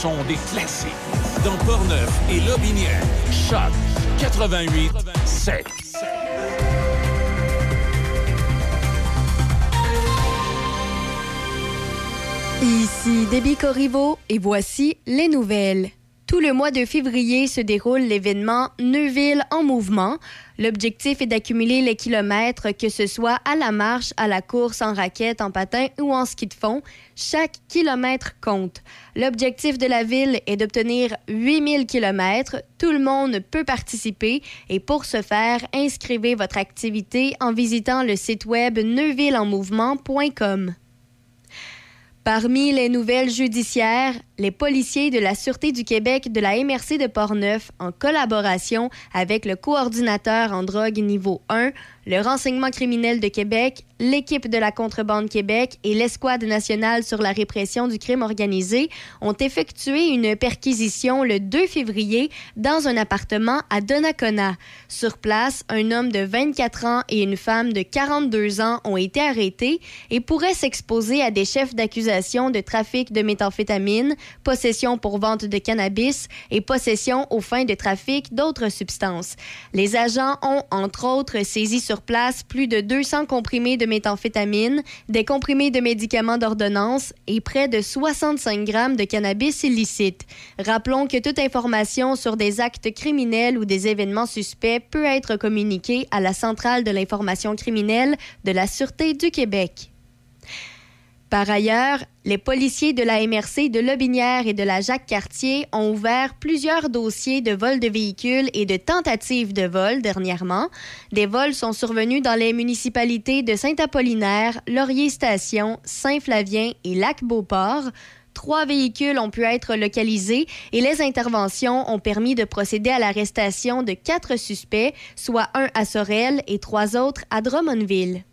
sont des classiques. Dans Portneuf et Lobinière, Choc 88 7. Ici Debbie Corriveau et voici les nouvelles. Tout le mois de février se déroule l'événement Neuville en mouvement. L'objectif est d'accumuler les kilomètres, que ce soit à la marche, à la course, en raquette, en patin ou en ski de fond. Chaque kilomètre compte. L'objectif de la ville est d'obtenir 8000 kilomètres. Tout le monde peut participer et pour ce faire, inscrivez votre activité en visitant le site web neuvilleenmouvement.com. Parmi les nouvelles judiciaires, les policiers de la Sûreté du Québec de la MRC de Portneuf, en collaboration avec le coordinateur en drogue niveau 1, le renseignement criminel de Québec, l'équipe de la contrebande Québec et l'escouade nationale sur la répression du crime organisé ont effectué une perquisition le 2 février dans un appartement à Donnacona. Sur place, un homme de 24 ans et une femme de 42 ans ont été arrêtés et pourraient s'exposer à des chefs d'accusation de trafic de méthamphétamine, possession pour vente de cannabis et possession aux fins de trafic d'autres substances. Les agents ont, entre autres, saisi sur place plus de 200 comprimés de méthamphétamine, des comprimés de médicaments d'ordonnance et près de 65 grammes de cannabis illicite. Rappelons que toute information sur des actes criminels ou des événements suspects peut être communiquée à la Centrale de l'information criminelle de la Sûreté du Québec. Par ailleurs, les policiers de la MRC de Lobinière et de la Jacques-Cartier ont ouvert plusieurs dossiers de vol de véhicules et de tentatives de vol dernièrement. Des vols sont survenus dans les municipalités de Saint-Apollinaire, Laurier-Station, Saint-Flavien et Lac-Beauport. Trois véhicules ont pu être localisés et les interventions ont permis de procéder à l'arrestation de quatre suspects, soit un à Sorel et trois autres à Drummondville.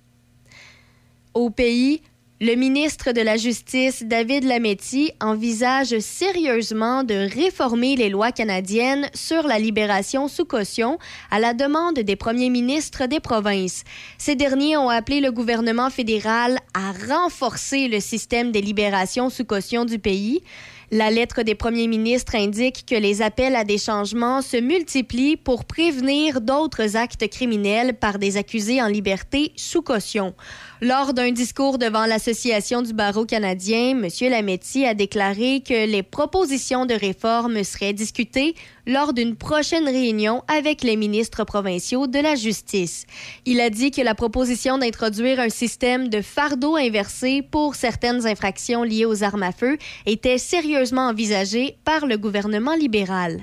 Au pays, Le ministre de la Justice, David Lametti, envisage sérieusement de réformer les lois canadiennes sur la libération sous caution à la demande des premiers ministres des provinces. Ces derniers ont appelé le gouvernement fédéral à renforcer le système des libérations sous caution du pays. La lettre des premiers ministres indique que les appels à des changements se multiplient pour prévenir d'autres actes criminels par des accusés en liberté sous caution. Lors d'un discours devant l'Association du barreau canadien, M. Lametti a déclaré que les propositions de réforme seraient discutées lors d'une prochaine réunion avec les ministres provinciaux de la justice. Il a dit que la proposition d'introduire un système de fardeau inversé pour certaines infractions liées aux armes à feu était sérieusement envisagée par le gouvernement libéral.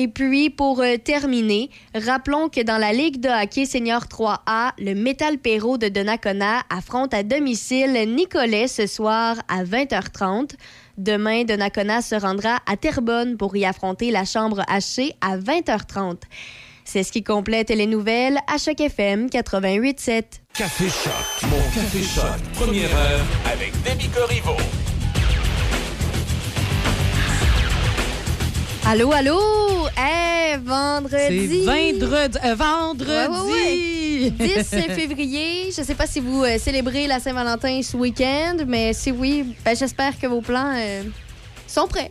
Et puis, pour euh, terminer, rappelons que dans la Ligue de hockey senior 3A, le Metal Perro de Donnacona affronte à domicile Nicolet ce soir à 20h30. Demain, Donnacona se rendra à Terrebonne pour y affronter la Chambre hachée à 20h30. C'est ce qui complète les nouvelles à chaque FM 88.7. Café Choc, mon Café Choc, première heure avec Demi Corriveau. Allô, allô! Hey, vendredi! C'est vendredi! euh, vendredi! Ouais, ouais, 10 février. Je sais pas si vous euh, célébrez la Saint-Valentin ce week-end, mais si oui, ben, j'espère que vos plans euh, sont prêts.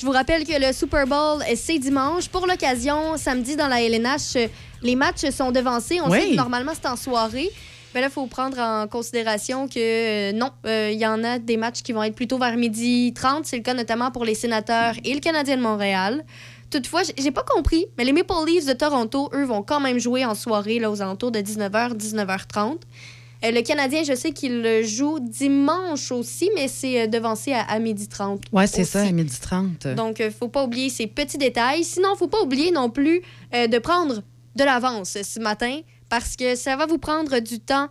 Je vous rappelle que le Super Bowl, c'est dimanche. Pour l'occasion, samedi dans la LNH, les matchs sont devancés. On Oui. sait que normalement, c'est en soirée. Mais là, il faut prendre en considération que euh, non, euh, il y en a des matchs qui vont être plutôt vers midi 30. C'est le cas notamment pour les sénateurs et le Canadien de Montréal. Toutefois, j'ai pas compris, mais les Maple Leafs de Toronto, eux, vont quand même jouer en soirée là, aux alentours de 19h, 19h30. Euh, le Canadien, je sais qu'il le joue dimanche aussi, mais c'est devancé à, à midi 30. Ouais, c'est ça, à midi 30. Donc, il faut pas oublier ces petits détails. Sinon, faut pas oublier non plus euh, de prendre de l'avance ce matin parce que ça va vous prendre du temps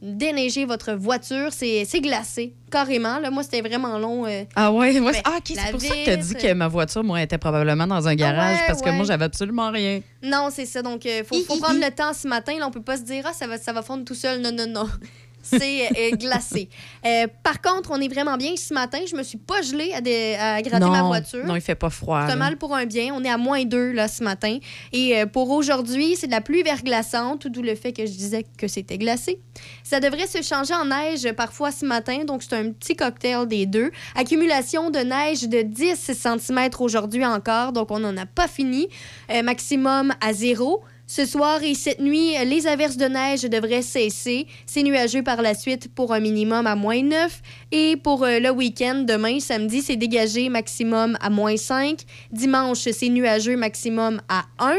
déneiger votre voiture. C'est glacé, carrément. Là, moi, c'était vraiment long. euh. Ah ouais, ouais. Ben, ah, OK, la c'est pour ça que tu as dit que ma voiture, moi, était probablement dans un garage ouais, parce que moi, j'avais absolument rien. Non, c'est ça. Donc, il faut, Hi, faut hi, prendre hi. le temps ce matin. Là, on peut pas se dire, ah, ça va, ça va fondre tout seul. Non, non, non. C'est euh, glacé. Euh, par contre, on est vraiment bien. Ce matin, je me suis pas gelée à, des- à gratter non, ma voiture. non, il fait pas froid. C'est mal pour un bien. On est à moins 2 là, ce matin. Et euh, pour aujourd'hui, c'est de la pluie verglaçante, d'où le fait que je disais que c'était glacé. Ça devrait se changer en neige parfois ce matin, donc c'est un petit cocktail des deux. Accumulation de neige de 10 cm aujourd'hui encore, donc on n'en a pas fini. Euh, maximum à zéro. Ce soir et cette nuit, les averses de neige devraient cesser. C'est nuageux par la suite pour un minimum à moins 9. Et pour euh, le week-end, demain, samedi, c'est dégagé maximum à moins 5. Dimanche, c'est nuageux maximum à 1.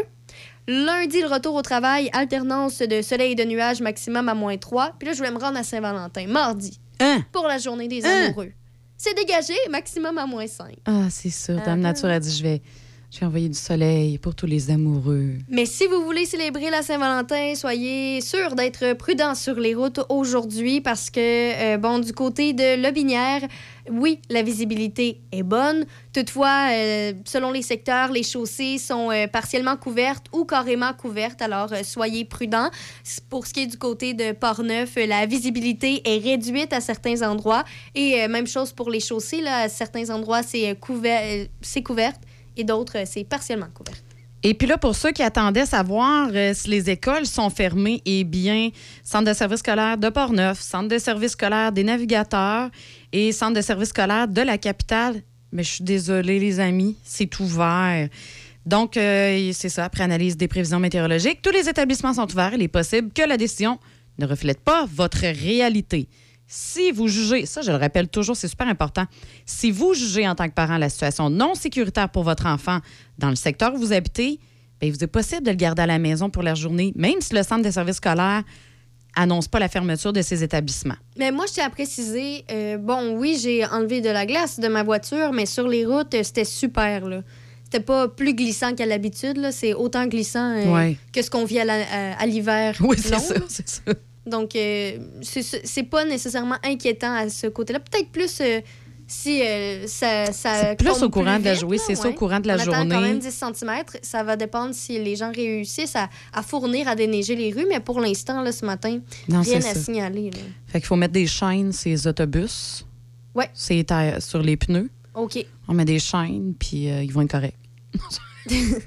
Lundi, le retour au travail, alternance de soleil et de nuages maximum à moins 3. Puis là, je voulais me rendre à Saint-Valentin, mardi, Hein? pour la journée des Hein? amoureux. C'est dégagé maximum à moins 5. Ah, c'est sûr. Dame Ah. Nature a dit je vais, je vais envoyer du soleil pour tous les amoureux. Mais si vous voulez célébrer la Saint-Valentin, soyez sûr d'être prudent sur les routes aujourd'hui parce que, euh, bon, du côté de Lobinière, oui, la visibilité est bonne. Toutefois, euh, selon les secteurs, les chaussées sont euh, partiellement couvertes ou carrément couvertes. Alors, soyez prudents. Pour ce qui est du côté de Portneuf, la visibilité est réduite à certains endroits. Et même chose pour les chaussées. Là, à certains endroits, c'est couvert, et d'autres, euh, c'est partiellement couvert. Et puis là, pour ceux qui attendaient savoir euh, si les écoles sont fermées, eh bien, Centre de service scolaire de Portneuf, Centre de service scolaire des navigateurs et Centre de service scolaire de la capitale. Mais je suis désolée, les amis, c'est ouvert. Donc, euh, c'est ça, après analyse des prévisions météorologiques, tous les établissements sont ouverts. Il est possible que la décision ne reflète pas votre réalité. Si vous jugez, ça je le rappelle toujours, c'est super important, si vous jugez en tant que parent la situation non sécuritaire pour votre enfant dans le secteur où vous habitez, bien, il vous est possible de le garder à la maison pour la journée, même si le centre de services scolaires annonce pas la fermeture de ces établissements. Mais moi, je tiens à préciser, euh, bon, oui, j'ai enlevé de la glace de ma voiture, mais sur les routes, euh, c'était super, là. C'était pas plus glissant qu'à l'habitude, là. C'est autant glissant euh, Ouais. que ce qu'on vit à, l'hiver. Oui, ça, c'est ça. Donc, euh, c'est- pas nécessairement inquiétant à ce côté-là. Peut-être plus euh, si euh, ça, ça plus au courant de la journée, c'est ça, au courant de la journée. quand même 10 cm. Ça va dépendre si les gens réussissent à, à fournir, à déneiger les rues. Mais pour l'instant, là, ce matin, Non, rien à ça. signaler. là. Fait qu'il faut mettre des chaînes sur les autobus. Ta- sur les pneus. OK. On met des chaînes, puis euh, ils vont être corrects.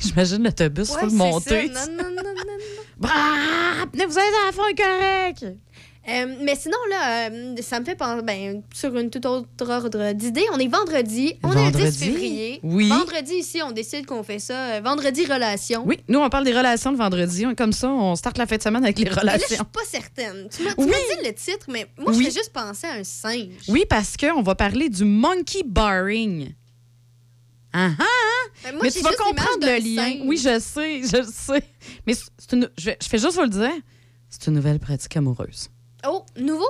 J'imagine l'autobus, Ouais, faut le monter. ça. Non, non, non, non, venez vous êtes à la fin correct. Euh, mais sinon, là, euh, ça me fait penser, ben, sur une toute autre ordre d'idée, on est vendredi, on est le 10 Vendredi? février. Oui. Vendredi, ici, on décide qu'on fait ça. euh, vendredi relation. Oui, nous, on parle des relations le vendredi. Est Comme ça, on starte la fin de semaine avec les là, je suis relations. pas certaine. Tu m'as Oui. dit le titre, mais moi, je Oui. fais juste penser à un singe. Oui, parce qu'on va parler du monkey barring. Ah ah! Ben, moi, Mais tu vas comprendre le lien. Oui, je sais, je sais. Mais c'est une, je, fais juste vous le dire. C'est une nouvelle pratique amoureuse. Oh, nouveau?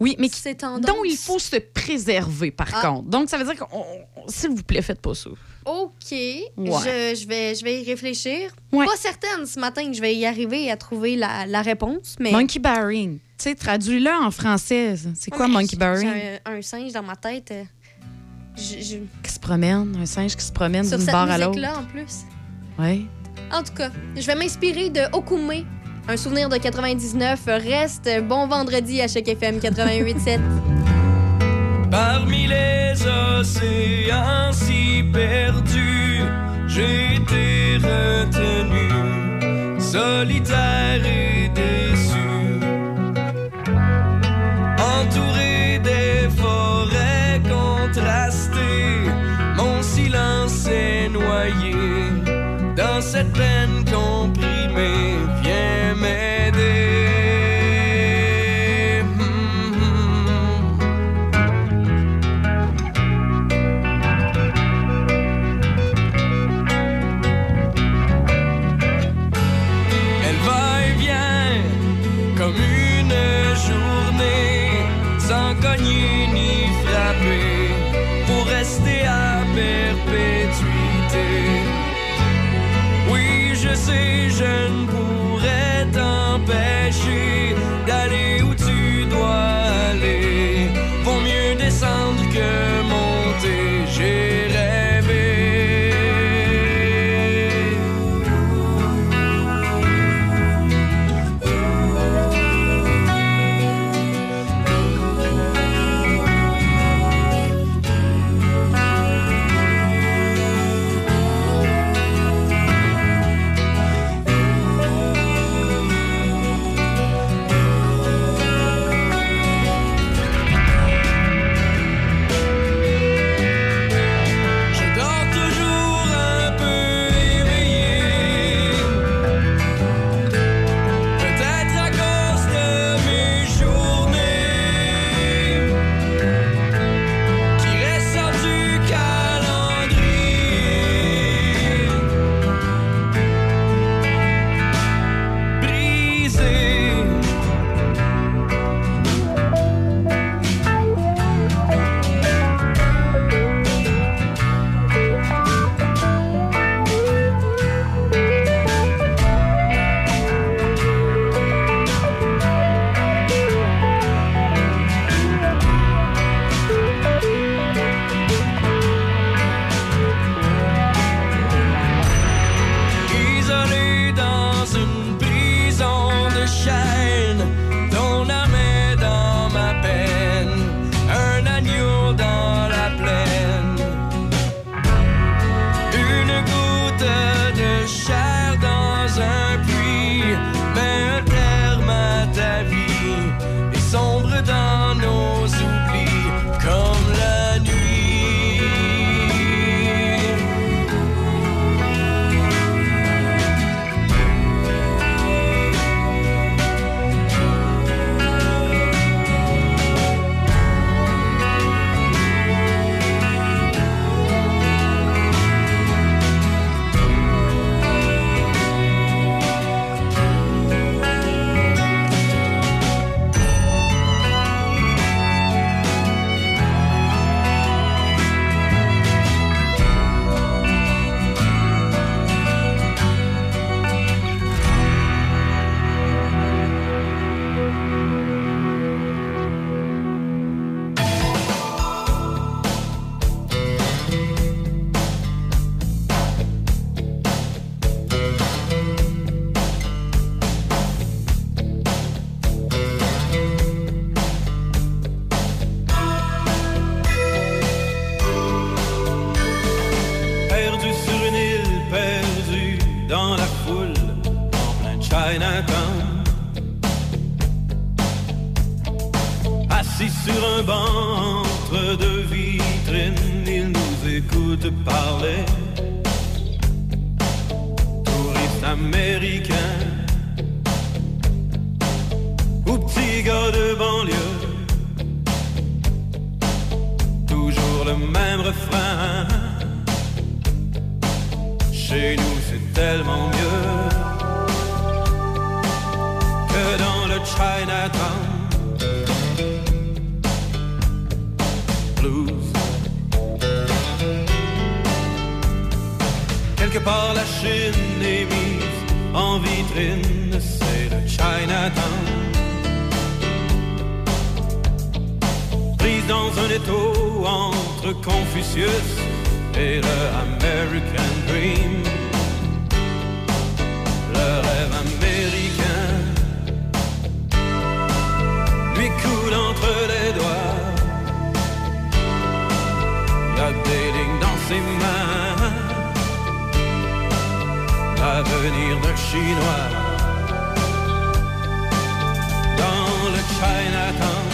Oui, mais qui, tendance. dont il faut se préserver, par Ah. contre. Donc, ça veut dire qu'on. on- S'il vous plaît, faites pas ça. OK. Je, je vais, je vais y réfléchir. Ouais. Pas certaine ce matin que je vais y arriver à trouver la, la réponse, mais... Monkey barring. Tu sais, traduis-le en français. C'est quoi Ouais, mais monkey barring? J'ai un, un singe dans ma tête. Je- je- Qui se promène, un singe qui se promène sur d'une cette barre à l'autre. musique-là, en plus. Oui. En tout cas, je vais m'inspirer de Okume. Un souvenir de 99 reste bon vendredi à chaque FM 88.7. Parmi les océans si perdus, j'ai été retenu, solitaire et déçu. Entouré des forêts contrastées, mon silence est noyé dans cette peine comprimée. Viens m'aider. Parler. Touriste américain ou petit gars de banlieue. Toujours le même refrain. Chez nous, c'est tellement mieux que dans le Chinatown. Part, la Chine est mise en vitrine, c'est le Chinatown. Prise dans un étau entre Confucius et le American Dream. Le rêve américain lui coule entre les doigts. Y a des lignes dans ses mains. L'avenir d'un Chinois dans le Chinatown. Chinatown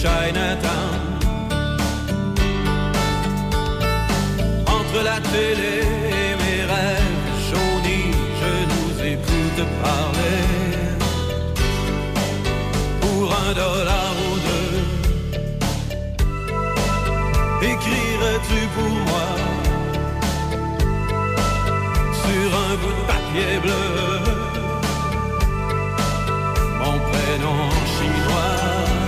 Chinatown. Entre la télé et mes rêves jaunis, je nous écoute parler. Pour un dollar ou deux, écrirais-tu pour moi? Sur un bout de papier bleu? mon prénom chinois.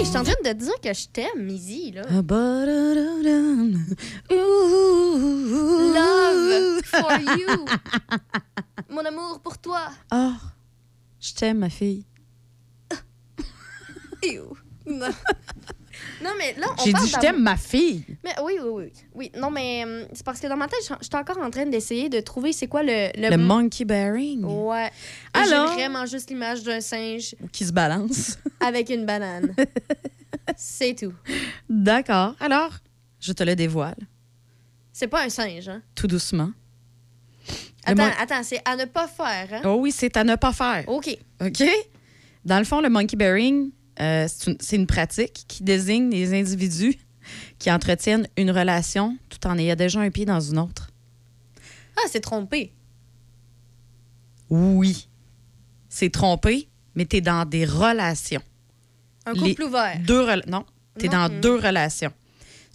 Hey, je suis en train de te dire que je t'aime, Mizzy, là. Ah. Love for you. Mon amour pour toi. Ah, je t'aime, ma fille. Ew. Non. Non, mais là, on J'ai dit, je t'aime, ma fille. Mais oui, oui, oui. Oui, non, mais hum, c'est parce que dans ma tête, je suis encore en train d'essayer de trouver c'est quoi le... Le monkey bearing. Ouais. Et Alors? J'ai vraiment juste l'image d'un singe Qui se balance. avec une banane. c'est tout. D'accord. Alors, je te le dévoile. C'est pas un singe, hein? tout doucement. Le Attends, mon- attends, c'est à ne pas faire, hein? Oh oui, c'est à ne pas faire. OK. OK? Dans le fond, le monkey bearing, euh, c'est une, c'est une pratique qui désigne les individus qui entretiennent une relation tout en ayant déjà un pied dans une autre. Ah, c'est trompé. Oui. C'est trompé, mais tu es dans des relations. Un Les- couple ouvert. Deux rela- non, tu es dans deux relations.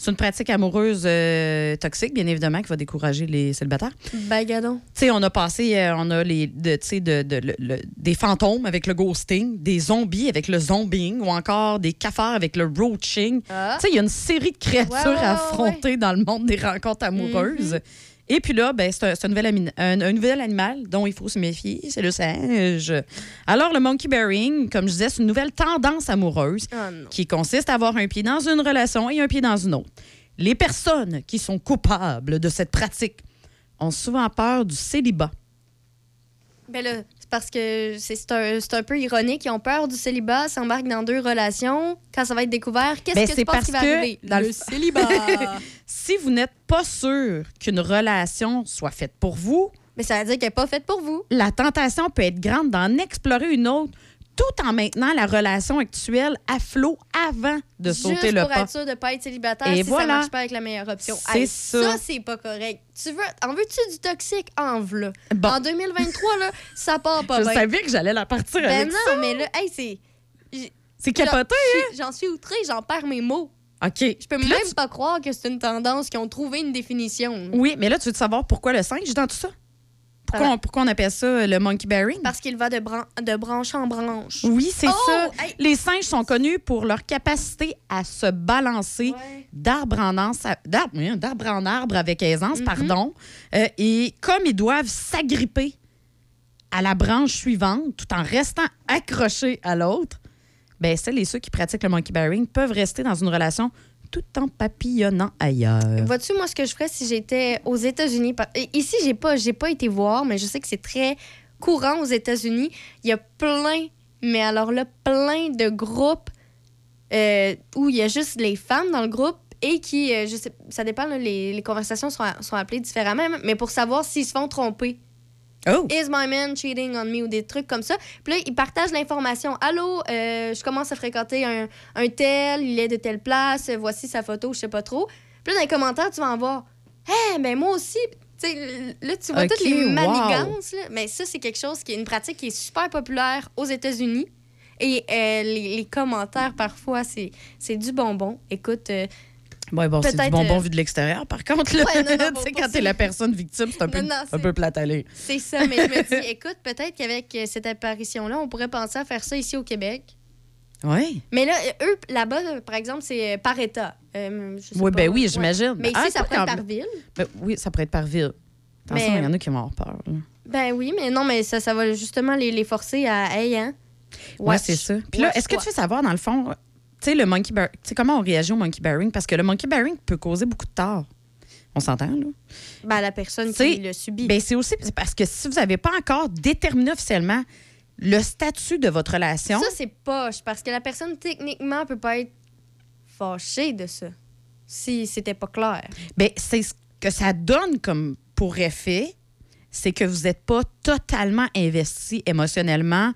C'est une pratique amoureuse euh, toxique, bien évidemment, qui va décourager les célibataires. Bagadon. Tu sais, on a passé, euh, on a les, de, de, de- le- le- des fantômes avec le ghosting, des zombies avec le zombieing ou encore des cafards avec le roaching. Ah. Tu sais, il y a une série de créatures à ouais, affronter dans le monde des rencontres amoureuses. Et puis là, ben, c'est un, nouvel ami- un, un nouvel animal dont il faut se méfier, c'est le singe. Alors, le monkey bearing, comme je disais, c'est une nouvelle tendance amoureuse Ah qui consiste à avoir un pied dans une relation et un pied dans une autre. Les personnes qui sont coupables de cette pratique ont souvent peur du célibat. Ben là, parce que c'est un, peu ironique. Ils ont peur du célibat, s'embarquent dans deux relations. Quand ça va être découvert, qu'est-ce Ben, que c'est tu penses parce qui va que arriver? dans le le- célibat. Si vous n'êtes pas sûr qu'une relation soit faite pour vous, Mais ça veut dire qu'elle n'est pas faite pour vous. la tentation peut être grande d'en explorer une autre tout en maintenant la relation actuelle à flot avant de sauter Juste le pour pas. être sûr de ne pas être célibataire Et si voilà. ça marche pas avec la meilleure option. C'est Hey, ça. c'est pas correct. Tu veux, en veux-tu du toxique? En v'là? Bon. En 2023, là, ça part pas Je bien. savais que j'allais la partir Ben avec non, ça. mais là, hey, c'est... C'est capoté. j'en- J'en suis outrée, j'en perds mes mots. OK. Je peux Puis même là, tu- pas croire que c'est une tendance qui ont trouvé une définition. Oui, mais là, tu veux savoir pourquoi le singe dans tout ça? Pourquoi, on, pourquoi on appelle ça euh, le monkey bearing? Parce qu'il va de, bran- de branche en branche. Oui, c'est Oh, ça. hey. Les singes sont connus pour leur capacité à se balancer Ouais. d'arbre en arbre, en avec aisance, Mhm. pardon. Euh, et comme ils doivent s'agripper à la branche suivante tout en restant accrochés à l'autre, ben celles et ceux qui pratiquent le monkey bearing peuvent rester dans une relation tout en papillonnant ailleurs. Vois-tu, moi, ce que je ferais si j'étais aux États-Unis? Ici, j'ai pas, j'ai pas été voir, mais je sais que c'est très courant aux États-Unis. Il y a plein, mais alors là, plein de groupes euh, où il y a juste les femmes dans le groupe et qui, euh, ça dépend, les conversations sont, sont appelées différemment, mais pour savoir s'ils se font tromper. Oh! Is my man cheating on me? Ou des trucs comme ça. Puis là, ils partagent l'information. Allô, euh, je commence à fréquenter un, un tel, il est de telle place, voici sa photo, je sais pas trop. Puis là, dans les commentaires, tu vas en voir. Hé, ben moi aussi. Tu sais, là, tu vois toutes les wow. manigances. là. Mais ça, c'est quelque chose qui est une pratique qui est super populaire aux États-Unis. Et euh, les, les commentaires, parfois, c'est c'est du bonbon. Écoute, euh, Ouais, bon, c'est du bonbon euh, vu de l'extérieur, par contre. Là, Ouais, non, non, tu sais, bon, quand bon, t'es la personne victime, c'est un peu, Non, un c'est- peu plate c'est ça. Mais je me dis, écoute, peut-être qu'avec euh, cette apparition-là, on pourrait penser à faire ça ici au Québec. Oui. Mais là, eux, là-bas, par exemple, c'est euh, par État. Euh, je sais Oui, pas. ben oui, j'imagine. Mais ici, Ah, ça pas pourrait être par ville. Ben oui, ça pourrait être par ville. Attention, Mais- il y en a qui vont avoir peur. là. Ben oui, mais non, mais ça, ça va justement les, les forcer à. Hey, hein? Ouais, c'est ça. Puis là, est-ce que tu veux savoir, dans le fond, tu sais, le monkey bear... tu sais, comment on réagit au monkey bearing? Parce que le monkey bearing peut causer beaucoup de tort. On s'entend, là? Ben, la personne qui le subit. Ben, c'est aussi parce que si vous n'avez pas encore déterminé officiellement le statut de votre relation, ça, c'est poche, parce que la personne, techniquement, peut pas être fâchée de ça. Si c'était pas clair. ben, c'est ce que ça donne comme pour effet, c'est que vous n'êtes pas totalement investi émotionnellement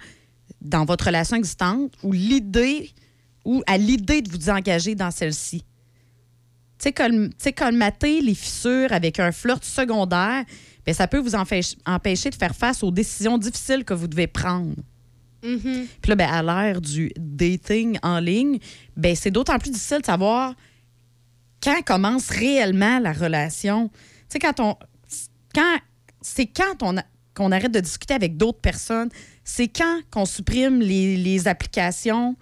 dans votre relation existante ou l'idée ou à l'idée de vous engager dans celle-ci. Tu sais, colm- colmater les fissures avec un flirt secondaire, ben, ça peut vous empêcher, empêcher de faire face aux décisions difficiles que vous devez prendre. Mhm. Puis là, ben, à l'ère du dating en ligne, ben, c'est d'autant plus difficile de savoir quand commence réellement la relation. Tu sais, quand on. Quand, c'est quand on a- qu'on arrête de discuter avec d'autres personnes. C'est quand qu'on supprime les, les applications.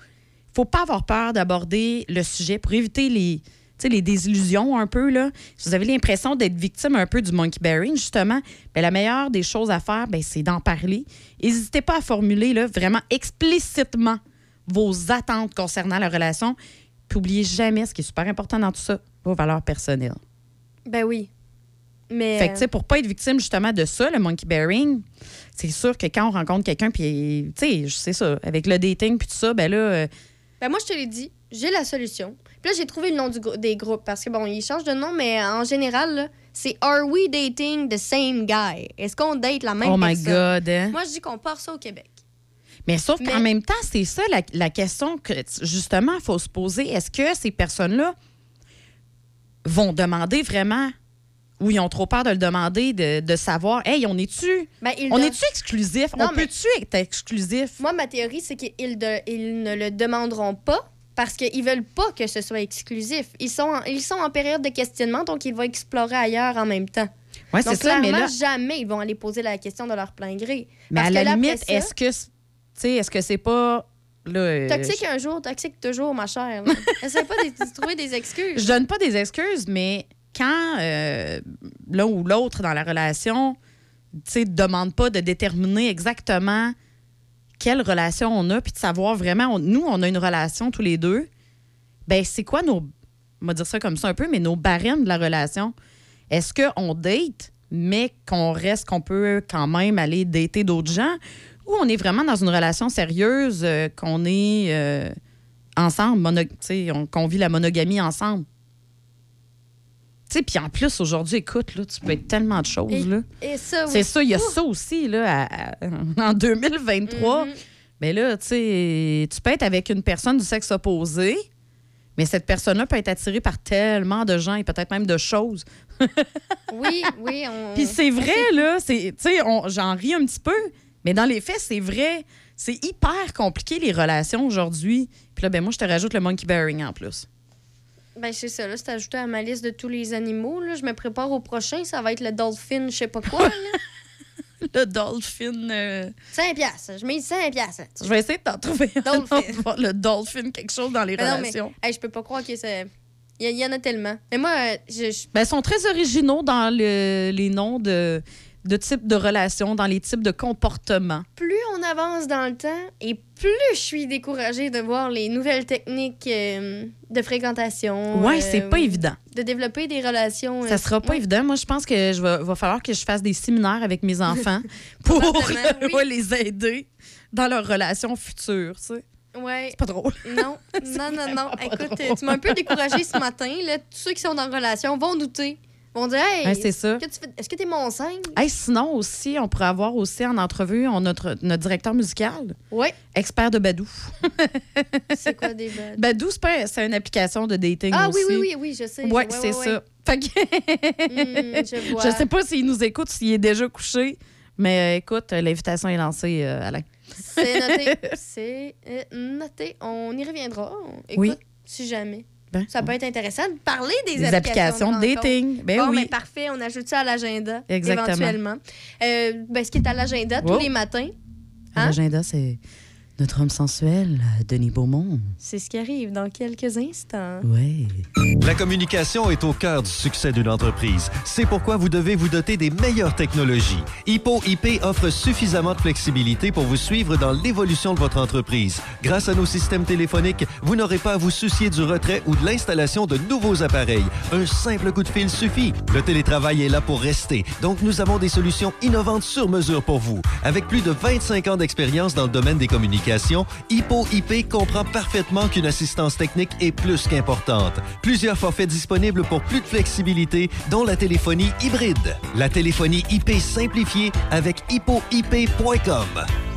Faut pas avoir peur d'aborder le sujet pour éviter les, les désillusions un peu. Là. Si vous avez l'impression d'être victime un peu du monkey bearing, justement, ben, la meilleure des choses à faire, ben, c'est d'en parler. N'hésitez pas à formuler là, vraiment explicitement vos attentes concernant la relation. Puis oubliez jamais ce qui est super important dans tout ça, vos valeurs personnelles. Ben oui. Mais. Fait que, tu sais, pour pas être victime justement de ça, le monkey bearing, c'est sûr que quand on rencontre quelqu'un, puis, tu sais, c'est ça, avec le dating, puis tout ça, ben là, euh, Ben moi, je te l'ai dit. j'ai la solution. Puis là, j'ai trouvé le nom du grou- des groupes parce que, bon, ils changent de nom, mais en général, c'est Are we dating the same guy? Est-ce qu'on date la même oh my personne? God. hein? Moi, je dis qu'on part ça au Québec. Mais sauf qu'en même temps, c'est ça la, la question que, justement, il faut se poser. Est-ce que ces personnes-là vont demander vraiment, ou ils ont trop peur de le demander, de, de savoir, hey, on est-tu Ben, on est-tu exclusif? Non, on mais- peut-tu être exclusif? Moi, ma théorie, c'est qu'ils de- ils ne le demanderont pas parce qu'ils veulent pas que ce soit exclusif. Ils sont, en, ils sont en période de questionnement, donc ils vont explorer ailleurs en même temps. Oui, c'est ça, mais là, jamais ils vont aller poser la question de leur plein gré. mais à la là, limite, ça- est-ce que, c- tu sais, est-ce que c'est pas. Là, euh, Toxique un jour, toxique toujours, ma chère. Essaye pas de, de trouver des excuses. Je donne pas des excuses, mais quand euh, l'un ou l'autre dans la relation, sais, demande pas de déterminer exactement quelle relation on a, puis de savoir vraiment, nous, on a une relation tous les deux, ben c'est quoi nos, on dire ça comme ça un peu, mais nos barèmes de la relation? Est-ce qu'on date, mais qu'on reste, qu'on peut quand même aller dater d'autres gens, ou on est vraiment dans une relation sérieuse, euh, qu'on est euh, ensemble, qu'on vit la monogamie ensemble? Tu sais, puis en plus, aujourd'hui, écoute, là, tu peux être tellement de choses, Et- là. Et ça, oui. C'est ça, il y a ça aussi, là, à- à- en 2023. Mhm. Mais là, tu sais, tu peux être avec une personne du sexe opposé, mais cette personne-là peut être attirée par tellement de gens et peut-être même de choses. Oui, oui. On, Puis c'est vrai, là, c'est, tu sais, on- j'en ris un petit peu, mais dans les faits, c'est vrai. C'est hyper compliqué, les relations aujourd'hui. Puis là, ben moi, je te rajoute le monkey bearing en plus. Ben, c'est ça, là, c'est ajouté à ma liste de tous les animaux. Là. Je me prépare au prochain, ça va être le dolphin, je sais pas quoi. là. Le dolphin. euh, 5 piastres. Je mets 5 piastres. Je vais essayer de t'en trouver un Dolphin. autre, le dolphin, quelque chose dans les Mais non, mais relations. hey, je peux pas croire que c'est. Il y, il y en a tellement. Mais moi, euh, je, je- Ben, ils sont très originaux dans le- les noms de, de types de relations, dans les types de comportements? plus on avance dans le temps et plus je suis découragée de voir les nouvelles techniques euh, de fréquentation. Ouais, euh, c'est pas évident. De développer des relations. euh, Ça sera pas ouais. évident. Moi, je pense que je va, va falloir que je fasse des séminaires avec mes enfants pour oui. ouais, les aider dans leurs relations futures. Tu sais. Ouais. C'est pas drôle. Non, non, non, non. Écoute, euh, tu m'as un peu découragée ce matin. Là. Tous ceux qui sont en relation vont douter. Vont dire Hey, Ouais, c'est ça. que tu est-ce que t'es mon sein? Hey, sinon aussi, on pourrait avoir aussi en entrevue on- notre, notre directeur musical, Ouais. expert de Badou. C'est quoi des belles? Badou, c'est une application de dating Ah aussi. oui, oui, oui, oui, je sais. Ouais, c'est ça. Fait que Hmm, je vois. je sais pas s'il nous écoute, s'il est déjà couché, mais euh, écoute, l'invitation est lancée, euh, Alain. C'est noté. C'est euh, noté. On y reviendra. Écoute, Oui. si jamais. Ben, Ça peut être intéressant de parler des, des applications de rencontres. dating. Ben bon, oui. ben, parfait, on ajoute ça à l'agenda. Exactement. Éventuellement. Euh, ben, ce qui est à l'agenda tous les matins, À Hein? L'agenda, c'est notre homme sensuel, Denis Beaumont. c'est ce qui arrive dans quelques instants. Ouais. La communication est au cœur du succès d'une entreprise. C'est pourquoi vous devez vous doter des meilleures technologies. Hippo IP offre suffisamment de flexibilité pour vous suivre dans l'évolution de votre entreprise. Grâce à nos systèmes téléphoniques, vous n'aurez pas à vous soucier du retrait ou de l'installation de nouveaux appareils. Un simple coup de fil suffit. Le télétravail est là pour rester, donc nous avons des solutions innovantes sur mesure pour vous. Avec plus de 25 ans d'expérience dans le domaine des communications, Hippo IP comprend parfaitement qu'une assistance technique est plus qu'importante. Plusieurs forfaits disponibles pour plus de flexibilité, dont la téléphonie hybride. La téléphonie IP simplifiée avec hippoip.com.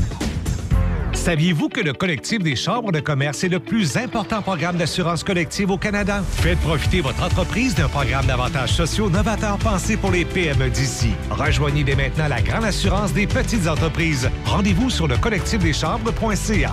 Saviez-vous que le collectif des chambres de commerce est le plus important programme d'assurance collective au Canada? Faites profiter votre entreprise d'un programme d'avantages sociaux novateurs pensé pour les PME d'ici. Rejoignez dès maintenant la grande assurance des petites entreprises. Rendez-vous sur le collectifdeschambres.ca.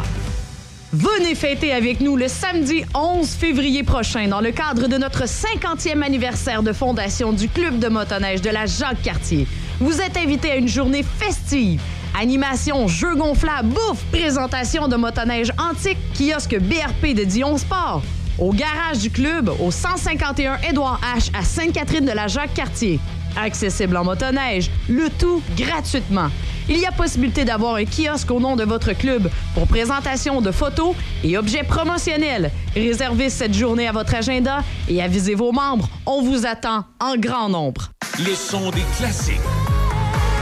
Venez fêter avec nous le samedi 11 février prochain dans le cadre de notre 50e anniversaire de fondation du Club de motoneige de la Jacques-Cartier. Vous êtes invité à une journée festive. Animation, jeux gonflables, bouffe, présentation de motoneige antique, kiosque BRP de Dion Sport. au garage du club, au 151 Édouard H à Sainte-Catherine de la Jacques-Cartier. Accessible en motoneige, le tout gratuitement. Il y a possibilité d'avoir un kiosque au nom de votre club pour présentation de photos et objets promotionnels. Réservez cette journée à votre agenda et avisez vos membres. On vous attend en grand nombre. Le son des classiques.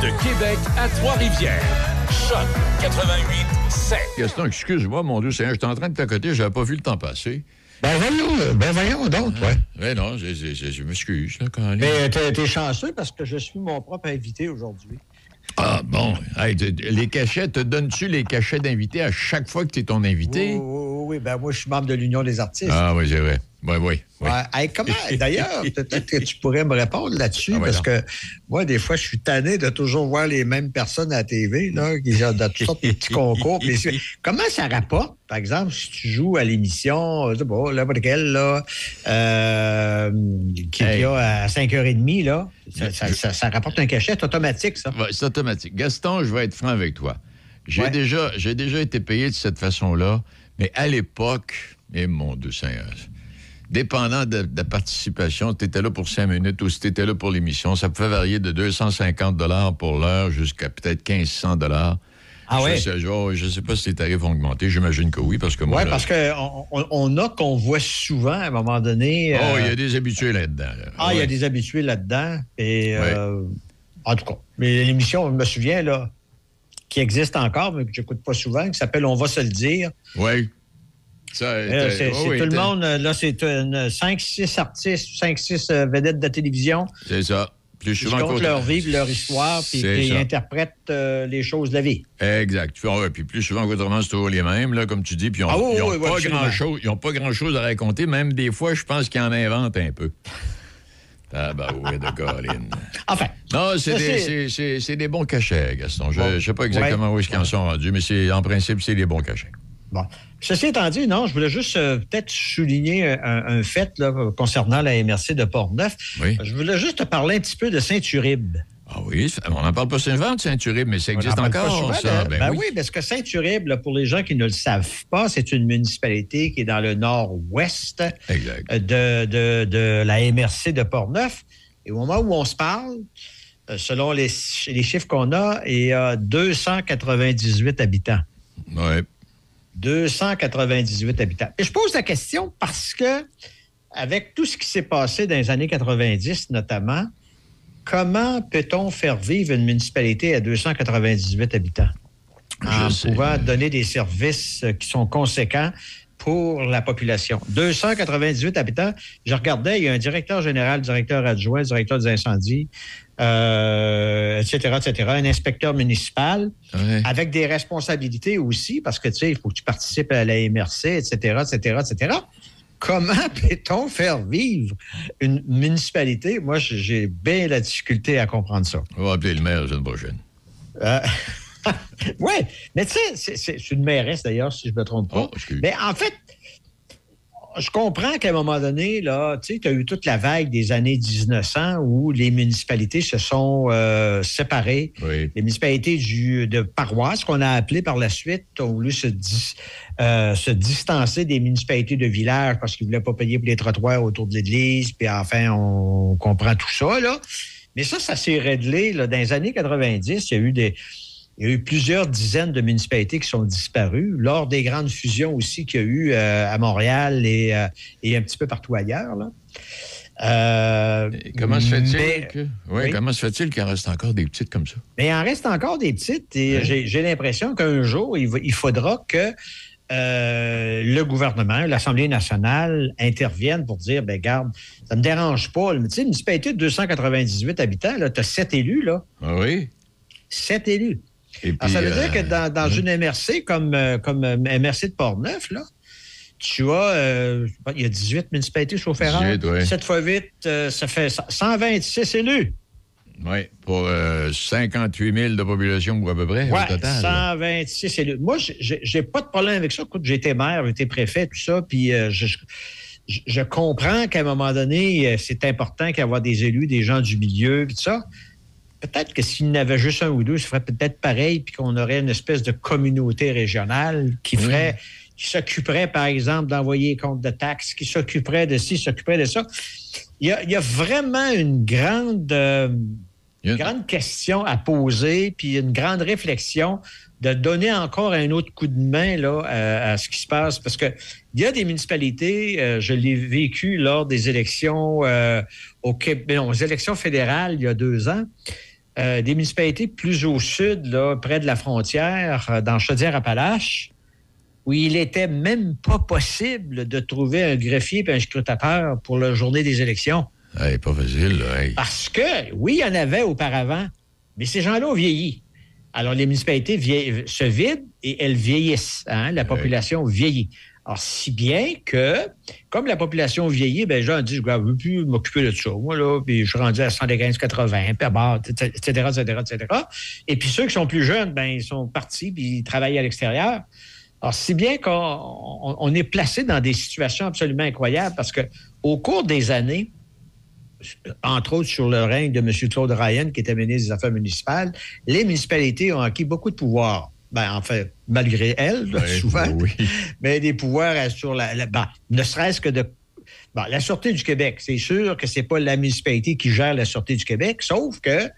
De Québec à Trois-Rivières. Choc 88 7. Gaston, excuse-moi, mon Dieu, c'est j'étais en train de t'accoter, j'avais pas vu le temps passer. Ben voyons, euh, ben voyons donc, ouais. Ouais, non, je, je- je- je m'excuse, quand Mais euh, t'es t'es chanceux parce que je suis mon propre invité aujourd'hui. Ah, bon. Hey, les cachets, te donnes-tu les cachets d'invité à chaque fois que tu es ton invité? Oui, oui, oui, oui, ben moi, je suis membre de l'Union des artistes. Ah, oui, c'est vrai. Oui, oui. oui. Ouais. Hey, comment, d'ailleurs, peut-être que tu pourrais me répondre là-dessus, Ah parce non. que moi, des fois, je suis tanné de toujours voir les mêmes personnes à la TV, là, qui ont de toutes sortes de petits concours. Puis comment ça rapporte, par exemple, si tu joues à l'émission, je sais pas, n'importe quelle, là, euh, qui Hey. a à 5h30, là, ça, ça- ça- ça rapporte un cachet, automatique, ça. Ouais, c'est automatique. Gaston, je vais être franc avec toi. J'ai Ouais. déjà, j'ai déjà été payé de cette façon-là, mais à l'époque, et mon Dieu Seigneur, dépendant de, de la participation, tu étais là pour cinq minutes ou si tu étais là pour l'émission, ça pouvait varier de 250 pour l'heure jusqu'à peut-être 1500 Ah ouais? Je sais, je, je sais pas si les tarifs ont augmenté. J'imagine que oui, parce que moi. Oui, parce qu'on on, a qu'on voit souvent à un moment donné. Oh, euh, il y a des habitués là-dedans. là. Ah, il y a des habitués là-dedans. Et euh, en tout cas, mais l'émission, je me souviens, là, qui existe encore, mais que j'écoute pas souvent, qui s'appelle On va se le dire. Oui. Euh, c'est oh, oui, tout le monde, euh, là, c'est 5-6 artistes, 5-6 vedettes de télévision C'est ça. Plus qui souvent comptent leur vie, leur histoire, puis ça. interprètent euh, les choses de la vie. Exact. Puis, ouais, puis plus souvent qu'autrement, c'est toujours les mêmes, là, comme tu dis. Puis ils Ah oui, n'ont ils ont pas grand-chose à raconter. Même des fois, je pense qu'ils en inventent un peu. Ah, bah oui, de Colin. Enfin. Non, c'est des, c'est- bons cachets, Gaston. Je Bon. ne sais pas exactement où est-ce qu'ils en sont rendus, mais c'est en principe, c'est des bons cachets. Bon. Ceci étant dit, non, je voulais juste euh, peut-être souligner un, un fait là, concernant la MRC de Port-Neuf. Oui. Je voulais juste te parler un petit peu de Saint-Uribe. Ah oui, on n'en parle pas souvent de Saint-Uribe, mais ça existe encore, souvent, ça. Ben, ben oui. oui. parce que Saint-Uribe, pour les gens qui ne le savent pas, c'est une municipalité qui est dans le nord-ouest euh, de, de- de la MRC de Port-Neuf. Et au moment où on se parle, euh, selon les, les chiffres qu'on a, il y a 298 habitants. Ouais. 298 habitants. Et je pose la question parce que, avec tout ce qui s'est passé dans les années 90 notamment, comment peut-on faire vivre une municipalité à 298 habitants? En Je sais. pouvant donner des services euh, qui sont conséquents pour la population? 298 habitants. Je regardais, il y a un directeur général, directeur adjoint, directeur des incendies, euh, etc., etc., un inspecteur municipal Ouais. avec des responsabilités aussi, parce que, tu sais, il faut que tu participes à la MRC, etc., etc., etc. Comment peut-on faire vivre une municipalité? Moi, j'ai- bien la difficulté à comprendre ça. On va appeler le maire la semaine prochaine. oui, mais tu sais, c'est- une mairesse d'ailleurs, si je ne me trompe pas. Oh, mais en fait, je comprends qu'à un moment donné, là, tu sais, tu as eu toute la vague des années 1900 où les municipalités se sont euh, séparées. Oui. Les municipalités du, de paroisse, qu'on a appelées par la suite, ont voulu se, dis- euh, se distancer des municipalités de village parce qu'ils ne voulaient pas payer pour les trottoirs autour de l'église. Puis enfin, on comprend tout ça, là. Mais ça, ça s'est réglé là, dans les années 90. Il y a eu des. Il y a eu plusieurs dizaines de municipalités qui sont disparues lors des grandes fusions aussi qu'il y a eu euh, à Montréal et, euh, et un petit peu partout ailleurs. Là. Euh, comment se fait-il mais- que... oui, oui. comment se fait-il qu'il en reste encore des petites comme ça? mais il en reste encore des petites et Oui. j'ai- l'impression qu'un jour, il, va- il faudra que euh, le gouvernement, l'Assemblée nationale interviennent pour dire, ben garde, ça me dérange pas. Tu sais, une municipalité de 298 habitants, tu as sept élus, là. Ah oui? Sept élus. Et puis, Alors, ça veut euh, dire que dans, dans une MRC comme, euh, comme euh, MRC de Portneuf, là, tu as, euh, il y a 18 municipalités erreur. 18, ouais. 7 fois 8, euh, ça fait 126 élus. Oui, pour euh, 58 000 de population à peu près Ouais, au total. là. 126 élus. Moi, j'ai- pas de problème avec ça. Écoute, j'ai été maire, j'ai été préfet, tout ça, puis euh, je, je- je comprends qu'à un moment donné, euh, c'est important qu'il y ait des élus, des gens du milieu, puis tout ça. Peut-être que s'il y en avait juste un ou deux, ce ferait peut-être pareil, puis qu'on aurait une espèce de communauté régionale qui ferait, qui s'occuperaient, par exemple, d'envoyer les comptes de taxes, qui s'occuperaient de ci, s'occuperaient de ça. Il y a, il y a vraiment une grande, euh, une grande question à poser, puis une grande réflexion de donner encore un autre coup de main là, à, à ce qui se passe. Parce que il y a des municipalités, euh, je l'ai vécu lors des élections euh, au Québec, non, aux élections fédérales il y a deux ans. Euh, des municipalités plus au sud, là, près de la frontière, dans Chaudière-Appalaches, où il était même pas possible de trouver un greffier et un scrutateur pour la journée des élections. Hey, pas facile, là. hey. Parce que, oui, il y en avait auparavant, mais ces gens-là ont vieilli. Alors, les municipalités se vident et elles vieillissent. hein, La population vieillit. Alors, si bien que, comme la population vieillit, ben, les gens disent, je ne veux plus m'occuper de ça. Moi, là, puis je suis rendu à 115, 80, puis à bord, etc., etc., etc. Et puis ceux qui sont plus jeunes, ben, ils sont partis, puis ils travaillent à l'extérieur. Alors, si bien qu'on on- on est placé dans des situations absolument incroyables parce que au cours des années, entre autres sur le règne de M. Claude Ryan, qui était ministre des Affaires municipales, les municipalités ont acquis beaucoup de pouvoirs. Ben, en fait, malgré elles, Ouais, souvent, oui. mais des pouvoirs sur la. la- ben, ne serait-ce que de. Bon, la Sûreté du Québec, c'est sûr que c'est pas la municipalité qui gère la Sûreté du Québec, sauf que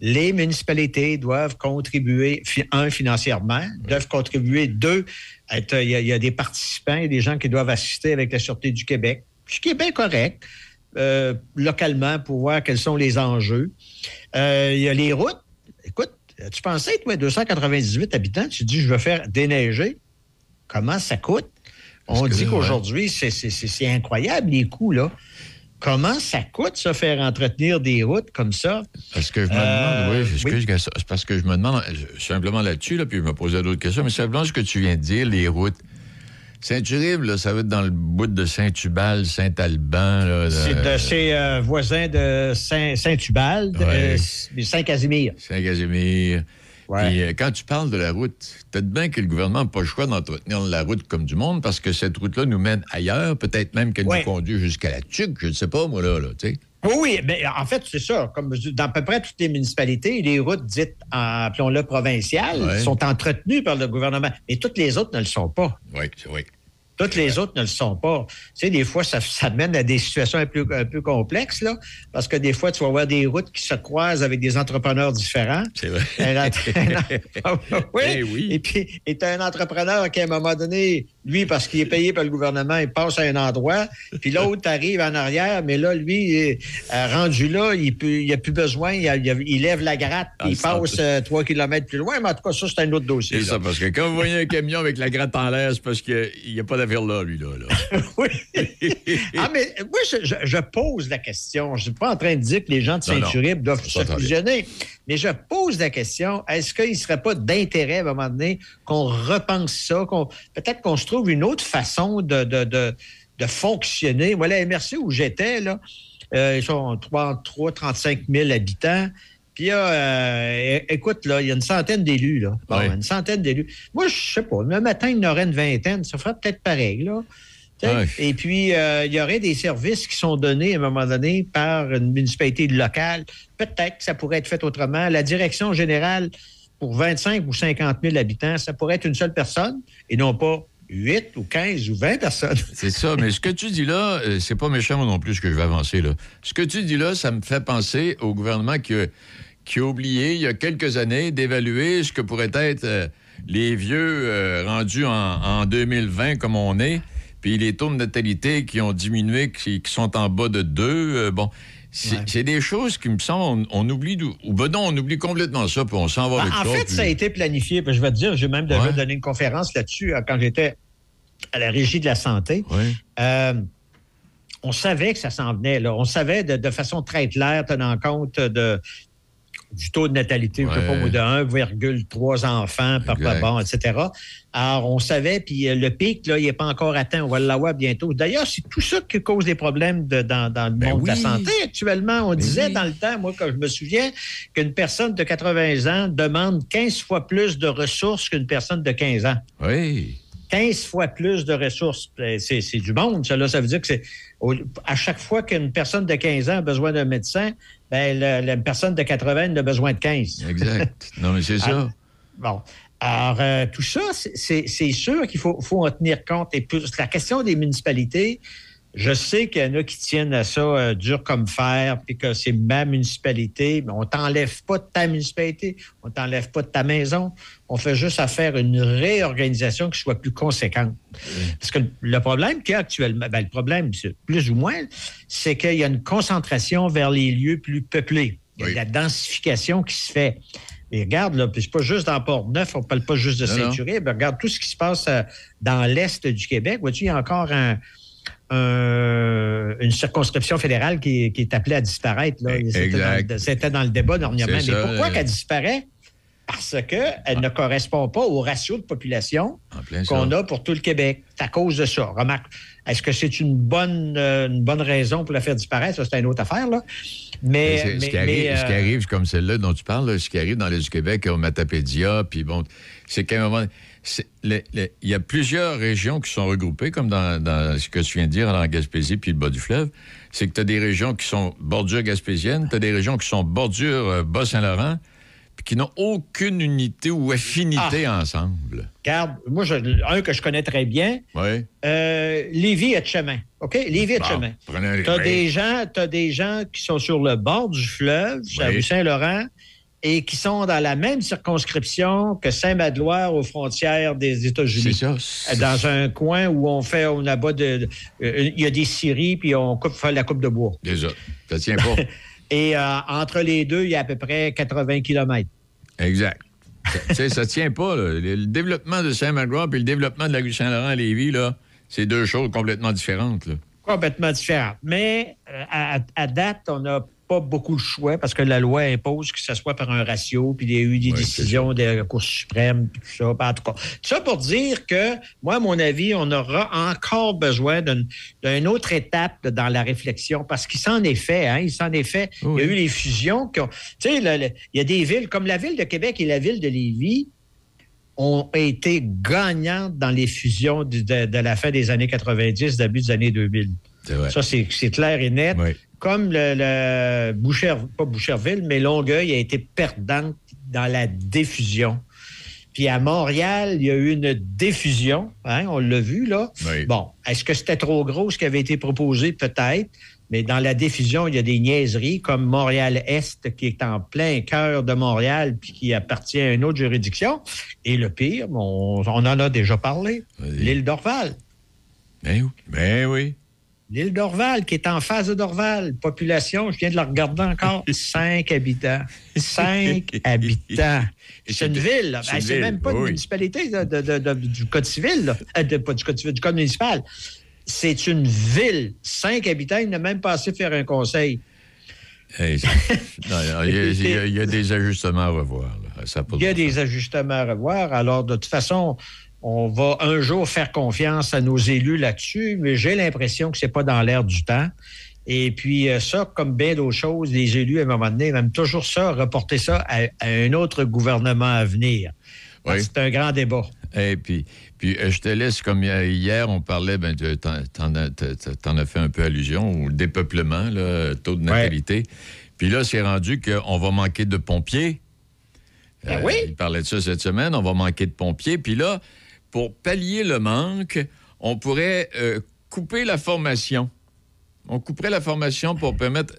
les municipalités doivent contribuer, un, financièrement, doivent contribuer, deux, il y, a- il y a des participants et des gens qui doivent assister avec la Sûreté du Québec, ce qui est bien correct, euh, localement, pour voir quels sont les enjeux. Euh, il y a les routes. Écoute, tu pensais, toi, 298 habitants, tu dis, je veux faire déneiger. Comment ça coûte? On Parce dit qu'aujourd'hui, c'est- incroyable, les coûts, là. Comment ça coûte, ça, faire entretenir des routes comme ça? Parce que je me Euh, demande, oui, oui. c'est parce que je me demande simplement là-dessus, là, puis je me posais d'autres questions, mais simplement ce que tu viens de dire, les routes. Saint-Uribe, là, ça va être dans le bout de Saint-Tubal, Saint-Alban. là, de- C'est de ses euh, voisins de Saint- Saint-Ubald, Ouais. euh, Saint-Casimir. Saint-Casimir. Puis euh, quand tu parles de la route, peut-être bien que le gouvernement n'a pas le choix d'entretenir la route comme du monde parce que cette route-là nous mène ailleurs, peut-être même qu'elle Ouais. nous conduit jusqu'à la Tuque, je ne sais pas, moi, là, là tu sais. Oui, mais en fait, c'est ça. Comme dans à peu près toutes les municipalités, les routes dites, en, appelons-le provinciales, Ouais. sont entretenues par le gouvernement. Mais toutes les autres ne le sont pas. Oui, oui. Toutes les autres ne le sont pas. Tu sais, des fois, ça, ça mène à des situations un peu, un peu complexes, là, parce que des fois, tu vas avoir des routes qui se croisent avec des entrepreneurs différents. C'est vrai. Un Ah oui. Eh oui. Et puis, et tu un entrepreneur qui, à un moment donné, lui, parce qu'il est payé par le gouvernement, il passe à un endroit, puis l'autre arrive en arrière, mais là, lui, est, euh, rendu là, il peut- il n'a plus besoin, il, a- il a- il lève la gratte, puis Ah, il passe euh, trois kilomètres plus loin, mais en tout cas, ça, c'est un autre dossier. C'est ça, parce que quand vous voyez un camion avec la gratte en l'air, c'est parce qu'il n'y a pas d'affaire là, lui, là. là. Oui. ah, mais moi, je, pose la question. Je ne suis pas en train de dire que les gens de. Saint-Uribe doivent se fusionner, mais je pose la question est-ce qu'il ne serait pas d'intérêt à un moment donné qu'on repense ça, qu'on peut-être qu'on se trouve une autre façon de, de, de, de fonctionner? Moi, la MRC où j'étais, là, euh, ils sont 33, 35 000 habitants. Puis, euh, écoute, là, il y a une centaine d'élus, là. Bon, une centaine d'élus. Moi, je sais pas. Le matin, il y en aurait une vingtaine. Ça ferait peut-être pareil, là. Et puis, euh, il y aurait des services qui sont donnés à un moment donné par une municipalité locale. Peut-être que ça pourrait être fait autrement. La direction générale, pour 25 ou 50 000 habitants, ça pourrait être une seule personne et non pas 8 ou 15 ou 20 personnes. C'est ça, mais ce que tu dis là, euh, c'est pas méchant non plus ce que je vais avancer là. Ce que tu dis là, ça me fait penser au gouvernement qui a, oublié il y a quelques années d'évaluer ce que pourraient être euh, les vieux euh, rendus en, en 2020 comme on est, puis les taux de natalité qui ont diminué, qui, sont en bas de 2. bon, c'est des choses qui me semblent, on, on oublie, ou ben non, on oublie complètement ça, puis on s'en va Ben, avec en ça. fait, puis- ça a été planifié. Puis je vais te dire, j'ai même déjà Ouais. donné une conférence là-dessus euh, quand j'étais à la Régie de la santé. Ouais. Euh, on savait que ça s'en venait. Là. On savait de, de façon très claire, tenant compte de, du taux de natalité, je sais pas, Ouais. de 1,3 enfants par bon, etc. Alors, on savait, puis euh, le pic, là, il n'est pas encore atteint. On va l'avoir bientôt. D'ailleurs, c'est tout ça qui cause des problèmes de- dans, dans le Ben monde de la santé actuellement. On disait oui. dans le temps, moi, quand je me souviens, qu'une personne de 80 ans demande 15 fois plus de ressources qu'une personne de 15 ans. Oui. 15 fois plus de ressources. Ben, C'est du monde, ça. Là, ça veut dire que c'est à chaque fois qu'une personne de 15 ans a besoin d'un médecin, ben, la, la personne de 80 a besoin de 15. Exact. Non, mais c'est ça. Bon. Alors, euh, tout ça, c'est sûr qu'il faut, faut en tenir compte. Et plus, la question des municipalités, je sais qu'il y en a qui tiennent à ça euh, dur comme fer, puis que c'est ma municipalité, mais on t'enlève pas de ta municipalité, on t'enlève pas de ta maison. On fait juste à faire une réorganisation qui soit plus conséquente. Parce que le problème qu'il y a actuellement, ben, le problème, plus ou moins, c'est qu'il y a une concentration vers les lieux plus peuplés. Il y a de la densification qui se fait. Et regarde, là, puis c'est pas juste dans Port-Neuf, on parle pas juste de. Saint-Uribe. Regarde tout ce qui se passe euh, dans l'Est du Québec. Vois-tu, il y a encore un, un- une circonscription fédérale qui, qui est appelée à disparaître. là. C'était dans, le- C'était dans le débat dernièrement. Mais ça, pourquoi euh, qu'elle disparaît? Parce qu'elle ne correspond pas au ratio de population qu'on a pour tout le Québec. C'est à cause de ça. Remarque, est-ce que c'est une bonne, euh, une bonne raison pour la faire disparaître? Ça, c'est une autre affaire, là. Mais, Mais c'est- mais- ce, qui arrive, mais, ce qui euh, arrive, comme celle-là dont tu parles, là, ce qui arrive dans l'Est du Québec, au Matapédia, puis bon, c'est qu'à un moment, le- le- il y a plusieurs régions qui sont regroupées, comme dans, dans ce que tu viens de dire, dans la Gaspésie puis le bas du fleuve. C'est que tu as des régions qui sont bordure gaspésienne, tu as des régions qui sont bordure euh, Bas-Saint-Laurent, puis qui n'ont aucune unité ou affinité Ah. ensemble. Regarde, moi, je- un que je connais très bien, Oui. euh, Lévis et chemin. OK? Lévis et Bon, chemin. Tu as oui. des gens, t'as des gens qui sont sur le bord du fleuve, Oui. rue Saint-Laurent, et qui sont dans la même circonscription que Saint-Madeloire aux frontières des États-Unis. C'est ça. Dans un coin où on fait, on abat de, euh, il y a des scieries, puis on coupe fait la coupe de bois. Déjà, ça tient pas. Et euh, entre les deux, il y a à peu près 80 km. Exact. Ça- Tu sais, ça tient pas. là. Le, développement de Saint-Magloire puis le développement de la rue Saint-Laurent à Lévis, là, c'est deux choses complètement différentes. Là. complètement différentes. Mais euh, à, à date, on n'a pas beaucoup de choix parce que la loi impose que ce soit par un ratio, puis il y a eu des décisions de la Cour suprême, puis tout ça. En tout cas, ça pour dire que, moi, à mon avis, on aura encore besoin d'une autre étape dans la réflexion parce qu'il s'en est fait. Hein, il s'en est fait. Il y a eu les fusions. qui ont- Tu sais, le- le- il y a des villes comme la ville de Québec et la ville de Lévis ont été gagnantes dans les fusions du- de, de la fin des années 90, début des années 2000. C'est vrai. Ça, c'est c'est clair et net. Comme le, le Boucher, pas Boucherville, mais Longueuil a été perdante dans la diffusion. Puis à Montréal, il y a eu une diffusion, hein, on l'a vu là. Oui. Bon, est-ce que c'était trop gros ce qui avait été proposé? Peut-être. Mais dans la diffusion, il y a des niaiseries comme Montréal-Est, qui est en plein cœur de Montréal, puis qui appartient à une autre juridiction. Et le pire, on, on en a déjà parlé, l'île d'Orval. Ben oui. Ben oui. L'île d'Orval, qui est en face de Dorval. Population, je viens de la regarder encore, cinq habitants. Cinq habitants. C'est une ville. là. c'est Ben, une C'est ville, même pas une municipalité de- de- de- du Code civil. Euh, pas du Code civil, du Code municipal. C'est une ville. Cinq habitants, il n'a même pas assez faire un conseil. Hey, c'est- non, non, il, y a, il y a- il y a des ajustements à revoir. là. Ça Il y a des ajustements à revoir. Alors, de toute façon, on va un jour faire confiance à nos élus là-dessus, mais j'ai l'impression que c'est pas dans l'air du temps. Et puis, euh, ça, comme bien d'autres choses, les élus, à un moment donné, même toujours ça, reporter ça à, à un autre gouvernement à venir. Oui. C'est un grand débat. Et puis, puis euh, je te laisse, comme hier- hier, on parlait, ben, tu- t'en, t'en as, fait un peu allusion au dépeuplement, là, taux de natalité. Puis là, c'est rendu qu'on va manquer de pompiers. Ben Euh, Il parlait de ça cette semaine, on va manquer de pompiers. Puis là, pour pallier le manque, on pourrait euh, couper la formation. On couperait la formation pour permettre...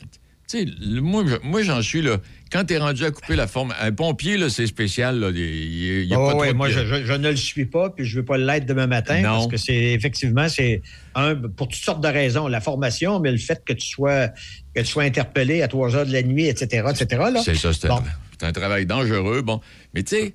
Tu sais, moi, moi j'en suis là. Quand tu es rendu à couper la formation... Un pompier, là, c'est spécial. Là. Il a Oh, pas trop ouais, moi, je, ne le suis pas, puis je ne veux pas l'être demain matin, Non. parce que c'est effectivement, c'est un pour toutes sortes de raisons. La formation, mais le fait que tu sois, que tu sois interpellé à 3 heures de la nuit, etc., etc. là. C'est ça, c'est un, Bon. un travail dangereux. Bon, mais tu sais,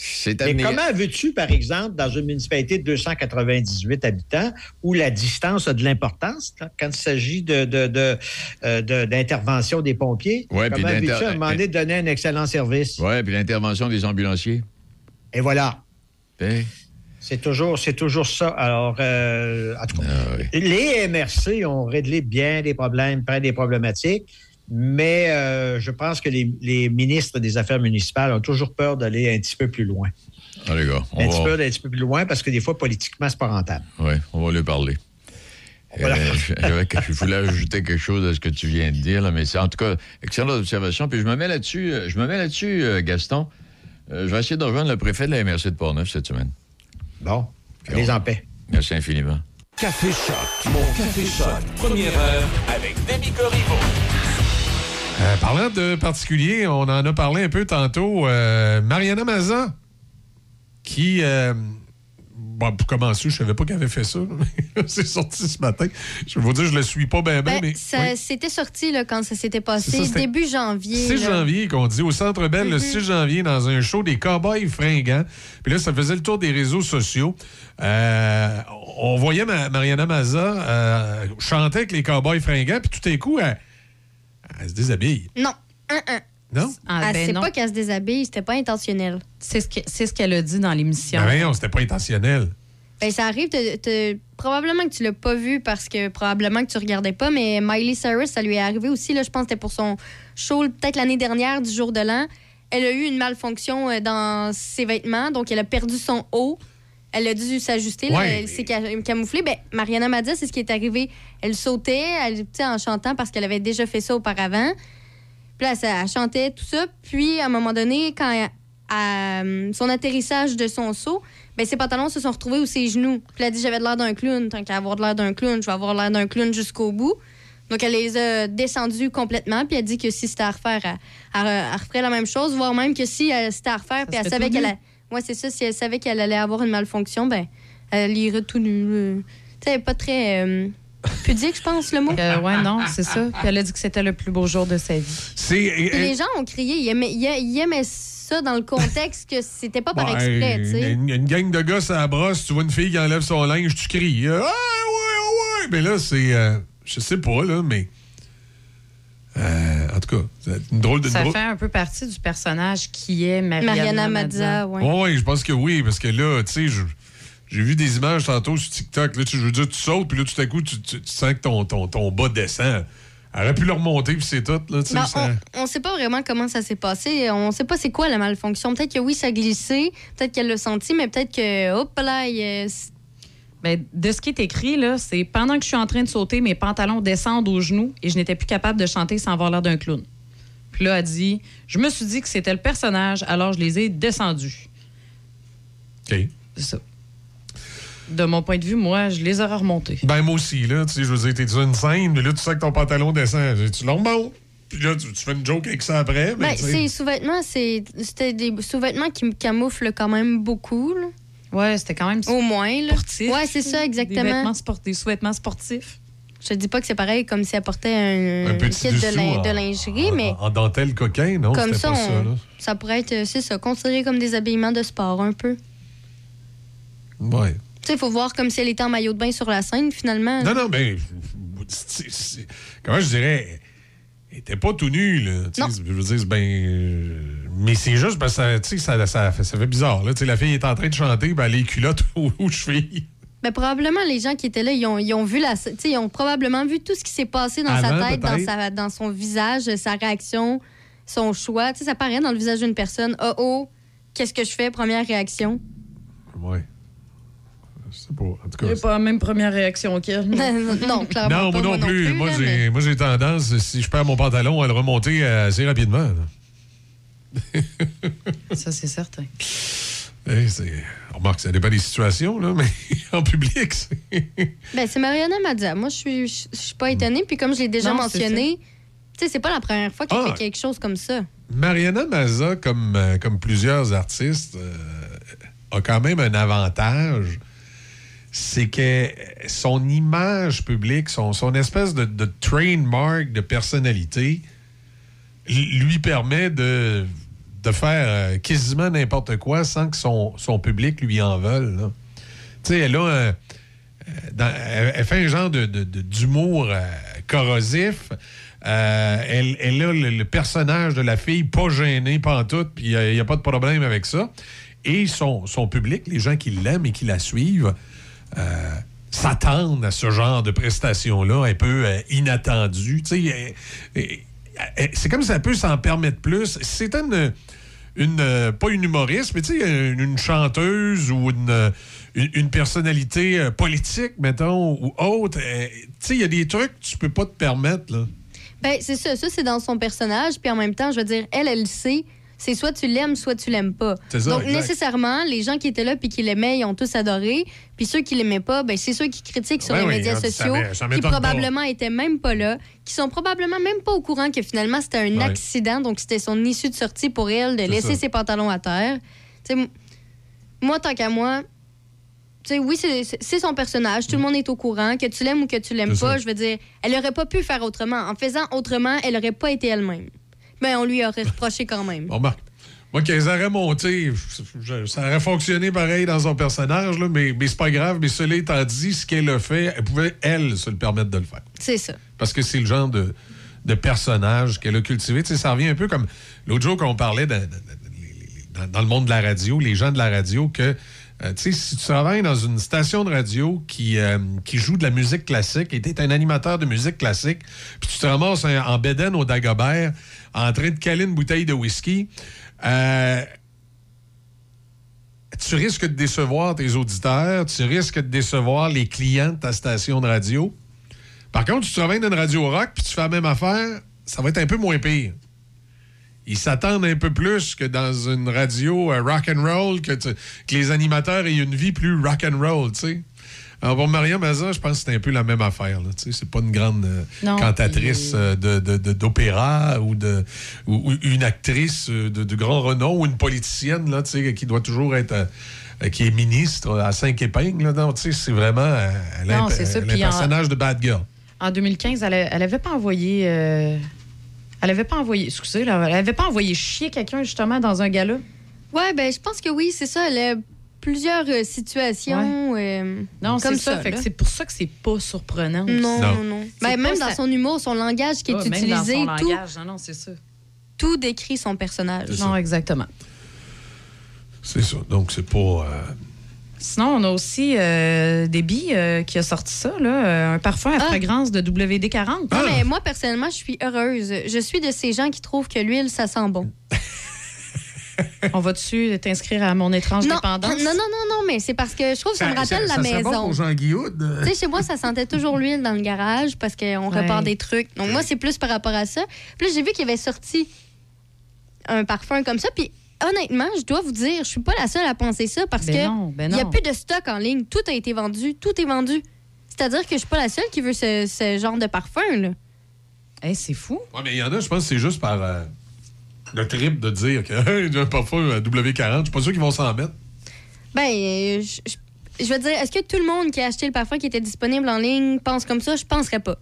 c'est Mais comment veux-tu, par exemple, dans une municipalité de 298 habitants, où la distance a de l'importance, quand il s'agit de, de- de, euh, de- d'intervention des pompiers, Ouais, comment veux-tu, à un moment donné, donner un excellent service? Oui, puis l'intervention des ambulanciers. Et voilà. Ben, C'est toujours, c'est toujours ça. Alors, euh, en tout cas, Ah les MRC ont réglé bien des problèmes, plein des problématiques, mais euh, je pense que les, les ministres des Affaires municipales ont toujours peur d'aller un petit peu plus loin. ah, les gars, on Un petit peu d'aller un petit peu plus loin parce que des fois, politiquement, c'est pas rentable. ouais, on va lui parler. Voilà. Euh, je voulais ajouter quelque chose à ce que tu viens de dire, là, mais c'est en tout cas excellente observation. Puis je me mets là-dessus, euh, je me mets là-dessus, euh, Gaston. Euh, je vais essayer de rejoindre le préfet de la MRC de Portneuf cette semaine. Bon, allez en paix. Merci infiniment. Café Choc. Mon Café Choc. Première heure avec Demi Corriveau. Euh, parlant de particulier, on en a parlé un peu tantôt. euh, Mariana Maza, qui. euh, bon, pour commencer, je savais pas qu'elle avait fait ça. C'est sorti ce matin. Je vais vous dire, je le suis pas bien, bien, Ben, mais. ça, oui. C'était sorti là, quand ça s'était passé, ça, c'était- début janvier. 6 là. janvier, qu'on dit, au Centre Bell, le Mhm. 6 janvier, dans un show des Cowboys fringants. Puis là, ça faisait le tour des réseaux sociaux. On voyait Ma- Mariana Maza chanter avec les Cowboys fringants, puis tout à coup, elle, elle se déshabille. Non. Un, un. Non? Ah, Elle ben sait non. pas qu'elle se déshabille, c'était pas intentionnel. C'est ce que- c'est ce qu'elle a dit dans l'émission. Ben voyons, c'était pas intentionnel. Ben, ça arrive, te- te- probablement que tu l'as pas vu parce que probablement que tu regardais pas, mais Miley Cyrus, ça lui est arrivé aussi, là, je pense que c'était pour son show peut-être l'année dernière du jour de l'an. Elle a eu une malfonction euh, dans ses vêtements, donc elle a perdu son haut. Elle a dû s'ajuster, Ouais. elle s'est ca- camouflée. Ben, Mariana Madia, c'est ce qui est arrivé. Elle sautait elle, en chantant parce qu'elle avait déjà fait ça auparavant. Puis là, elle chantait tout ça. Puis, à un moment donné, quand elle- à son atterrissage de son saut, ben, ses pantalons se sont retrouvés où ses genoux. Puis elle a dit J'avais l'air d'un clown. Tant qu'à avoir l'air d'un clown, je vais avoir l'air d'un clown jusqu'au bout. Donc, elle les a descendus complètement. Puis elle dit que si c'était à refaire, elle, elle- elle referait la même chose, voire même que si c'était à refaire, puis elle savait qu'elle Ouais, c'est ça. Si elle savait qu'elle allait avoir une malfonction, ben, elle irait tout nu. euh. Tu sais, pas très euh, pudique, je pense, le mot. Euh, ouais, non, c'est ça. Puis elle a dit que c'était le plus beau jour de sa vie. C'est. Puis les gens ont crié. Ils aimaient, ils ça dans le contexte que c'était pas par exprès, tu sais. une, une gang de gars à la brosse, tu vois une fille qui enlève son linge, tu cries. Ah, ouais, ouais, ouais. Mais là, c'est. euh, je sais pas, là, mais. Euh, en tout cas, c'est une drôle de. Ça drôle- fait un peu partie du personnage qui est Mariana, Mariana Mazza. Ouais, ouais, je pense que oui, parce que là, tu sais, je- j'ai vu des images tantôt sur TikTok. Là, tu, je veux dire, tu sautes, puis là, tout à coup, tu, tu- tu sens que ton, ton, ton bas descend. Elle aurait pu le remonter, puis c'est tout. Là, tu sais, Ben, ça- on, on sait pas vraiment comment ça s'est passé. On sait pas c'est quoi la malfonction. Peut-être que oui, ça a glissé. Peut-être qu'elle l'a senti, mais peut-être que, hop là, Ben, de ce qui est écrit, là, c'est pendant que je suis en train de sauter, mes pantalons descendent aux genoux et je n'étais plus capable de chanter sans avoir l'air d'un clown. Puis là, elle dit Je me suis dit que c'était le personnage, alors je les ai descendus. OK. C'est ça. De mon point de vue, moi, je les aurais remontés. Ben, moi aussi, là, tu sais, je veux dire, t'es sur une scène, mais là, tu sais que ton pantalon descend. Tu le remontes, puis là, tu, tu fais une joke avec ça après. Ben, ces sous-vêtements, c'est- c'était des sous-vêtements qui me camouflent quand même beaucoup. là. Ouais, c'était quand même Au moins. Là. sportif. Ouais, c'est ça, Des, exactement. vêtements sport- des sous-vêtements sportifs. Je te dis pas que c'est pareil comme si elle portait un, un petit kit de, dessous lin- en- de lingerie, en- mais En, dentelle coquin, non? comme c'était ça, pas on- ça, là. ça pourrait être, euh, c'est ça, considéré comme des habillements de sport un peu. Ouais. Tu sais, il faut voir comme si elle était en maillot de bain sur la scène, finalement. Non, non, ben. c'est- c'est- Comment je dirais? Était pas tout nu, là. Non. Je veux dire, ben. euh, Mais c'est juste parce que ça, ça, ça, fait, ça fait bizarre, là. La fille est en train de chanter, ben, les culottes aux, aux chevilles. Ben, probablement, les gens qui étaient là, ils ont, ils ont vu la. Ils ont probablement vu tout ce qui s'est passé dans Avant, sa tête, dans, sa, dans son visage, sa réaction, son choix. Ça paraît dans le visage d'une personne. Oh oh, qu'est-ce que je fais? Première réaction. Ouais. Sais pas. En tout cas. J'ai pas la même première réaction qu'elle. non, clairement. Non, pas, moi non plus. Moi, mais- moi, j'ai tendance, si je perds mon pantalon, à le remonter assez rapidement. Ça, c'est certain. Eh, c'est... Remarque, ça dépend des situations, là, mais en public, c'est... Ben, c'est Mariana Madia. Moi, je suis, je je suis pas étonnée. Puis, comme je l'ai déjà Non, mentionné, tu sais, c'est pas la première fois qu'elle Ah. fait quelque chose comme ça. Mariana Maza, comme, euh, comme plusieurs artistes, euh, a quand même un avantage. C'est que son image publique, son, son espèce de, de trademark de personnalité lui permet de, de faire euh, quasiment n'importe quoi sans que son, son public lui en veuille. Tu sais, elle a euh, elle, fait un genre de, de- d'humour euh, corrosif. Elle, elle a le, personnage de la fille pas gêné, pas en tout, puis il n'y a, pas de problème avec ça. Et son, son public, les gens qui l'aiment et qui la suivent, euh, s'attendent à ce genre de prestations-là un peu euh, inattendues. C'est comme ça peut s'en permettre plus. C'était une, une euh, pas une humoriste, mais une, une chanteuse ou une, euh, une, personnalité politique, mettons, ou autre. il y a des trucs que tu peux pas te permettre, là. Ben, c'est ça. Ça, c'est dans son personnage. Puis en même temps, je veux dire, elle, elle sait c'est soit tu l'aimes, soit tu l'aimes pas. Ça, Donc, exact. nécessairement, les gens qui étaient là puis qui l'aimaient, ils ont tous adoré. Puis ceux qui l'aimaient pas, ben, c'est ceux qui critiquent sur Ouais, les oui, médias hein, sociaux, ça qui m'étonne pas. probablement étaient même pas là, qui sont probablement même pas au courant que finalement c'était un Ouais. accident, donc c'était son issue de sortie pour elle de laisser ça. ses pantalons à terre. Tu sais, m- moi, tant qu'à moi, oui, c'est- son personnage. Tout le monde est au courant. Que tu l'aimes ou que tu l'aimes pas, ça. je veux dire, elle aurait pas pu faire autrement. En faisant autrement, elle aurait pas été elle-même. Mais on lui aurait reproché quand même. Bon, Marc, moi, qu'elles auraient monté, je- ça aurait fonctionné pareil dans son personnage, là, mais, mais c'est pas grave. Mais cela étant dit, ce qu'elle a fait, elle pouvait, elle, se le permettre de le faire. C'est ça. Parce que c'est le genre de, de personnage qu'elle a cultivé. Tu sais, ça revient un peu comme l'autre jour qu'on parlait dans le monde de la radio, les gens de la radio, que euh, tu sais, si tu travailles dans une station de radio qui, euh, qui joue de la musique classique et tu es un animateur de musique classique, puis tu te ramasses en, en au Dagobert en train de caler une bouteille de whisky, euh, tu risques de décevoir tes auditeurs, tu risques de décevoir les clients de ta station de radio. Par contre, tu travailles dans une radio rock puis tu fais la même affaire, ça va être un peu moins pire. Ils s'attendent un peu plus que dans une radio euh, rock and roll que, les animateurs aient une vie plus rock and roll, tu sais. Alors pour Maria Maza, je pense que c'est un peu la même affaire. Tu sais. c'est pas une grande euh, Non, cantatrice euh, de, de- de- d'opéra ou, de, ou, ou une actrice euh, de, grand renom ou une politicienne là, tu sais, qui doit toujours être qui est ministre à cinq épingles. Là, non, tu sais, c'est vraiment elle a Non, un- en- personnage de bad girl. En 2015, elle, elle avait pas envoyé. Elle avait pas envoyé. Excusez, là, elle avait pas envoyé chier quelqu'un justement dans un gala? Ouais, ben je pense que oui, c'est ça. Elle a plusieurs euh, situations euh, Non, comme c'est ça. c'est pour ça que c'est pas surprenant. aussi. Non, non, non. Ben, même dans ça- son humour, son langage qui est dans utilisé, son tout, langage. Non, non, c'est ça. tout décrit son personnage. Non, exactement. C'est ça. Donc c'est pas. euh, Sinon, on a aussi euh, Debbie euh, qui a sorti ça, là, euh, un parfum à Ah. fragrance de WD-40. Non, mais moi, personnellement, je suis heureuse. Je suis de ces gens qui trouvent que l'huile, ça sent bon. On va-tu t'inscrire à mon étrange Non, dépendance? non, non, non, non, mais c'est parce que je trouve que ça, me rappelle la maison. Jean-Guillaume. Tu sais, chez moi, ça sentait toujours l'huile dans le garage parce qu'on Ouais. repart des trucs. Donc, moi, c'est plus par rapport à ça. Puis j'ai vu qu'il avait sorti un parfum comme ça. Puis, honnêtement, je dois vous dire, je suis pas la seule à penser ça parce Ben que non, ben il n'y a plus de stock en ligne. Tout a été vendu. Tout est vendu. C'est-à-dire que je suis pas la seule qui veut ce, ce genre de parfum, là. Hey, c'est fou. Ouais, mais il y en a, je pense que c'est juste par euh, le trip de dire que hey, j'ai un parfum à W40. Je suis pas sûr qu'ils vont s'en mettre. Ben, euh, je, je- je veux dire, est-ce que tout le monde qui a acheté le parfum qui était disponible en ligne pense comme ça? Je penserais pas.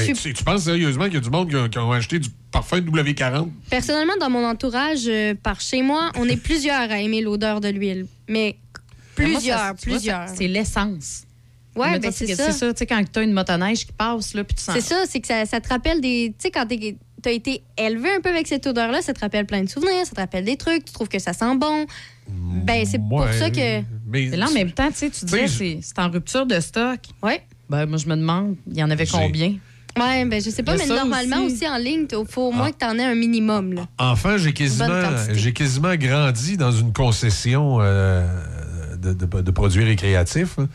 Hey, suis tu, tu penses sérieusement qu'il y a du monde qui, a- qui acheté du parfum W40? Personnellement, dans mon entourage, euh, par chez moi, on est plusieurs à aimer l'odeur de l'huile. Mais moi, plusieurs, ça- plusieurs. C'est l'essence. Ouais, ben c'est c'est ça. C'est ça, tu sais, quand tu as une motoneige qui passe, là, puis tu sens. C'est ça, c'est que ça, ça te rappelle des. Tu sais, quand tu as été élevé un peu avec cette odeur-là, ça te rappelle plein de souvenirs, ça te rappelle des trucs, tu trouves que ça sent bon. Ben, c'est pour ça que. Mais, Mais là, en même temps, tu sais, tu disais, c'est en rupture de stock. Ouais. Ben, moi, je me demande, il y en avait J'ai- combien? Ouais, ben je sais pas, Mais normalement aussi- aussi, en ligne, il faut au moins Ah. que tu en aies un minimum. Là. Enfant, j'ai quasiment, j'ai quasiment grandi dans une concession euh, de, de- de produits récréatifs. hein.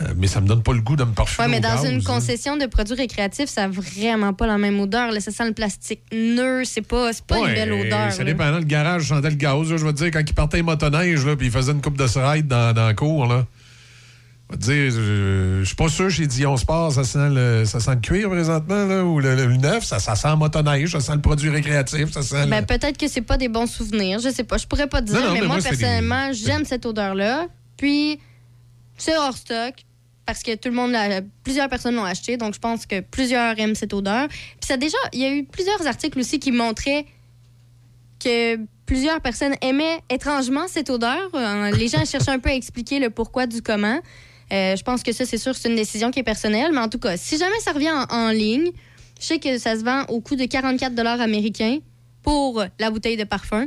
Euh, mais ça me donne pas le goût de me parfumer Ouais, mais dans gaz, une hein. concession de produits récréatifs, ça n'a vraiment pas la même odeur. Là. Ça sent le plastique neuf, c'est pas, c'est pas Ouais, une belle odeur. Ça là. dépendant, le garage sentait le gaz. là, je veux dire, quand il partait les motoneiges, puis il faisait une coupe de ride dans, dans la cour, là. Je dire, je je suis pas sûr chez Dion Sport, ça sent le, ça sent le cuir présentement, là, ou le, le neuf, ça, ça sent motoneige, ça sent le produit récréatif, ça sent. Ben, peut-être que c'est pas des bons souvenirs. Je sais pas. Je pourrais pas te dire, Non, non, mais, mais moi, personnellement, des- j'aime cette odeur-là. Puis, c'est hors stock parce que tout le monde l'a. Plusieurs personnes l'ont acheté. Donc, je pense que plusieurs aiment cette odeur. Puis, ça déjà. Il y a eu plusieurs articles aussi qui montraient que plusieurs personnes aimaient étrangement cette odeur. Euh, Les gens cherchaient un peu à expliquer le pourquoi du comment. Euh, je pense que ça, c'est sûr, c'est une décision qui est personnelle. Mais en tout cas, si jamais ça revient en, ligne, je sais que ça se vend au coût de 44 américains pour la bouteille de parfum.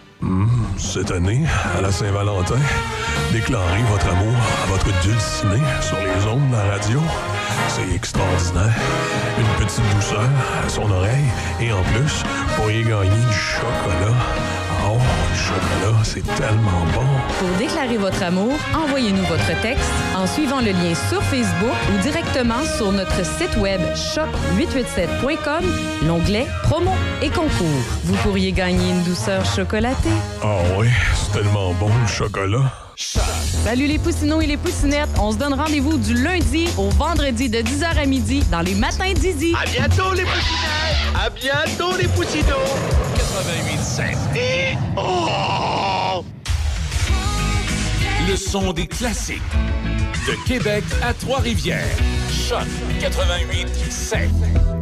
Hmm, cette année, à la Saint-Valentin, déclarez votre amour à votre dulciné sur les ondes de la radio. C'est extraordinaire. Une petite douceur à son oreille et en plus, vous pourriez gagner du chocolat. Oh, du chocolat, c'est tellement bon. Pour déclarer votre amour, envoyez-nous votre texte en suivant le lien sur Facebook ou directement sur notre site web choc887.com, l'onglet Promo et concours. Vous pourriez gagner une douceur chocolatée. Ah oui, c'est tellement bon le chocolat. Salut les poussinots et les poussinettes. On se donne rendez-vous du lundi au vendredi de 10h à midi dans les matins d'Izzy. À bientôt les poussinettes! À bientôt les poussinots! 88.7. Et... Oh! Le son des classiques. De Québec à Trois-Rivières. Choc 88.7.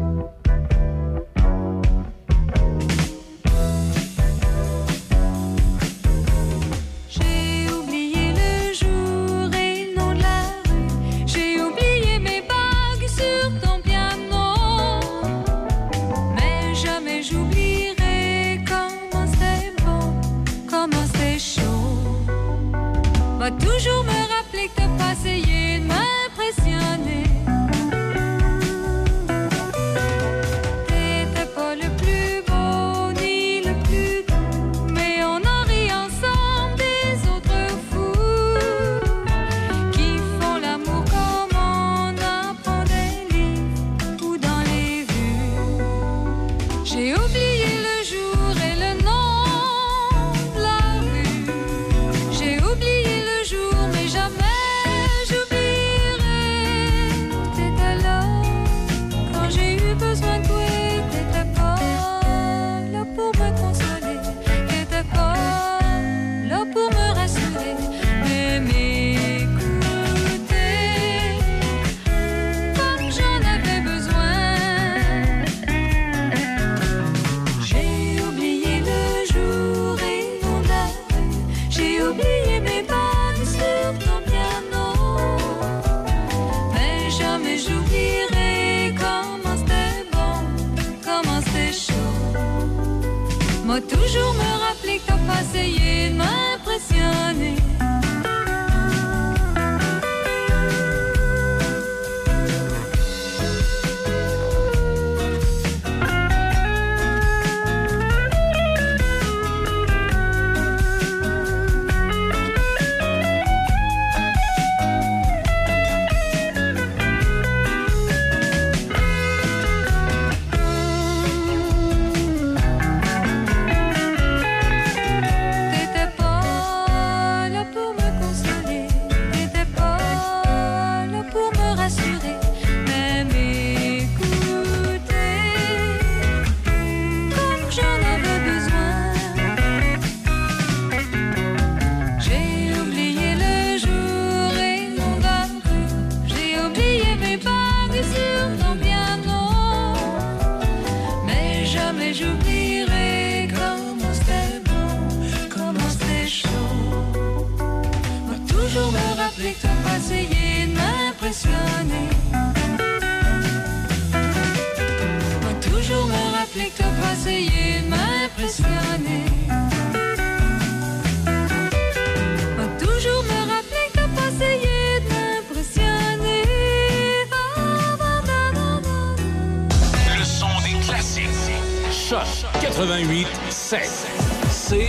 88.7. C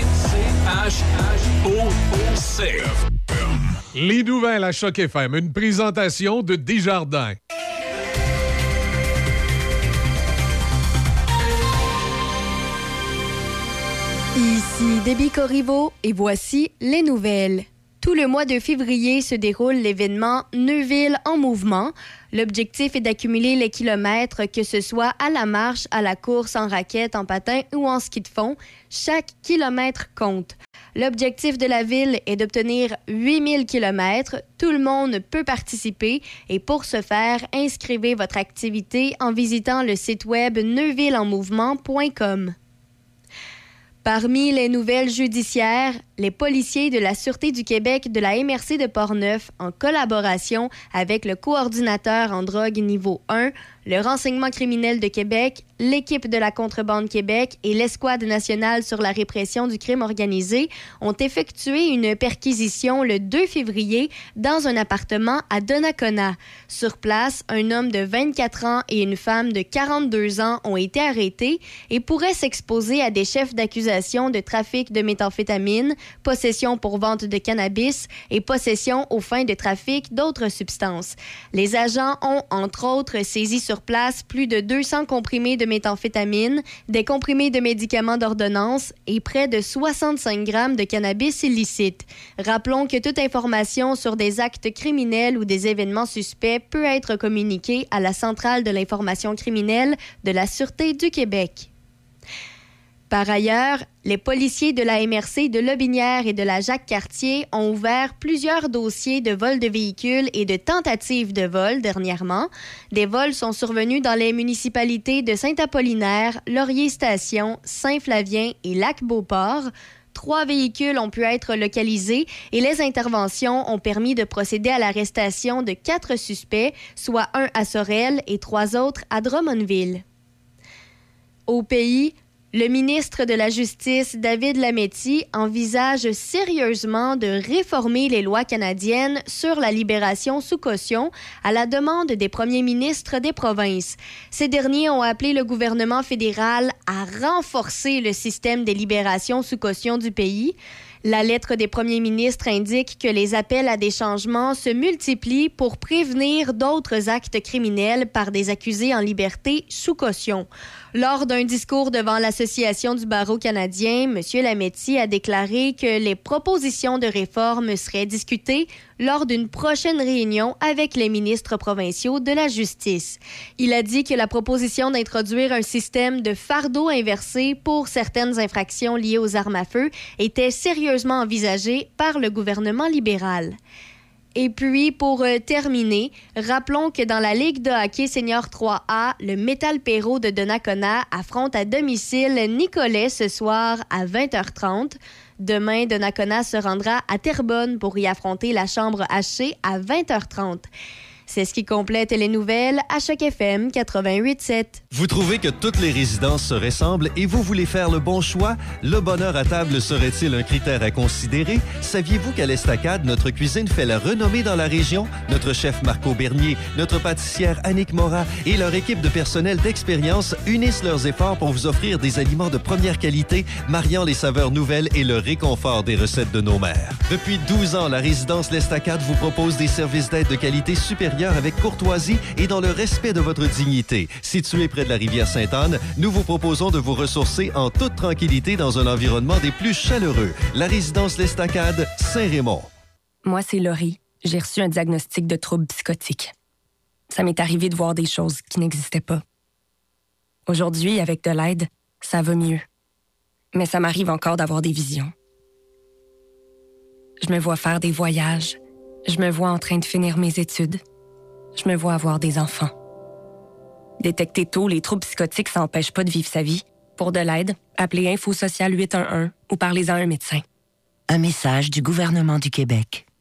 H O C. Les nouvelles à Choc FM, une présentation de Desjardins. Ici Déby Corriveau et voici les nouvelles. Le mois de février se déroule l'événement Neuville en mouvement. L'objectif est d'accumuler les kilomètres, que ce soit à la marche, à la course, en raquette, en patin ou en ski de fond. Chaque kilomètre compte. L'objectif de la ville est d'obtenir 8000 kilomètres. Tout le monde peut participer et pour ce faire, inscrivez votre activité en visitant le site web neuvilleenmouvement.com. Parmi les nouvelles judiciaires, les policiers de la Sûreté du Québec de la MRC de Portneuf, en collaboration avec le coordinateur en drogue niveau 1, le renseignement criminel de Québec, l'équipe de la contrebande Québec et l'escouade nationale sur la répression du crime organisé ont effectué une perquisition le 2 février dans un appartement à Donnacona. Sur place, un homme de 24 ans et une femme de 42 ans ont été arrêtés et pourraient s'exposer à des chefs d'accusation de trafic de méthamphétamine, possession pour vente de cannabis et possession aux fins de trafic d'autres substances. Les agents ont, entre autres, saisi sur place plus de 200 comprimés de méthamphétamine, des comprimés de médicaments d'ordonnance et près de 65 grammes de cannabis illicite. Rappelons que toute information sur des actes criminels ou des événements suspects peut être communiquée à la Centrale de l'information criminelle de la Sûreté du Québec. Par ailleurs, les policiers de la MRC de Lobinière et de la Jacques-Cartier ont ouvert plusieurs dossiers de vol de véhicules et de tentatives de vol dernièrement. Des vols sont survenus dans les municipalités de Saint-Apollinaire, Laurier-Station, Saint-Flavien et Lac-Beauport. Trois véhicules ont pu être localisés et les interventions ont permis de procéder à l'arrestation de quatre suspects, soit un à Sorel et trois autres à Drummondville. Au pays, le ministre de la Justice, David Lametti, envisage sérieusement de réformer les lois canadiennes sur la libération sous caution à la demande des premiers ministres des provinces. Ces derniers ont appelé le gouvernement fédéral à renforcer le système des libérations sous caution du pays. La lettre des premiers ministres indique que les appels à des changements se multiplient pour prévenir d'autres actes criminels par des accusés en liberté sous caution. Lors d'un discours devant l'Association du barreau canadien, M. Lametti a déclaré que les propositions de réforme seraient discutées lors d'une prochaine réunion avec les ministres provinciaux de la justice. Il a dit que la proposition d'introduire un système de fardeau inversé pour certaines infractions liées aux armes à feu était sérieusement envisagée par le gouvernement libéral. Et puis, pour euh, terminer, rappelons que dans la Ligue de hockey senior 3A, le Metal Perro de Donnacona affronte à domicile Nicolet ce soir à 20h30. Demain, Donnacona se rendra à Terrebonne pour y affronter la Chambre hachée à 20h30. C'est ce qui complète les nouvelles à chaque FM 88.7. Vous trouvez que toutes les résidences se ressemblent et vous voulez faire le bon choix? Le bonheur à table serait-il un critère à considérer? Saviez-vous qu'à l'Estacade, notre cuisine fait la renommée dans la région? Notre chef Marco Bernier, notre pâtissière Annick Morat et leur équipe de personnel d'expérience unissent leurs efforts pour vous offrir des aliments de première qualité, mariant les saveurs nouvelles et le réconfort des recettes de nos mères. Depuis 12 ans, la résidence L'Estacade vous propose des services d'aide de qualité supérieure avec courtoisie et dans le respect de votre dignité. Situé près de la rivière Sainte-Anne, nous vous proposons de vous ressourcer en toute tranquillité dans un environnement des plus chaleureux. La résidence L'Estacade, Saint-Raymond. Moi, c'est Laurie. J'ai reçu un diagnostic de trouble psychotique. Ça m'est arrivé de voir des choses qui n'existaient pas. Aujourd'hui, avec de l'aide, ça va mieux. Mais ça m'arrive encore d'avoir des visions. Je me vois faire des voyages. Je me vois en train de finir mes études. Je me vois avoir des enfants. Détecter tôt les troubles psychotiques, ça n'empêche pas de vivre sa vie. Pour de l'aide, appelez Info Social 811 ou parlez à un médecin. Un message du gouvernement du Québec.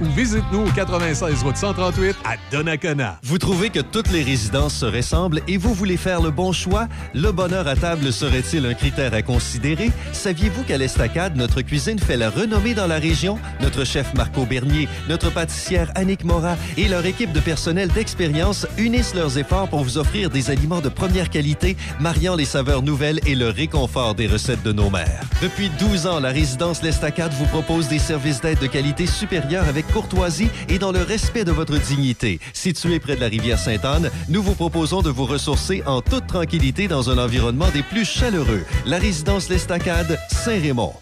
ou visite-nous au 96 route 138 à Donnacona. Vous trouvez que toutes les résidences se ressemblent et vous voulez faire le bon choix? Le bonheur à table serait-il un critère à considérer? Saviez-vous qu'à l'Estacade, notre cuisine fait la renommée dans la région? Notre chef Marco Bernier, notre pâtissière Annick Morat et leur équipe de personnel d'expérience unissent leurs efforts pour vous offrir des aliments de première qualité, mariant les saveurs nouvelles et le réconfort des recettes de nos mères. Depuis 12 ans, la résidence L'Estacade vous propose des services d'aide de qualité supérieure avec courtoisie et dans le respect de votre dignité. Situé près de la rivière Sainte-Anne, nous vous proposons de vous ressourcer en toute tranquillité dans un environnement des plus chaleureux. La résidence L'Estacade, Saint-Raymond.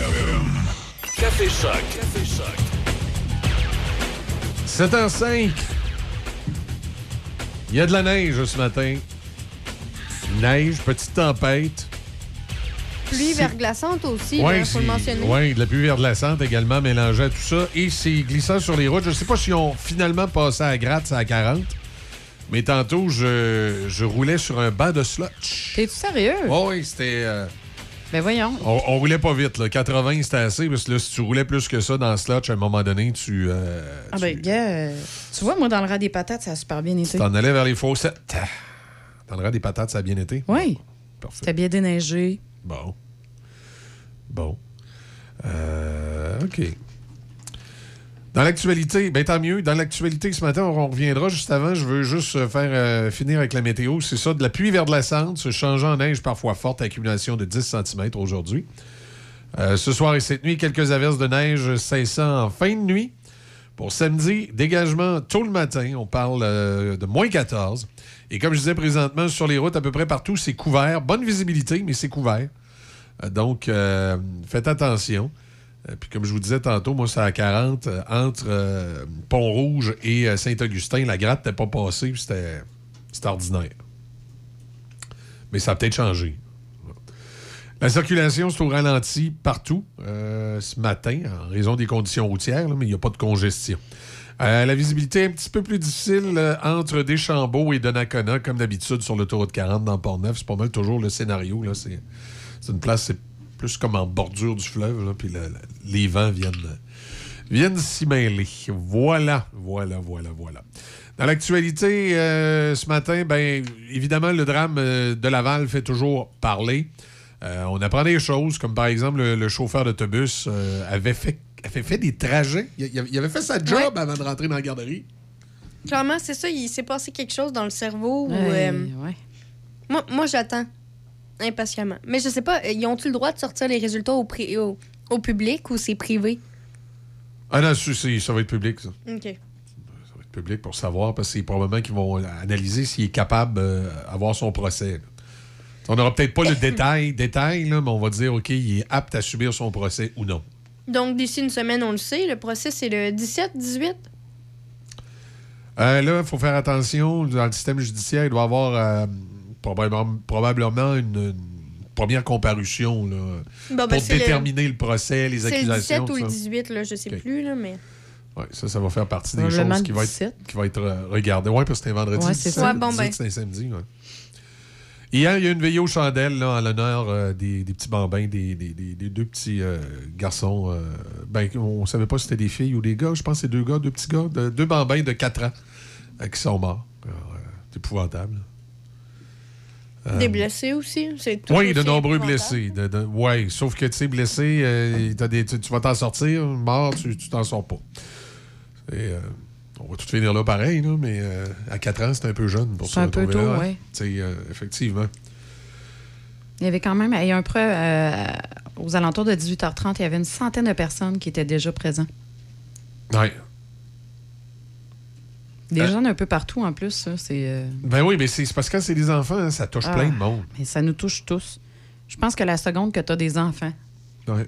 Café Choc. Café Choc. 7h05. Il y a de la neige ce matin. Neige, petite tempête. Pluie verglaçante aussi, il Oui, faut le mentionner. ouais, de la pluie verglaçante également mélangée à tout ça. Et c'est glissant sur les routes. Je ne sais pas si on finalement passé à gratte à 40. Mais tantôt, je, je roulais sur un banc de slotch. T'es-tu sérieux? Oh, oui, c'était. euh, Ben voyons. on, on roulait pas vite. Là. 80, c'était assez. Parce que là, si tu roulais plus que ça dans le slotch, à un moment donné, tu euh, Ah ben, gars, euh, tu vois, moi, dans le rat des patates, ça a super bien été. t'en allais vers les fossettes. Dans le rang des patates, ça a bien été? Oui. Parfait. C'était bien déneigé. Bon. Bon. Euh, OK. Dans l'actualité, ben tant mieux. Dans l'actualité ce matin, on reviendra juste avant. Je veux juste euh, faire euh, finir avec la météo. C'est ça, de la pluie vers de la cendre, se changeant en neige parfois forte, accumulation de 10 cm aujourd'hui. Euh, ce soir et cette nuit, quelques averses de neige cessant en fin de nuit. Pour samedi, dégagement tôt le matin. On parle de moins 14. Et comme je disais présentement, sur les routes, à peu près partout, c'est couvert. Bonne visibilité, mais c'est couvert. Donc, faites attention. Euh, puis comme je vous disais tantôt, moi, c'est à 40, euh, entre euh, Pont-Rouge et Saint-Augustin. La gratte n'était pas passée, puis c'était ordinaire. Mais ça a peut-être changé. La circulation, c'est au ralenti partout ce matin, en raison des conditions routières, mais il n'y a pas de congestion. La visibilité est un petit peu plus difficile entre Deschambault et Donnacona, comme d'habitude sur l'autoroute 40 dans Port-Neuf. C'est pas mal toujours le scénario. C'est une place, plus comme en bordure du fleuve, là, puis le- le- les vents viennent, viennent s'y mêler. Voilà, voilà, voilà, voilà. Dans l'actualité, euh, ce matin, ben, évidemment, le drame euh, de Laval fait toujours parler. Euh, on apprend des choses, comme par exemple, le, le chauffeur d'autobus euh, avait, fait, avait fait des trajets. Il, avait fait sa job avant de rentrer dans la garderie. Clairement, c'est ça, il s'est passé quelque chose dans le cerveau. où, Ouais, euh, ouais. Moi, moi j'attends impatiemment. Mais je sais pas, ils ont-ils le droit de sortir les résultats au, pri- au, au public ou c'est privé? Ah non, ça va être public, ça. OK. Ça va être public pour savoir, parce que c'est probablement qu'ils vont analyser s'il est capable d'avoir son procès. là. On n'aura peut-être pas le détail, détail là, mais on va dire, OK, il est apte à subir son procès ou non. Donc, d'ici une semaine, on le sait, le procès, c'est le 17-18? Euh, là, il faut faire attention. Dans le système judiciaire, il doit y avoir euh, probablement, probablement une, une première comparution là, Bon, ben, pour c'est le- déterminer le, procès, les C'est le accusations. 17 ou le ça. 18, là, je sais OK. plus, là, mais... Ouais, ça, ça va faire partie des choses qui vont 17. être, qui vont être euh, regardées. Oui, parce que vendredi. Ouais, c'est 17, ça. Ouais, bon, 18, ben. c'était samedi. ouais. Hier, il y a une veillée aux chandelles là, en l'honneur euh, des, des petits bambins, des, des- des- des deux petits euh, garçons. euh, ben, on savait pas si c'était des filles ou des gars. Je pense que c'est deux gars, deux petits gars, de- deux bambins de 4 ans euh, qui sont morts. Euh, c'est épouvantable. Euh, Des blessés aussi, c'est tout oui, de nombreux blessés. De, de- ouais, sauf que, tu sais, blessé, euh, t'as des- tu, tu vas t'en sortir, mort, tu t'en sors pas. Et, euh, on va tout finir là pareil, là, mais euh, à 4 ans, c'est un peu jeune pour C'est se un peu retrouver tôt, là. hein. ouais. Tu sais, euh, effectivement. Il y avait quand même, il y a un preuve, euh, aux alentours de 18h30, il y avait une centaine de personnes qui étaient déjà présentes. Ouais. Des Euh, jeunes un peu partout en plus, ça. C'est. euh, Ben oui, mais c'est parce que quand c'est des enfants, hein, ça touche ah, plein de monde. Mais ça nous touche tous. Je pense que la seconde que tu as des enfants. Ouais.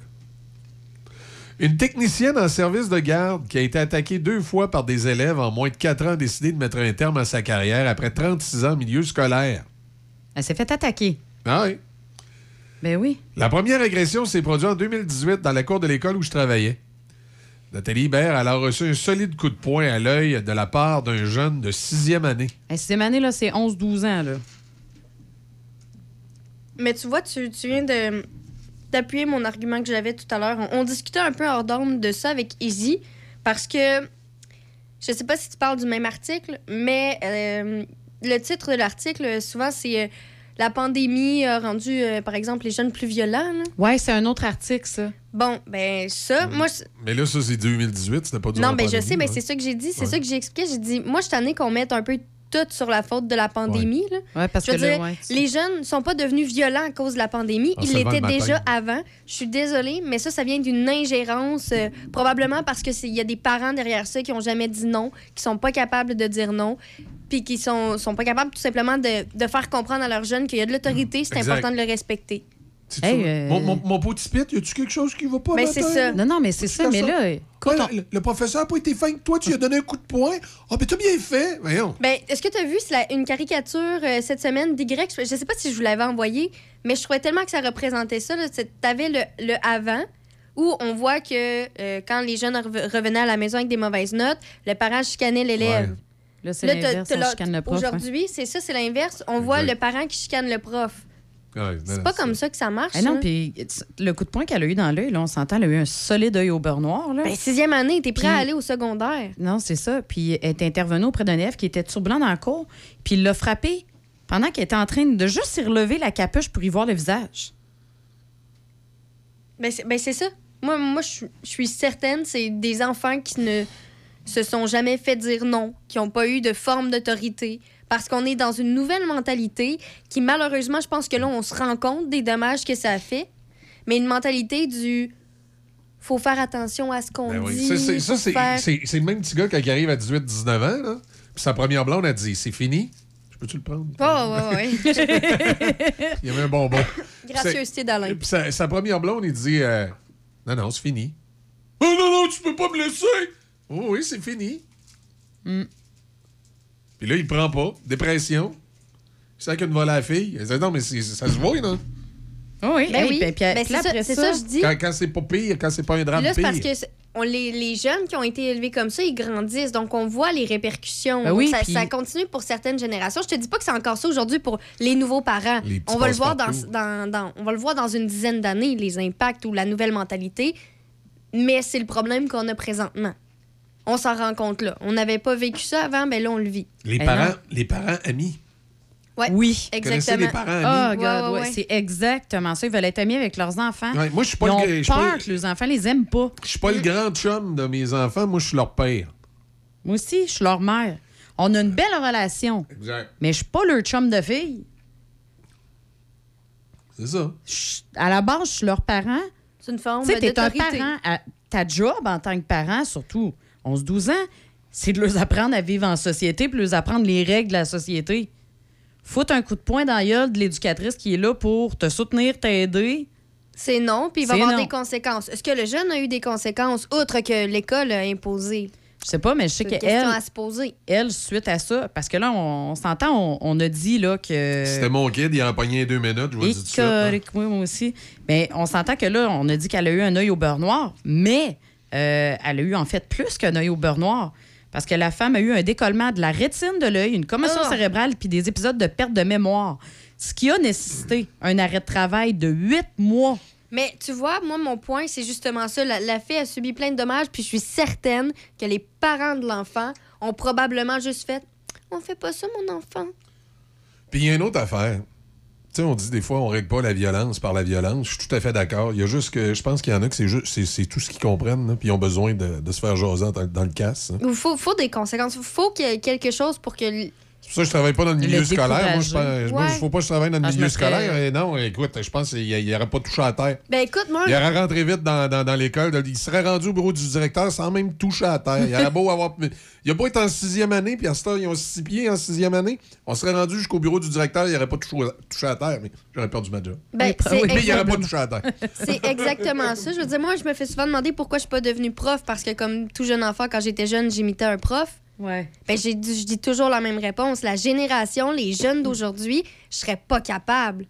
Une technicienne en service de garde qui a été attaquée deux fois par des élèves en moins de quatre ans a décidé de mettre un terme à sa carrière après 36 ans en milieu scolaire. Elle s'est fait attaquer. Ah oui. Ben oui. La première agression s'est produite en 2018 dans la cour de l'école où je travaillais. Nathalie Hibert elle a reçu un solide coup de poing à l'œil de la part d'un jeune de sixième année. La sixième année, là, c'est 11-12 ans, là. Mais tu vois, tu, tu viens de d'appuyer mon argument que j'avais tout à l'heure. On, on discutait un peu hors d'onde de ça avec Izzy parce que je sais pas si tu parles du même article, mais euh, le titre de l'article, souvent, c'est euh, La pandémie a rendu, euh, par exemple, les jeunes plus violents. là. Ouais, c'est un autre article, ça. Bon, ben ça, moi, je- Mais là, ça, c'est 2018, c'était pas du non, ben je sais, mais c'est ça que j'ai dit, c'est Ouais. ça que j'ai expliqué. J'ai dit, moi, je suis tannée qu'on mette un peu tout sur la faute de la pandémie. là. Ouais, parce Je veux que là, dire, ouais, les jeunes ne sont pas devenus violents à cause de la pandémie. En Ils l'étaient déjà avant. Je suis désolée, mais ça, ça vient d'une ingérence, euh, probablement parce qu'il y a des parents derrière ça qui n'ont jamais dit non, qui sont pas capables de dire non, puis qui sont, sont pas capables tout simplement de, de faire comprendre à leurs jeunes qu'il y a de l'autorité, c'est important de le respecter. Hey, euh, mon, mon, mon petit pit, y a-tu quelque chose qui va pas? Mais c'est ça. Non, non, mais c'est ça. Mais là, Ouais, le, le professeur a pas été fin que toi, tu lui as donné un coup de poing. Ah, ben t'as bien fait. Voyons. Ben, est-ce que tu as vu la- une caricature euh, cette semaine d'Y? Je sais pas si je vous l'avais envoyé, mais je trouvais tellement que ça représentait ça. Tu avais le, le avant où on voit que euh, quand les jeunes rev- revenaient à la maison avec des mauvaises notes, le parent chicanait l'élève. Là, c'est l'inverse, t'as- on t'as chicane le prof, hein. Aujourd'hui, c'est ça, c'est l'inverse. On voit le parent qui chicane le prof. C'est pas comme ça que ça marche. Non, puis le coup de poing qu'elle a eu dans l'œil, là, on s'entend, elle a eu un solide œil au beurre noir. Là. Ben, sixième année, t'es prêt à aller au secondaire. Non, c'est ça. Puis elle est intervenue auprès d'un élève qui était turbulent dans la cour, puis il l'a frappé pendant qu'elle était en train de juste s'y relever la capuche pour y voir le visage. Ben, c'est ben, c'est ça. Moi, moi je suis- je suis certaine, c'est des enfants qui ne se sont jamais fait dire non, qui n'ont pas eu de forme d'autorité, parce qu'on est dans une nouvelle mentalité qui, malheureusement, je pense que là, on se rend compte des dommages que ça a fait, mais une mentalité du faut faire attention à ce qu'on Ben oui. dit. Ça, c'est- ça, faut c'est faire- c'est- c'est le même petit gars quand il arrive à 18-19 ans. Là. Puis sa première blonde a dit C'est fini. Je peux-tu le prendre? Oh, ouais, ouais. Il y avait un bonbon. Gracieuseté d'Alain. Puis sa, sa première blonde, il dit euh, Non, non, c'est fini. Oh non, non, tu peux pas me laisser. Oh oui, c'est fini. Mm. Puis là, il prend pas. Dépression. C'est ça qu'une volée à la fille. Elle dit Non, mais c'est- ça se voit, là. oui, Ben hey, oui. puis Ben, c'est ça- c'est ça, je dis. Quand, quand c'est pas pire, quand c'est pas un drame Là, c'est pire. parce que c'est- on, les, les jeunes qui ont été élevés comme ça, ils grandissent. Donc, on voit les répercussions. Ben oui, ça, puis- ça continue pour certaines générations. Je te dis pas que c'est encore ça aujourd'hui pour les nouveaux parents. Les petits On va, le voir dans, dans- on va le voir dans une dizaine d'années, les impacts ou la nouvelle mentalité. Mais c'est le problème qu'on a présentement. On s'en rend compte là. On n'avait pas vécu ça avant, mais là, on le vit. Les, Eh parents, non. les parents amis. Ouais, Oui. exactement. Les parents Oh, amis? God, Ouais, ouais, ouais, ouais. c'est exactement ça. Ils veulent être amis avec leurs enfants. Ouais, moi, je suis pas Ils le ont peur que les enfants les aiment pas. Je suis pas le grand chum de mes enfants, moi, je suis leur père. Moi aussi, je suis leur mère. On a une belle relation, Exact. mais je suis pas leur chum de fille. C'est ça. À la base, je suis leur parent. C'est une forme Tu sais, t'es un parent. à- ta job en tant que parent, surtout 11-12 ans, c'est de leur apprendre à vivre en société puis leur apprendre les règles de la société. Foutre un coup de poing dans la gueule de l'éducatrice qui est là pour te soutenir, t'aider. C'est non, puis il va y avoir non. des conséquences. Est-ce que le jeune a eu des conséquences, outre que l'école a imposé? Je sais pas, mais je sais qu'elle, question à se poser. elle, suite à ça, parce que là, on, on s'entend, on, on a dit là que. C'était mon kid, il a pogné deux minutes, je vous Et dis tout de suite. hein. correct, oui, moi aussi. Mais on s'entend que là, on a dit qu'elle a eu un œil au beurre noir, mais elle a eu en fait plus qu'un œil au beurre noir. Parce que la femme a eu un décollement de la rétine de l'œil, une commotion Ah! cérébrale puis des épisodes de perte de mémoire. Ce qui a nécessité un arrêt de travail de huit mois. Mais tu vois, moi, mon point, c'est justement ça. La, la fille a subi plein de dommages, puis je suis certaine que les parents de l'enfant ont probablement juste fait On fait pas ça, mon enfant. Puis il y a une autre affaire. Tu sais, on dit des fois, on règle pas la violence par la violence. Je suis tout à fait d'accord. Il y a juste que je pense qu'il y en a que c'est juste c'est, tout ce qu'ils comprennent, puis ils ont besoin de, se faire jaser dans, le casse. hein. Il faut, faut des conséquences. Il faut qu'il y ait quelque chose pour que pour ça que je travaille pas dans le milieu Le scolaire. Moi, je moi, Ouais. faut pas que je travaille dans le Ah, je milieu scolaire. Et non, écoute, je pense qu'il n'aurait pas touché à terre. Ben écoute, moi, Il aurait rentré vite dans, dans, dans l'école. Il serait rendu au bureau du directeur sans même toucher à terre. Il aurait beau avoir. Il a beau être en sixième année, puis à ce temps, ils ont six pieds en sixième année. On serait rendu jusqu'au bureau du directeur, il n'aurait pas touché, touché à terre, mais j'aurais perdu ma job. Ben, c'est mais il n'aurait exactement- pas touché à terre. C'est exactement ça. Je veux dire, moi, je me fais souvent demander pourquoi je suis pas devenue prof parce que, comme tout jeune enfant, quand j'étais jeune, j'imitais un prof. Ouais. Ben, j'ai je dis toujours la même réponse. La génération, les jeunes d'aujourd'hui, je serais pas capable.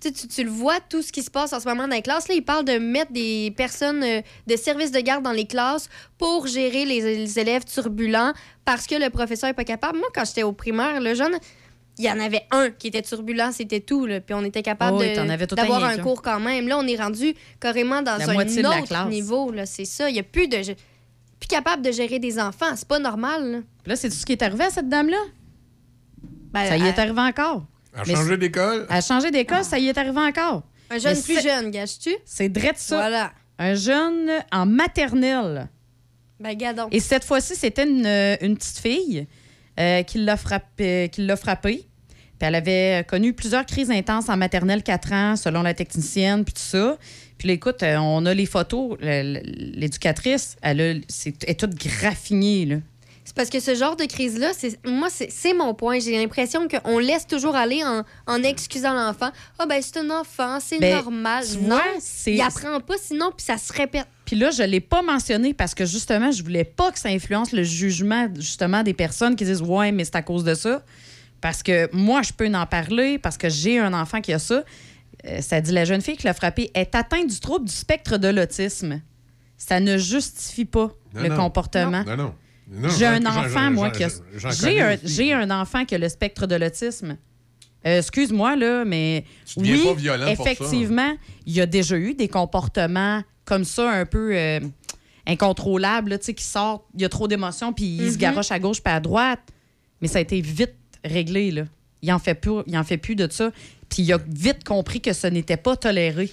Tu, tu, tu le vois, tout ce qui se passe en ce moment dans les classes. Là, ils parlent de mettre des personnes euh, de service de garde dans les classes pour gérer les, les élèves turbulents parce que le professeur est pas capable. Moi, quand j'étais au primaire, le jeune, il y en avait un qui était turbulent, c'était tout. Là, puis on était capable Oh de- un d'avoir un cours quand même. Là, on est rendu carrément dans La un autre niveau. là, C'est ça. Il y a plus de... Plus capable de gérer des enfants. C'est pas normal. là. C'est tout ce qui est arrivé à cette dame-là? Ben, ça y est arrivé encore. Elle a Mais changé d'école? Elle a changé d'école, ça y est arrivé encore. Un jeune Mais plus jeune, gâches-tu? C'est drette ça. Voilà. Un jeune en maternelle. Ben, gadon. Et cette fois-ci, c'était une, euh, une petite fille euh, qui l'a frappé. qui l'a frappée. Puis elle avait connu plusieurs crises intenses en maternelle 4 ans, selon la technicienne, puis tout ça. Puis là, écoute, euh, on a les photos. L'éducatrice, elle, a- c'est- elle est toute graffinée, là. C'est parce que ce genre de crise-là, c'est moi, c'est mon point. J'ai l'impression qu'on laisse toujours aller en, en excusant l'enfant. Ah, ben, c'est un enfant, c'est Ben, normal. non, vois, il apprend pas, sinon, puis ça se répète. Puis là, je ne l'ai pas mentionné parce que justement, je voulais pas que ça influence le jugement justement des personnes qui disent Ouais, mais c'est à cause de ça. Parce que moi, je peux en parler parce que j'ai un enfant qui a ça. Euh, ça dit la jeune fille qui l'a frappé est atteinte du trouble du spectre de l'autisme. Ça ne justifie pas Non, le non. comportement. Non, non. Non, J'ai un enfant, moi, qui a. J'ai un, enfant qui a le spectre de l'autisme. Euh, Excuse-moi, là, mais. Tu oui, pas violent ça. effectivement, il y a déjà eu des comportements comme ça, un peu euh, incontrôlables, là, tu sais, qui sortent. Il y a trop d'émotions, puis il se Mhm. garoche à gauche puis à droite. Mais ça a été vite réglé, là. Il en fait plus, il en fait plus de ça. Puis il a vite compris que ce n'était pas toléré.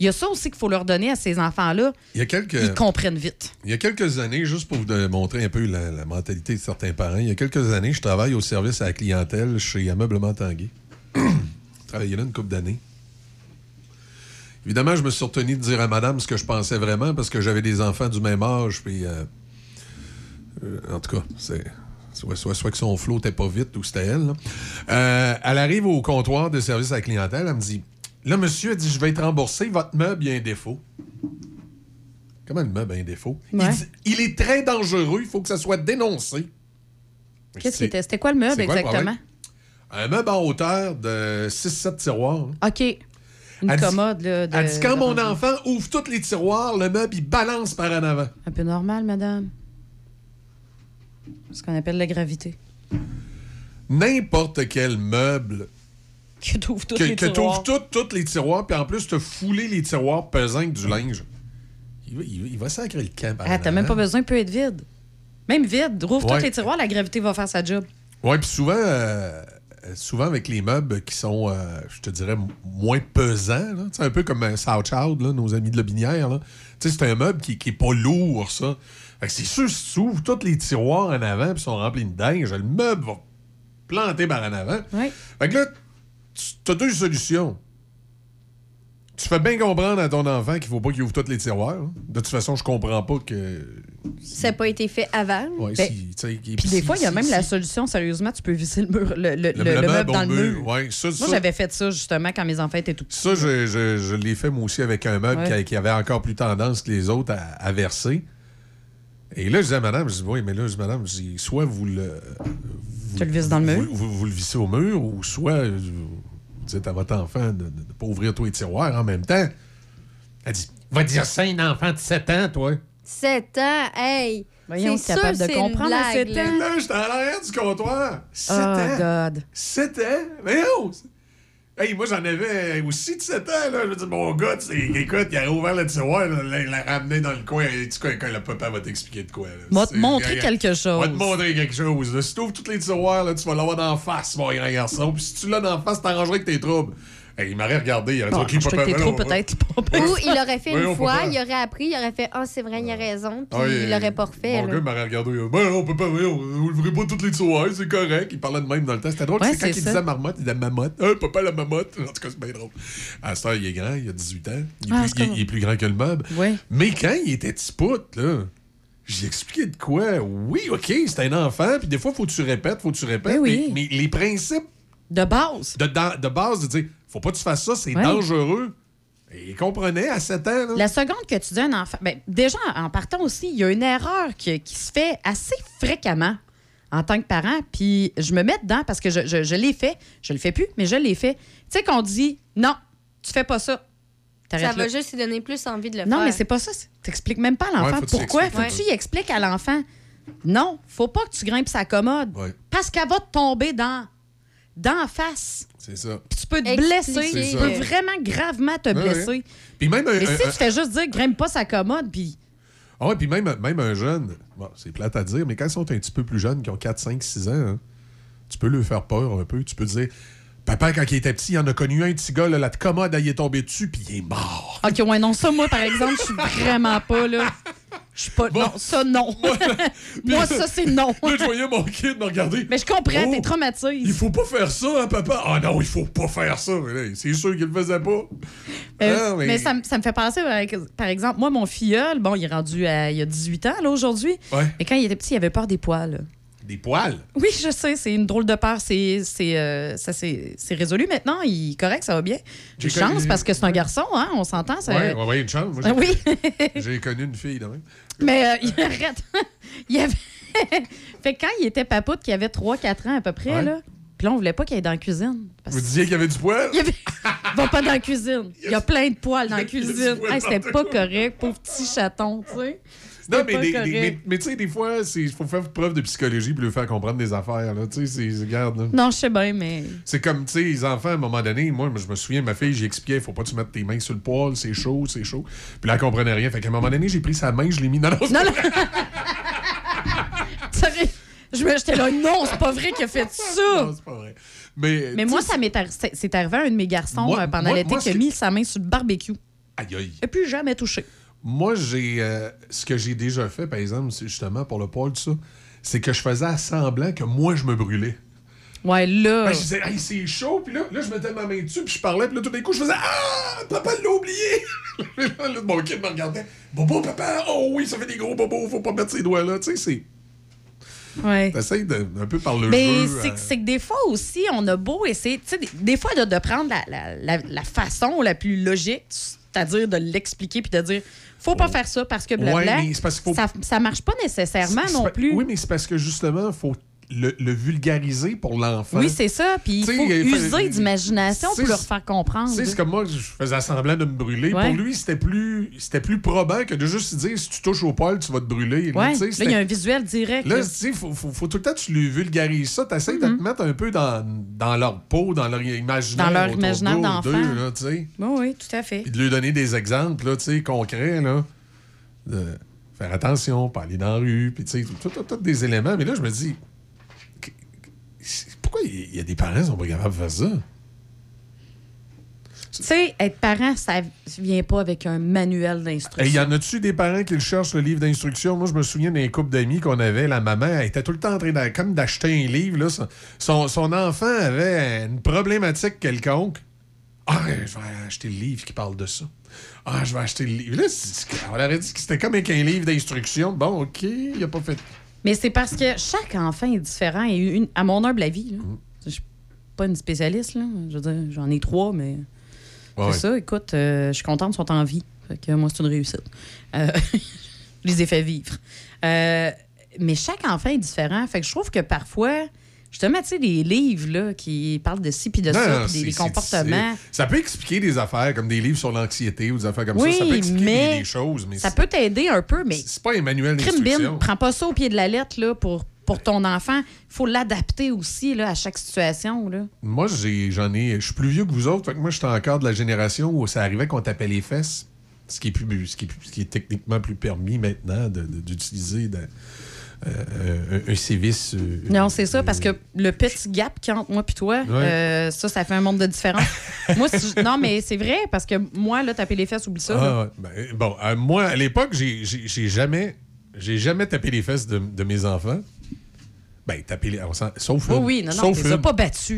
Il y a ça aussi qu'il faut leur donner à ces enfants-là. Il y a quelques. Ils comprennent vite. Il y a quelques années, juste pour vous montrer un peu la, la mentalité de certains parents, il y a quelques années, je travaille au service à la clientèle chez Ameublement Tanguay. Je travaillais là une couple d'années. Évidemment, je me suis retenu de dire à madame ce que je pensais vraiment parce que j'avais des enfants du même âge. Puis, euh, euh, en tout cas, c'est. Soit, soit, soit que son flot n'était pas vite ou c'était elle. là. Euh, elle arrive au comptoir de service à la clientèle. Elle me dit Là, monsieur, elle dit Je vais être remboursé. Votre meuble, il y a un défaut. Comment le meuble a un défaut? Il dit, Il est très dangereux. Il faut que ça soit dénoncé. Qu'est-ce qui était? C'était quoi le meuble le exactement? Un meuble en hauteur de 6-7 tiroirs. hein. OK. Une Elle dit- commode, là. De, Elle dit quand de mon enfant ouvre tous les tiroirs, le meuble, il balance par en avant. Un peu normal, madame. Ce qu'on appelle la gravité. N'importe quel meuble Que t'ouvres tous que, les que tiroirs. tout- tous les tiroirs, puis en plus, te fouler les tiroirs pesants avec du linge. Il va, il va- il va sacrer le camp. Ah, t'as même pas besoin, il peut être vide. Même vide. Rouvre Ouais. tous les tiroirs, la gravité va faire sa job. Oui, puis souvent, euh, souvent avec les meubles qui sont, euh, je te dirais, moins pesants, sais, un peu comme un Southchild, là, nos amis de la binière. là. Tu sais, c'est un meuble qui, qui est pas lourd, ça. Fait que c'est sûr, si tu ouvres tous les tiroirs en avant puis sont remplis de dingue, le meuble va planter par en avant. Oui. Fait que là, tu as deux solutions. Tu fais bien comprendre à ton enfant qu'il faut pas qu'il ouvre tous les tiroirs. hein. De toute façon, je comprends pas que. Ça n'a pas été fait avant. Ouais, Ben, si, Puis des si- fois, il y a si- même si- la solution, sérieusement, tu peux visser le, mur, le, le- le- Le- le le meuble meuble dans le mur, mur. ouais, ça- Moi, ça- j'avais fait ça, justement, quand mes enfants étaient tout petits. Ça, je, je- je l'ai fait moi aussi avec un meuble Ouais. qui, avait encore plus tendance que les autres à, à verser. Et là, je disais à madame, je dis, oui, mais là, je dis, madame, je dis, soit vous le. Vous, Tu le visses dans le mur? Vous, vous- vous le vissez au mur, ou soit euh, vous dites à votre enfant de ne pas ouvrir tous les tiroirs en même temps. Elle dit, va dire ça à un enfant de 7 ans, toi. 7 ans, hey! Voyons, c'est capable sûr, de comprendre à blague, 7 là. ans. Là, j'étais à l'arrière du comptoir. 7 Oh, ans. God. 7 ans? Mais non! Hey, moi, j'en avais aussi de 7 ans, là. Je veux dire, mon gars, écoute, il a ouvert le tiroir, il l'a ramené dans le coin. Et tu sais, quand le papa va t'expliquer de quoi, là. Va te montrer quelque chose. Va te montrer quelque chose. là. Si tu ouvres tous les tiroirs, là, tu vas l'avoir d'en face, mon grand garçon. Puis si tu l'as d'en face, t'arrangerais avec tes troubles. Hey, il m'aurait regardé, il aurait dit OK, je voyons, trop, peut-être. Ou il aurait fait une fois, il aurait appris, il aurait fait Ah, c'est vrai, il a raison, puis il l'aurait pas refait. Mon gars m'aurait regardé. il a dit, Ben non, papa, voyons, vous ouvrez pas toutes les soirées, c'est correct. Il parlait de même dans le temps. C'était drôle. C'est quand il disait marmotte, il disait mamotte. Ah, papa, la mamotte. En tout cas, c'est bien drôle. À ce temps, il est grand, il a 18 ans. Il est, Ah, plus, il est- plus grand que le meuble. Ouais. Mais quand il était petit pout, là. J'ai expliqué de quoi. Oui, OK, c'est un enfant, puis des fois, faut que tu répètes, faut que tu répètes. Ben oui. mais, mais les principes De base. de, de base, de dire, faut pas que tu fasses ça, c'est Ouais. dangereux. Et il comprenait à 7 ans. Là. La seconde que tu dis à un enfant, ben, déjà en partant aussi, il y a une erreur qui, qui se fait assez fréquemment en tant que parent. Puis je me mets dedans parce que je, je- je l'ai fait. Je le fais plus, mais je l'ai fait. Tu sais qu'on dit non, tu fais pas ça. Ça va là. juste lui donner plus envie de le Non, faire. mais c'est pas ça. T'expliques même pas à l'enfant Ouais, pourquoi. Faut que tu y expliques à l'enfant. Non, faut pas que tu grimpes sa commode. Ouais. Parce qu'elle va te tomber dans, dans la face. C'est ça. Puis tu peux te blesser. Tu peux vraiment gravement te blesser. ouais. Puis même un, Mais un- si un- tu fais juste dire grimpe pas sa commode, puis Ah ouais, puis même, même un jeune, bon, c'est plate à dire, mais quand ils sont un petit peu plus jeunes, qui ont 4, 5, 6 ans, hein, tu peux leur faire peur un peu. Tu peux dire, papa, quand il était petit, il en a connu un petit gars, là, la commode, elle, il est tombé dessus, puis il est mort. OK, ouais, non, ça, moi, par exemple, je suis vraiment pas, là. Je suis pas. Non, ça, non. moi, ça, c'est non. Là, je voyais mon kid me regarder. Mais je comprends, Oh, t'es traumatisé. Il faut pas faire ça, hein, papa? Ah non, il faut pas faire ça. Mais là, C'est sûr qu'il le faisait pas. Euh, Ah, mais ça, me- ça me fait penser, par- par exemple, moi, mon filleul, bon, il est rendu à. Il a 18 ans, là, aujourd'hui. Ouais. Mais quand il était petit, il avait peur des poils. Des poils. Oui, je sais, c'est une drôle de peur. C'est, c'est, euh, ça, c'est, c'est résolu maintenant. Il est correct, ça va bien. J'ai J'ai chance parce que c'est un garçon, hein, on s'entend. Ça... Ouais, ouais, ouais, une chance. Moi, j'ai- oui. J'ai connu une fille, de même. Mais euh, il arrête. il avait... fait que quand il était papoute, qui avait 3-4 ans à peu près, Ouais. là, puis là, on voulait pas qu'il aille dans la cuisine. Parce Vous disiez qu'il y avait du poil? Il y avait... Va pas dans la cuisine. Il y a plein de poils dans la cuisine. Hey, C'était pas correct, pauvre petit chaton, tu sais. Non, mais, des- des- mais, mais tu sais, des fois, il faut faire preuve de psychologie pour lui faire comprendre des affaires. Là. Tu sais, regarde. là. Non, je sais bien, mais. C'est comme, tu sais, les enfants, à un moment donné, moi, je me souviens, ma fille, j'ai expliqué, faut pas que tu mettes tes mains sur le poil, c'est chaud, c'est chaud. Puis là, elle comprenait rien. Fait qu'à un moment donné, j'ai pris sa main, je l'ai mis dans la Non, non. Je me- J'étais là, non, c'est pas vrai qu'il a fait ça. Non, c'est pas vrai. Mais, Mais moi, ça m'est arri- c'est c'est arrivé à un de mes garçons Moi- euh, pendant l'été qui a mis sa main sur le barbecue. Aïe, aïe. Et plus jamais touché. Moi, j'ai. euh, ce que j'ai déjà fait, par exemple, c'est justement pour le poil, tout ça, c'est que je faisais semblant que moi, je me brûlais. Ouais, là. Ben, je disais, hey, c'est chaud, puis là, là, je mettais ma main dessus, puis je parlais, puis là, tout d'un coup, je faisais, ah, papa l'a oublié. là, là, mon kid me regardait, bobo, papa, oh oui, ça fait des gros bobos, faut pas mettre ses doigts là. Tu sais, c'est. Ouais. T'essayes de- un peu par le Mais jeu. c'est euh, c'est que des fois aussi, on a beau essayer, tu sais, des, des fois, de, de prendre la, la- la- la façon la plus logique, c'est-à-dire de l'expliquer puis de dire, faut pas faire ça parce que blabla, Ouais, parce faut- ça, ça marche pas nécessairement non plus. Oui, mais c'est parce que justement, faut le, le vulgariser pour l'enfant. Oui, c'est ça. Puis il faut il user d'imagination pour leur faire comprendre. C'est comme moi, je faisais semblant de me brûler. Ouais. Pour lui, c'était plus, c'était plus probant que de juste dire si tu touches au poil, tu vas te brûler. Là, Ouais. il y a un visuel direct. Là, sais, faut, faut, faut tout le temps que tu lui vulgarises ça. Tu essaies de Mhm. te mettre un peu dans, dans leur peau, dans leur imaginaire. Dans leur imaginaire d'enfant. sais. Oui, oui, tout à fait. Puis de lui donner des exemples, là, tu sais, concrets, là. De faire attention, pas aller dans la rue, puis tu sais, tout, tout- tout des éléments. Mais là, je me dis, pourquoi il y a des parents qui sont pas capables de faire ça? Tu sais, être parent, ça vient pas avec un manuel d'instruction. y en a-tu des parents qui le cherchent, le livre d'instruction? Moi, je me souviens d'un couple d'amis qu'on avait. La maman, elle était tout le temps en train de, comme d'acheter un livre. Là. Son- Son, enfant avait une problématique quelconque. Ah, je vais acheter le livre qui parle de ça. Ah, je vais acheter le livre. Là, on aurait dit que c'était comme avec un livre d'instruction. Bon, OK, il a pas fait. Mais c'est parce que chaque enfant est différent et une, à mon humble avis, là, Mm. je suis pas une spécialiste, là. Je veux dire, j'en ai trois, mais Ouais, c'est ça. Écoute, euh, je suis contente qu'ils sont en vie. Fait que moi, c'est une réussite. Euh, je les ai fait vivre. Euh, mais chaque enfant est différent. Fait que je trouve que parfois, justement, tu sais, des livres là, qui parlent de ci puis de Non, ça, non, puis des, comportements. Ça peut expliquer des affaires comme des livres sur l'anxiété ou des affaires comme Oui, ça. Ça peut expliquer mais des, des choses, mais Ça peut t'aider un peu, mais c'est pas un manuel d'instruction. prends pas ça au pied de la lettre là, pour, pour ton enfant. Il faut l'adapter aussi là, à chaque situation. Là. Moi, j'ai, j'en ai. Je suis plus vieux que vous autres. Fait que moi, j'étais encore de la génération où ça arrivait qu'on tapait les fesses. Ce qui est, plus, ce qui est, plus- ce qui est techniquement plus permis maintenant de- d'utiliser de- euh, un, un sévice. euh, Non, c'est ça, parce que le petit gap qui entre moi et toi, Ouais. euh, ça, ça fait un monde de différence. moi, si non, mais c'est vrai, parce que moi, là, taper les fesses, oublie ça. Ah. Ben, bon, euh, moi, à l'époque, j'ai jamais, j'ai jamais tapé les fesses de, de mes enfants. Ben, taper les. Sauf Oui, une. oui, non, non, Sauf une. pas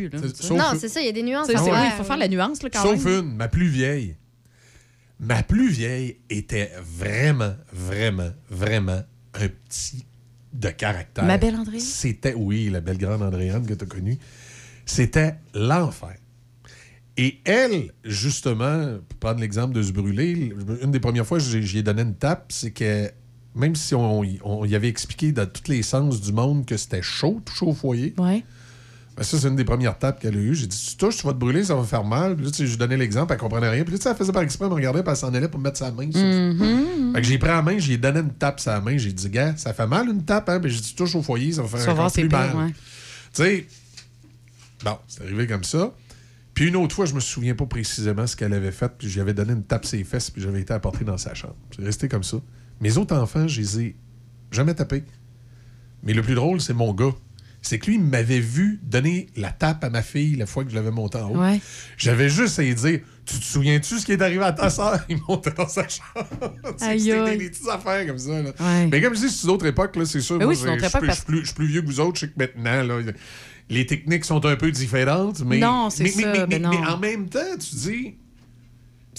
là. Sauf Non, c'est ça, il y a des nuances oui, il faut faire la nuance, là, quand Sauf même. une, ma plus vieille. Ma plus vieille était vraiment, vraiment, vraiment un petit de caractère. Ma belle Andréane? C'était, oui, la belle grande Andréane que tu as connue. C'était l'enfer. Et elle, justement, pour prendre l'exemple de se brûler, une des premières fois que j'y ai donné une tape, c'est que même si on, y- on y avait expliqué dans tous les sens du monde que c'était chaud, toucher au foyer, Ouais. Ben ça, c'est une des premières tapes qu'elle a eues. J'ai dit, tu touches, tu vas te brûler, ça va faire mal. Puis là, tu sais, je lui donnais l'exemple, elle comprenait rien. Puis là, tu sais, elle faisait par exprès, elle me regardait, puis elle s'en allait pour me mettre sa main. sur- Mhm. Fait que j'ai pris la main, j'ai donné une tape la main. J'ai dit, gars, ça fait mal une tape, hein? Puis j'ai dit, tu touches au foyer, ça va faire voir, encore plus mal. ouais. Tu sais, bon, c'est arrivé comme ça. Puis une autre fois, je me souviens pas précisément ce qu'elle avait fait, puis j'avais donné une tape sur les fesses, puis j'avais été apporté dans sa chambre. C'est resté comme ça. Mes autres enfants, je les ai jamais tapés. Mais le plus drôle, c'est mon gars. C'est que lui, il m'avait vu donner la tape à ma fille la fois que je l'avais monté en haut. Ouais. J'avais juste à lui dire Tu te souviens-tu ce qui est arrivé à ta soeur Il montait dans sa chambre. C'était des petites affaires comme ça. là. Ouais. Mais comme je dis, c'est une autre époque, là, c'est sûr. Mais moi, oui, je- suis- parce- plus- vieux que vous autres. Je sais que maintenant, là, les techniques sont un peu différentes. Mais, Non, c'est mais, mais- ça, mais- ben mais non. en même temps, tu dis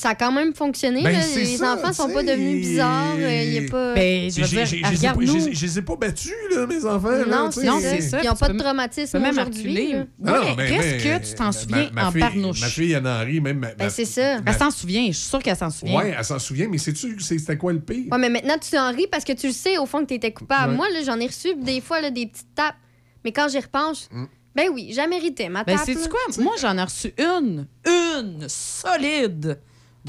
Ça a quand même fonctionné. Ben, là. c'est Les ça, enfants sont pas devenus bizarres. euh, Il y a pas... Ben, je je les ai pas- battus, là, mes enfants. Non, c'est Non, ça. c'est ça, Ils n'ont pas de traumatisme même aujourd'hui. Ouais, Ah mais- mais- que tu t'en ma- souviens ma en fille- barnouche? Ma fille Anne-Henri, même. ma- Ben, ma- c'est ça. Elle s'en souvient, je suis sûre qu'elle s'en souvient. Ouais, elle s'en souvient, mais sais-tu c'est- c'était quoi le pire? Ouais, mais maintenant, tu t'en ris parce que tu le sais, au fond, que tu étais coupable. Ouais. Moi, là, j'en ai reçu des fois là, des petites tapes. Mais quand j'y repense, Mm. ben oui, j'ai mérité ma Ben, tape. c'est là. quoi? Moi, j'en ai reçu une, une solide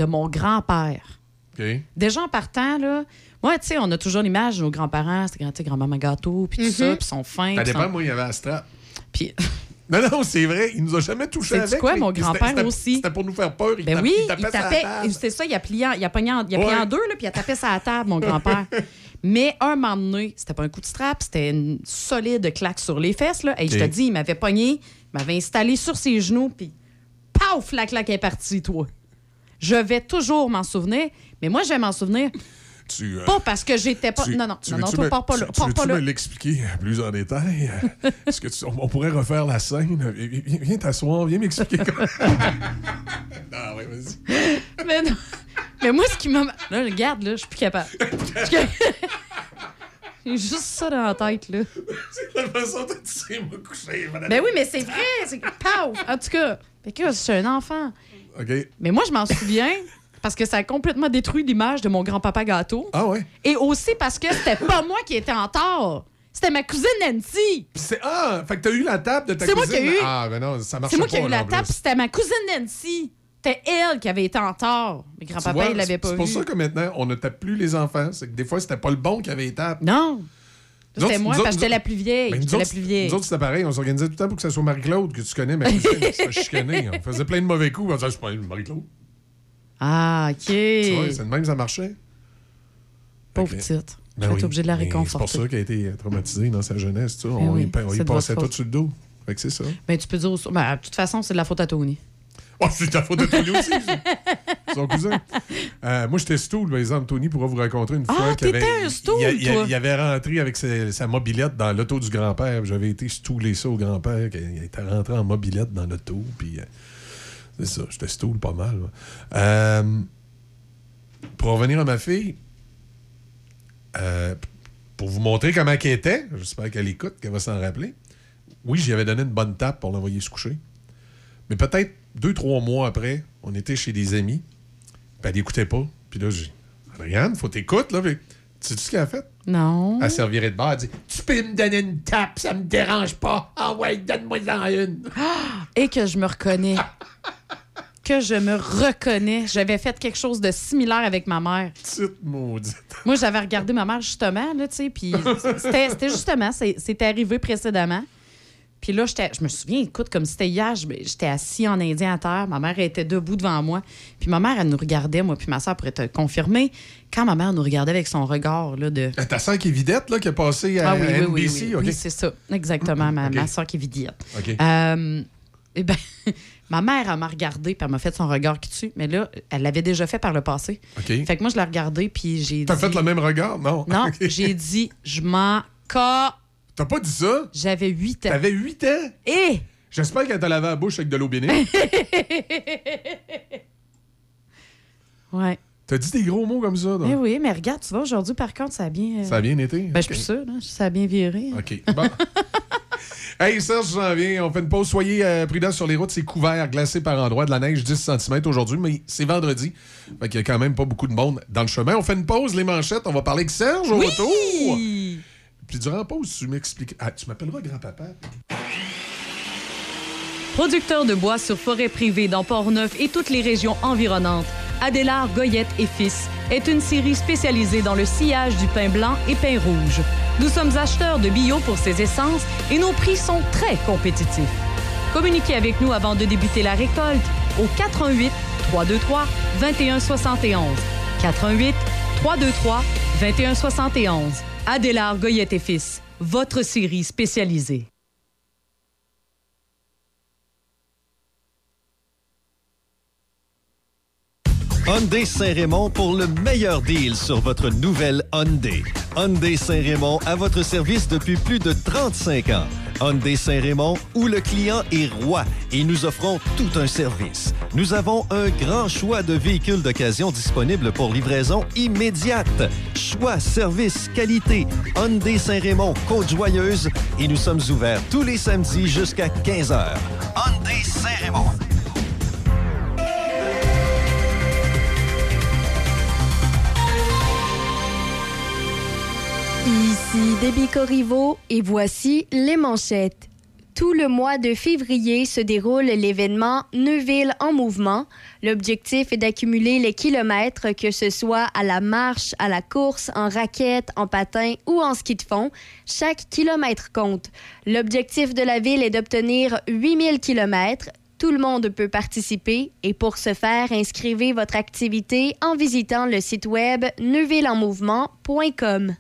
de mon grand-père. Déjà en partant, là, moi, tu sais, on a toujours l'image de nos grands-parents, c'était grand-maman gâteau, puis tout Mhm. ça, puis son fin. Ça dépend, son- moi, il y avait la strap. Puis, Non, non, c'est vrai, il nous a jamais touché avec. quoi, mais mon c'était- grand-père aussi? C'était pour nous faire peur. Il ben tape- oui, il tapait, sur la tapait, table. c'est ça, il a plié en, il a pogné en, il a plié en deux, là, puis il a tapé sa table, mon grand-père. Mais un moment donné, c'était pas un coup de strap, c'était une solide claque sur les fesses, là. Et je te dis, il m'avait pogné, il m'avait installé sur ses genoux, puis paf, la claque est partie, toi. Je vais toujours m'en souvenir, mais moi, je vais m'en souvenir Tu, euh, pas parce que j'étais pas. tu- non, non, tu non, non, toi, pars pas tu- là. tu là. me l'expliquer plus en détail? Est-ce que tu- on, on pourrait refaire la scène? Viens, t'asseoir, viens m'expliquer. comment- non, ouais, vas-y. Mais, non. Mais moi, ce qui m'a. Là, regarde, là, je suis plus capable. J'ai juste ça dans la tête, là. C'est la façon dont tu sais me coucher. madame. Ben oui, mais c'est vrai. C'est! En tout cas, que je suis un enfant. Mais moi, je m'en souviens parce que ça a complètement détruit l'image de mon grand-papa gâteau. Ah ouais? Et aussi parce que c'était pas moi qui étais en tort. C'était ma cousine Nancy. C'est, ah, fait que t'as eu la table de ta C'est moi cousine? qui ai eu- Ah, ben non, ça marche C'est pas. moi qui ai eu la plus. c'était ma cousine Nancy. C'était elle qui avait été en tort. Mais grand-papa, il l'avait c'est- pas C'est vu. pour ça que maintenant, on ne tape plus les enfants. C'est que des fois, c'était pas le bon qui avait tapes. Non. C'était moi parce que j'étais la plus vieille. Ben, la plus vieille. Nous autres, c'était pareil. On s'organisait tout le temps pour que ce soit Marie-Claude, que tu connais, ma cousine, qui se fait chicaner. On faisait plein de mauvais coups. On disait, c'est pas Marie-Claude. Ah, OK. Tu vois, c'est de même, ça marchait. Pauvre petite. Ben oui. été obligée de la Mais réconforter. C'est pour ça qu'elle a été traumatisée dans sa jeunesse. Tu sais. on, oui, y, on y passait tout sur le dos. Fait que c'est ça. Ben, tu peux dire. aussi- Ben, de toute façon, c'est de la faute à Tony. Oh, c'est ta faute de Tony aussi, son cousin. Euh, moi, j'étais stool, par exemple. Tony pourra vous raconter une Ah, fois qu'il t'étais avait, un stool, il, il- il avait rentré avec sa, sa mobilette dans l'auto du grand-père. J'avais été stoulé ça au grand-père. qu'il était rentré en mobilette dans l'auto. Puis, euh, c'est ça, j'étais stool pas mal. Euh, pour revenir à ma fille, euh, pour vous montrer comment elle était, j'espère qu'elle écoute, qu'elle va s'en rappeler. Oui, j'y avais donné une bonne tape pour l'envoyer se coucher. Mais peut-être deux, trois mois après, on était chez des amis. Puis elle n'écoutait pas. Puis là, j'ai dit Regarde, faut t'écouter, là. Puis, sais-tu ce qu'elle a fait? Non. Elle servirait de bar. Elle dit Tu peux me donner une tape, ça me dérange pas. Ah ouais, donne-moi-en une. Et que je me reconnais. que je me reconnais. J'avais fait quelque chose de similaire avec ma mère. Petite maudite. Moi, j'avais regardé ma mère justement, là, tu sais, puis c'était justement, c'est- c'était arrivé précédemment. Puis là, je me souviens, écoute, comme c'était hier, j'étais assis en indien à terre. Ma mère était debout devant moi. Puis ma mère, elle nous regardait, moi, puis ma soeur pourrait te confirmer. Quand ma mère nous regardait avec son regard, là, de. Ta sœur qui est vidette, là, qui a passé à Ah oui, oui, oui, NBC, oui, OK? oui, c'est ça. Exactement, ma, soeur qui est vidette. OK. Euh, eh ben, ma mère, elle m'a regardé, puis elle m'a fait son regard qui tue. Mais là, elle l'avait déjà fait par le passé. OK. Fait que moi, je l'ai regardé, puis j'ai dit. T'as fait le même regard? Non. Non, j'ai dit, je m'en ca. T'as pas dit ça? J'avais 8 ans. T'avais 8 ans? Et? J'espère qu'elle t'a lavé la bouche avec de l'eau bénite. ouais. T'as dit des gros mots comme ça, donc? Eh oui, mais regarde, tu vois, aujourd'hui, par contre, ça a bien. euh, Ça a bien été? Ben, je suis sûre, là. Ça a bien viré. OK. Bon. hey, Serge, j'en viens. On fait une pause. Soyez euh, prudents sur les routes. C'est couvert, glacé par endroits. De la neige, 10 cm aujourd'hui, mais c'est vendredi. Fait qu'il y a quand même pas beaucoup de monde dans le chemin. On fait une pause, les manchettes. On va parler avec Serge au Oui! retour. Puis durant la pause, tu m'expliques. Ah, tu m'appelleras grand-papa. Producteur de bois sur forêt privée dans Port-Neuf et toutes les régions environnantes, Adélard Goyette et Fils est une série spécialisée dans le sillage du pain blanc et pain rouge. Nous sommes acheteurs de bio pour ces essences et nos prix sont très compétitifs. Communiquez avec nous avant de débuter la récolte au 88 323 2171. 88 323 2171. Adélard Goyette et Fils, votre série spécialisée. Hyundai Saint-Raymond pour le meilleur deal sur votre nouvelle Hyundai. Hyundai Saint-Raymond à votre service depuis plus de 35 ans. Hyundai Saint-Raymond où le client est roi et nous offrons tout un service. Nous avons un grand choix de véhicules d'occasion disponibles pour livraison immédiate. Choix, service, qualité. Hyundai Saint-Raymond, Côte-Joyeuse et nous sommes ouverts tous les samedis jusqu'à 15h. Hyundai Saint-Raymond. Ici Déby Corriveau et voici les manchettes. Tout le mois de février se déroule l'événement Neuville en mouvement. L'objectif est d'accumuler les kilomètres, que ce soit à la marche, à la course, en raquette, en patin ou en ski de fond. Chaque kilomètre compte. L'objectif de la ville est d'obtenir 8000 kilomètres. Tout le monde peut participer et pour ce faire, inscrivez votre activité en visitant le site web neuvilleenmouvement.com.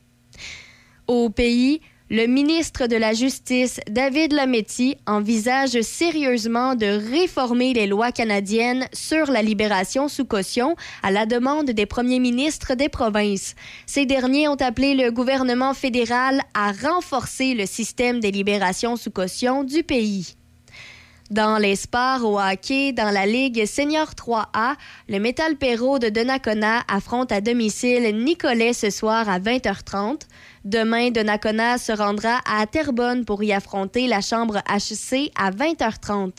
Au pays, le ministre de la Justice, David Lametti, envisage sérieusement de réformer les lois canadiennes sur la libération sous caution à la demande des premiers ministres des provinces. Ces derniers ont appelé le gouvernement fédéral à renforcer le système des libérations sous caution du pays. Dans les sports au hockey, dans la Ligue Senior 3A, le Metal Perrault de Donnacona affronte à domicile Nicolet ce soir à 20h30. Demain, Donnacona se rendra à Terrebonne pour y affronter la Chambre HC à 20h30.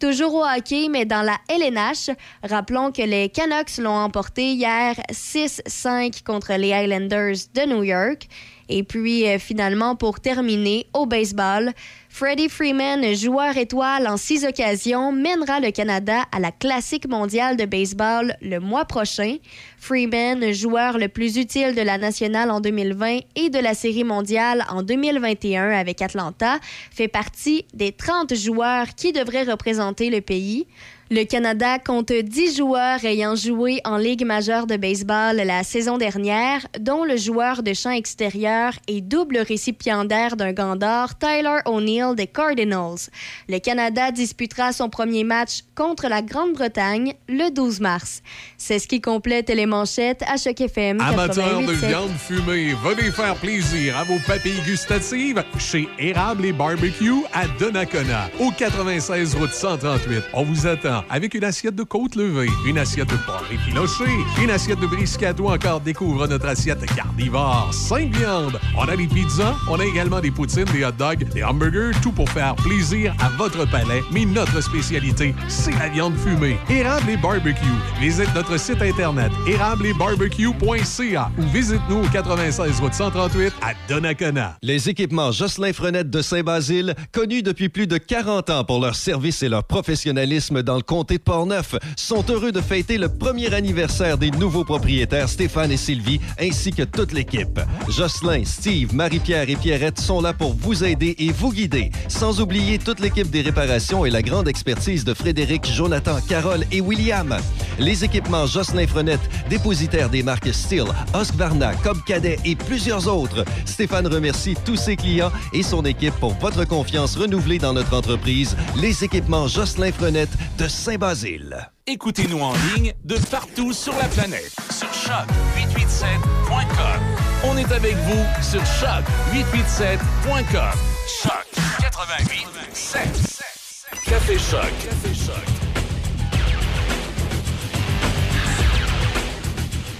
Toujours au hockey, mais dans la LNH, rappelons que les Canucks l'ont emporté hier 6-5 contre les Islanders de New York. Et puis, euh, finalement, pour terminer, au baseball, Freddie Freeman, joueur étoile en six occasions, mènera le Canada à la Classique mondiale de baseball le mois prochain. Freeman, joueur le plus utile de la nationale en 2020 et de la Série mondiale en 2021 avec Atlanta, fait partie des 30 joueurs qui devraient représenter le pays. Le Canada compte 10 joueurs ayant joué en Ligue majeure de baseball la saison dernière, dont le joueur de champ extérieur et double récipiendaire d'un gant d'or, Tyler O'Neill des Cardinals. Le Canada disputera son premier match contre la Grande-Bretagne le 12 mars. C'est ce qui complète les manchettes à Choc FM. Amateurs de 88.7. viande fumée, venez faire plaisir à vos papilles gustatives chez Érable et Barbecue à Donnacona, au 96 route 138. On vous attend avec une assiette de côte levée, une assiette de porc effiloché, une assiette de brisket ou encore découvre notre assiette carnivore, 5 viandes. On a des pizzas, on a également des poutines, des hot dogs, des hamburgers, tout pour faire plaisir à votre palais. Mais notre spécialité, c'est viande fumée. Érable et Barbecue. Visite notre site internet érableetbarbecue.ca ou visite-nous au 96 route 138 à Donnacona. Les équipements Jocelyn Frenette de Saint-Basile, connus depuis plus de 40 ans pour leur service et leur professionnalisme dans le comté de Portneuf sont heureux de fêter le premier anniversaire des nouveaux propriétaires Stéphane et Sylvie, ainsi que toute l'équipe. Jocelyn, Steve, Marie-Pierre et Pierrette sont là pour vous aider et vous guider, sans oublier toute l'équipe des réparations et la grande expertise de Frédéric, Jonathan, Carole et William. Les équipements Jocelyn Frenette, dépositaire des marques Steel, Husqvarna, Cobb Cadet et plusieurs autres. Stéphane remercie tous ses clients et son équipe pour votre confiance renouvelée dans notre entreprise. Les équipements Jocelyn Frenette de Saint-Basile. Écoutez-nous en ligne de partout sur la planète. Sur choc887.com. On est avec vous sur choc887.com. Choc 88 Café Choc. Café Choc.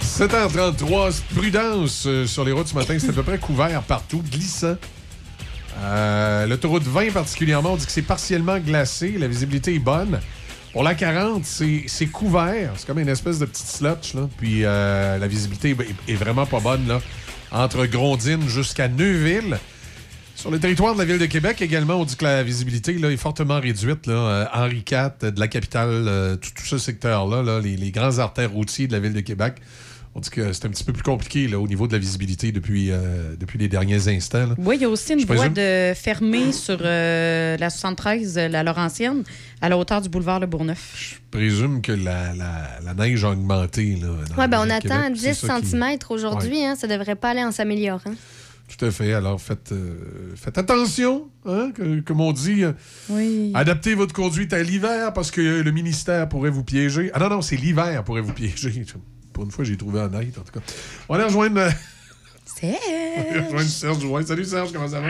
7h33, prudence euh, sur les routes ce matin. C'est à peu près couvert partout, glissant. Euh, L'autoroute 20 particulièrement, on dit que c'est partiellement glacé. La visibilité est bonne. Pour la 40, c'est couvert. C'est comme une espèce de petite slotch. Puis euh, la visibilité est, est vraiment pas bonne là, entre Grondine jusqu'à Neuville. Sur le territoire de la ville de Québec également, on dit que la visibilité là, est fortement réduite. Là. Euh, Henri IV, euh, de la capitale, euh, tout, tout ce secteur-là, là, les, les grands artères routiers de la ville de Québec. On dit que c'est un petit peu plus compliqué là, au niveau de la visibilité depuis, euh, depuis les derniers instants. là. Oui, il y a aussi une voie de fermée sur euh, la 73, euh, la Laurentienne, à la hauteur du boulevard Le Bourgneuf. Je présume que la, la- la neige a augmenté. Ouais, ben on de attend Québec, 10 c'est ça qui- cm aujourd'hui. Ouais. Hein, ça devrait pas aller en s'améliorant. Tout à fait. Alors, faites, euh, faites attention, hein, que- comme on dit. euh, Oui. Adaptez votre conduite à l'hiver parce que le ministère pourrait vous piéger. Ah non, non, c'est l'hiver pourrait vous piéger. Pour une fois, j'ai trouvé honnête, en tout cas. On va aller rejoindre, euh, on va aller rejoindre Serge. Salut Serge, comment ça va?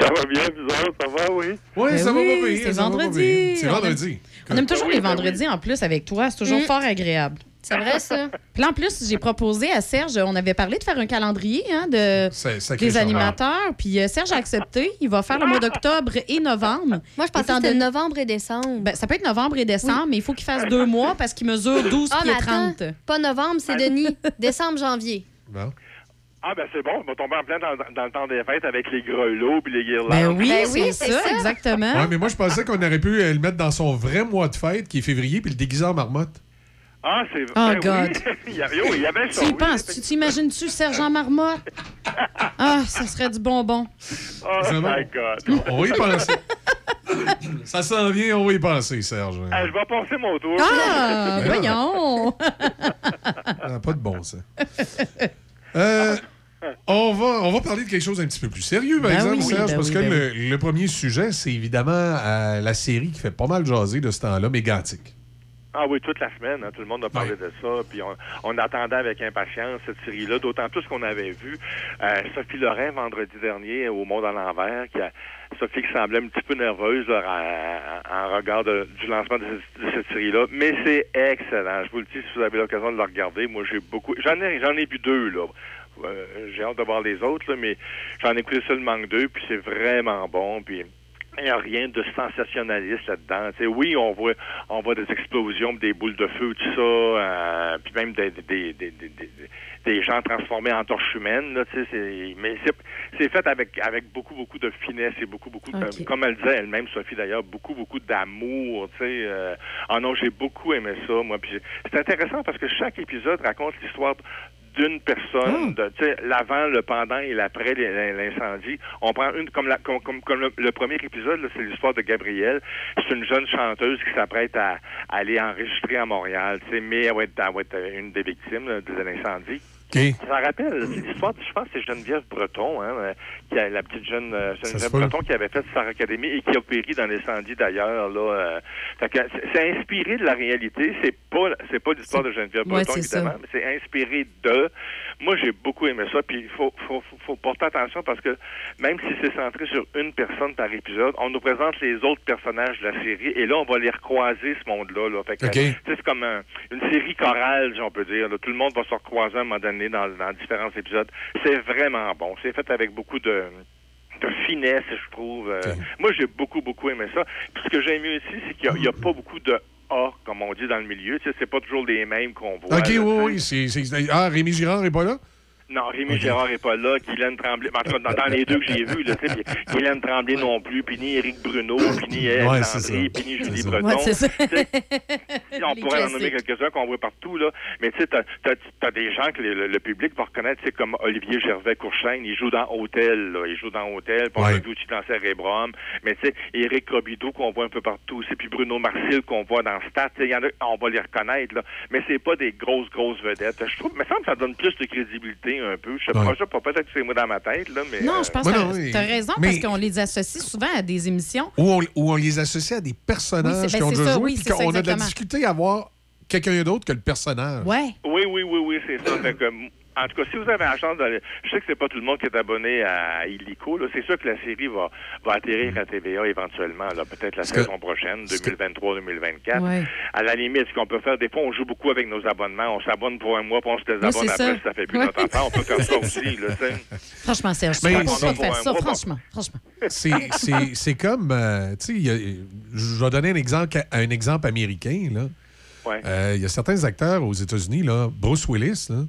Ça va bien, bizarre, ça va, oui? Oui, Ben ça va oui, pas bien. c'est ça va pas vendredi. bien. C'est On aime- vendredi. On aime toujours Oui, les ben vendredis en plus avec toi. C'est toujours Mm. fort agréable. C'est vrai, ça? Puis là, en plus, j'ai proposé à Serge, on avait parlé de faire un calendrier hein, de, des animateurs. Puis euh, Serge a accepté. Il va faire le mois d'octobre et novembre. Moi, je pensais Étant que c'était donné- novembre et décembre. Ben, ça peut être novembre et décembre, mais il faut qu'il fasse deux mois parce qu'il mesure 12 ah, pieds mais attends, 30. pas novembre, c'est Denis. décembre, janvier. Bon. Ah, ben c'est bon, on va tomber en plein dans, dans le temps des fêtes avec les grelots puis les guirlandes. Ben oui, Ben c'est oui, ça, c'est ça. exactement. Ouais, mais moi, je pensais qu'on aurait pu euh, le mettre dans son vrai mois de fête, qui est février, puis le déguiser en marmotte. Ah, c'est Oh, ben God. oui. il, y avait, oh, il y avait ça. Tu y oui, penses, tu t'imagines-tu Sergent Marmotte? Ah, ça serait du bonbon. Oh bon. my God. On va y penser. Ça s'en vient, on va y penser, Serge. Ah, je vais passer mon tour. Ah, Ben voyons! Ah, pas de bon, ça. Euh, on, va, on va parler de quelque chose un petit peu plus sérieux, par Ben exemple, oui, Serge, ben parce oui, que ben le, le premier sujet, c'est évidemment euh, la série qui fait pas mal jaser de ce temps-là, Mégantic. Ah oui, toute la semaine, hein, tout le monde a parlé de ça, puis on, on attendait avec impatience cette série-là, d'autant plus qu'on avait vu euh, Sophie Lorrain vendredi dernier au Monde à l'envers, qui a, Sophie qui semblait un petit peu nerveuse là, en, en regard de- du lancement de, cette- de cette série-là, mais c'est excellent. Je vous le dis, si vous avez l'occasion de le regarder, moi j'ai beaucoup, j'en ai, j'en ai vu deux là. Euh, j'ai hâte de voir les autres, là, mais j'en ai écouté seulement deux, puis c'est vraiment bon, puis il n'y a rien de sensationnaliste là-dedans. Tu sais, oui, on voit, on voit des explosions, des boules de feu, tout ça, euh, puis même des, des, des, des, des- des- des gens transformés en torches humaines. Là, tu sais, c'est- mais c'est, fait avec, avec beaucoup, beaucoup de finesse et beaucoup, beaucoup, de- comme elle disait elle-même, Sophie d'ailleurs, beaucoup, beaucoup d'amour. Tu sais, euh, ah non, j'ai beaucoup aimé ça, moi. C'est intéressant parce que chaque épisode raconte l'histoire d'une personne, de, tu sais, l'avant, le pendant et l'après l'in- l'incendie. On prend une comme la, comme, comme, comme le, le premier épisode, c'est l'histoire de Gabrielle. C'est une jeune chanteuse qui s'apprête à, à aller enregistrer à Montréal, tu sais, mais elle va être, elle va être une des victimes là, de l'incendie. Ça rappelle, c'est l'histoire, je pense que c'est Geneviève Breton, hein, euh, qui a, la petite jeune euh, Geneviève. Breton qui avait fait Star Academy et qui a péri dans l'incendie d'ailleurs. Là, euh, c'est- inspiré de la réalité. C'est pas, c'est pas l'histoire de Geneviève Ouais, Breton ça. évidemment, mais c'est inspiré de. Moi, j'ai beaucoup aimé ça. Puis il faut, faut, faut, faut porter attention parce que même si c'est centré sur une personne par épisode, on nous présente les autres personnages de la série et là, on va les recroiser ce monde-là. Là. Fait que, c'est comme un- une série chorale, si on peut dire. là. Tout le monde va se recroiser à un moment donné dans, dans différents épisodes. C'est vraiment bon. C'est fait avec beaucoup de de finesse, je trouve. Euh, Moi, j'ai beaucoup, beaucoup aimé ça. Puis ce que j'aime mieux aussi, c'est qu'il n'y a, a pas beaucoup de A, comme on dit dans le milieu. Tu sais, c'est pas toujours les mêmes qu'on voit. OK, là, oui, oui. Ah, Rémi Girard n'est pas là? Non, Rémi Gérard n'est pas là, Guylaine Tremblay, en tout cas, dans, les deux que j'ai vus, là, tu sais, puis Guylaine Tremblay non plus, puis ni Éric Bruno, puis ni Ouais, Landry, ça. puis ni Julie ça. Breton. Ouais, ça. On Les pourrait en nommer quelques-uns qu'on voit partout, là. Mais tu sais, t'as, t'as des gens que le, le- le public va reconnaître, c'est comme Olivier Gervais-Courchaine, il joue dans Hôtel, là. Il joue dans Hôtel, puis on Ouais. aussi dans Cérébrum. Mais tu sais, Éric Robideau qu'on voit un peu partout aussi, puis Bruno Marcil qu'on voit dans Stat, y en a, on va les reconnaître, là. Mais c'est pas des grosses, grosses vedettes. Je trouve, me semble que ça donne plus de crédibilité un peu. Je sais Ouais. pas, je sais pas, peut-être que c'est moi dans ma tête, là, mais. Non, euh, je pense Ouais, que oui. t'as raison Mais- parce qu'on les associe souvent à des émissions. Où on, où on les associe à des personnages Oui, ben, ça, joué, oui, puis qu'on a de la difficulté à voir quelqu'un d'autre que le personnage. Ouais. Oui, oui, oui, oui, c'est ça. Fait que, en tout cas, si vous avez la chance d'aller. Je sais que c'est pas tout le monde qui est abonné à Illico. C'est sûr que la série va, va atterrir à TVA éventuellement, peut-être la que- saison prochaine, 2023-2024. Ouais. À la limite, ce qu'on peut faire, des fois, on joue beaucoup avec nos abonnements. On s'abonne pour un mois, puis on se désabonne après, ça. si ça fait plus Ouais. notre affaire. On peut faire ça aussi, là. Franchement, Serge, je Mais suis pas de faire ça, franchement. franchement. C'est- comme, euh, tu sais, je vais donner un exemple, un exemple américain. Ouais. Euh, Il y a certains acteurs aux États-Unis, là, Bruce Willis. Là.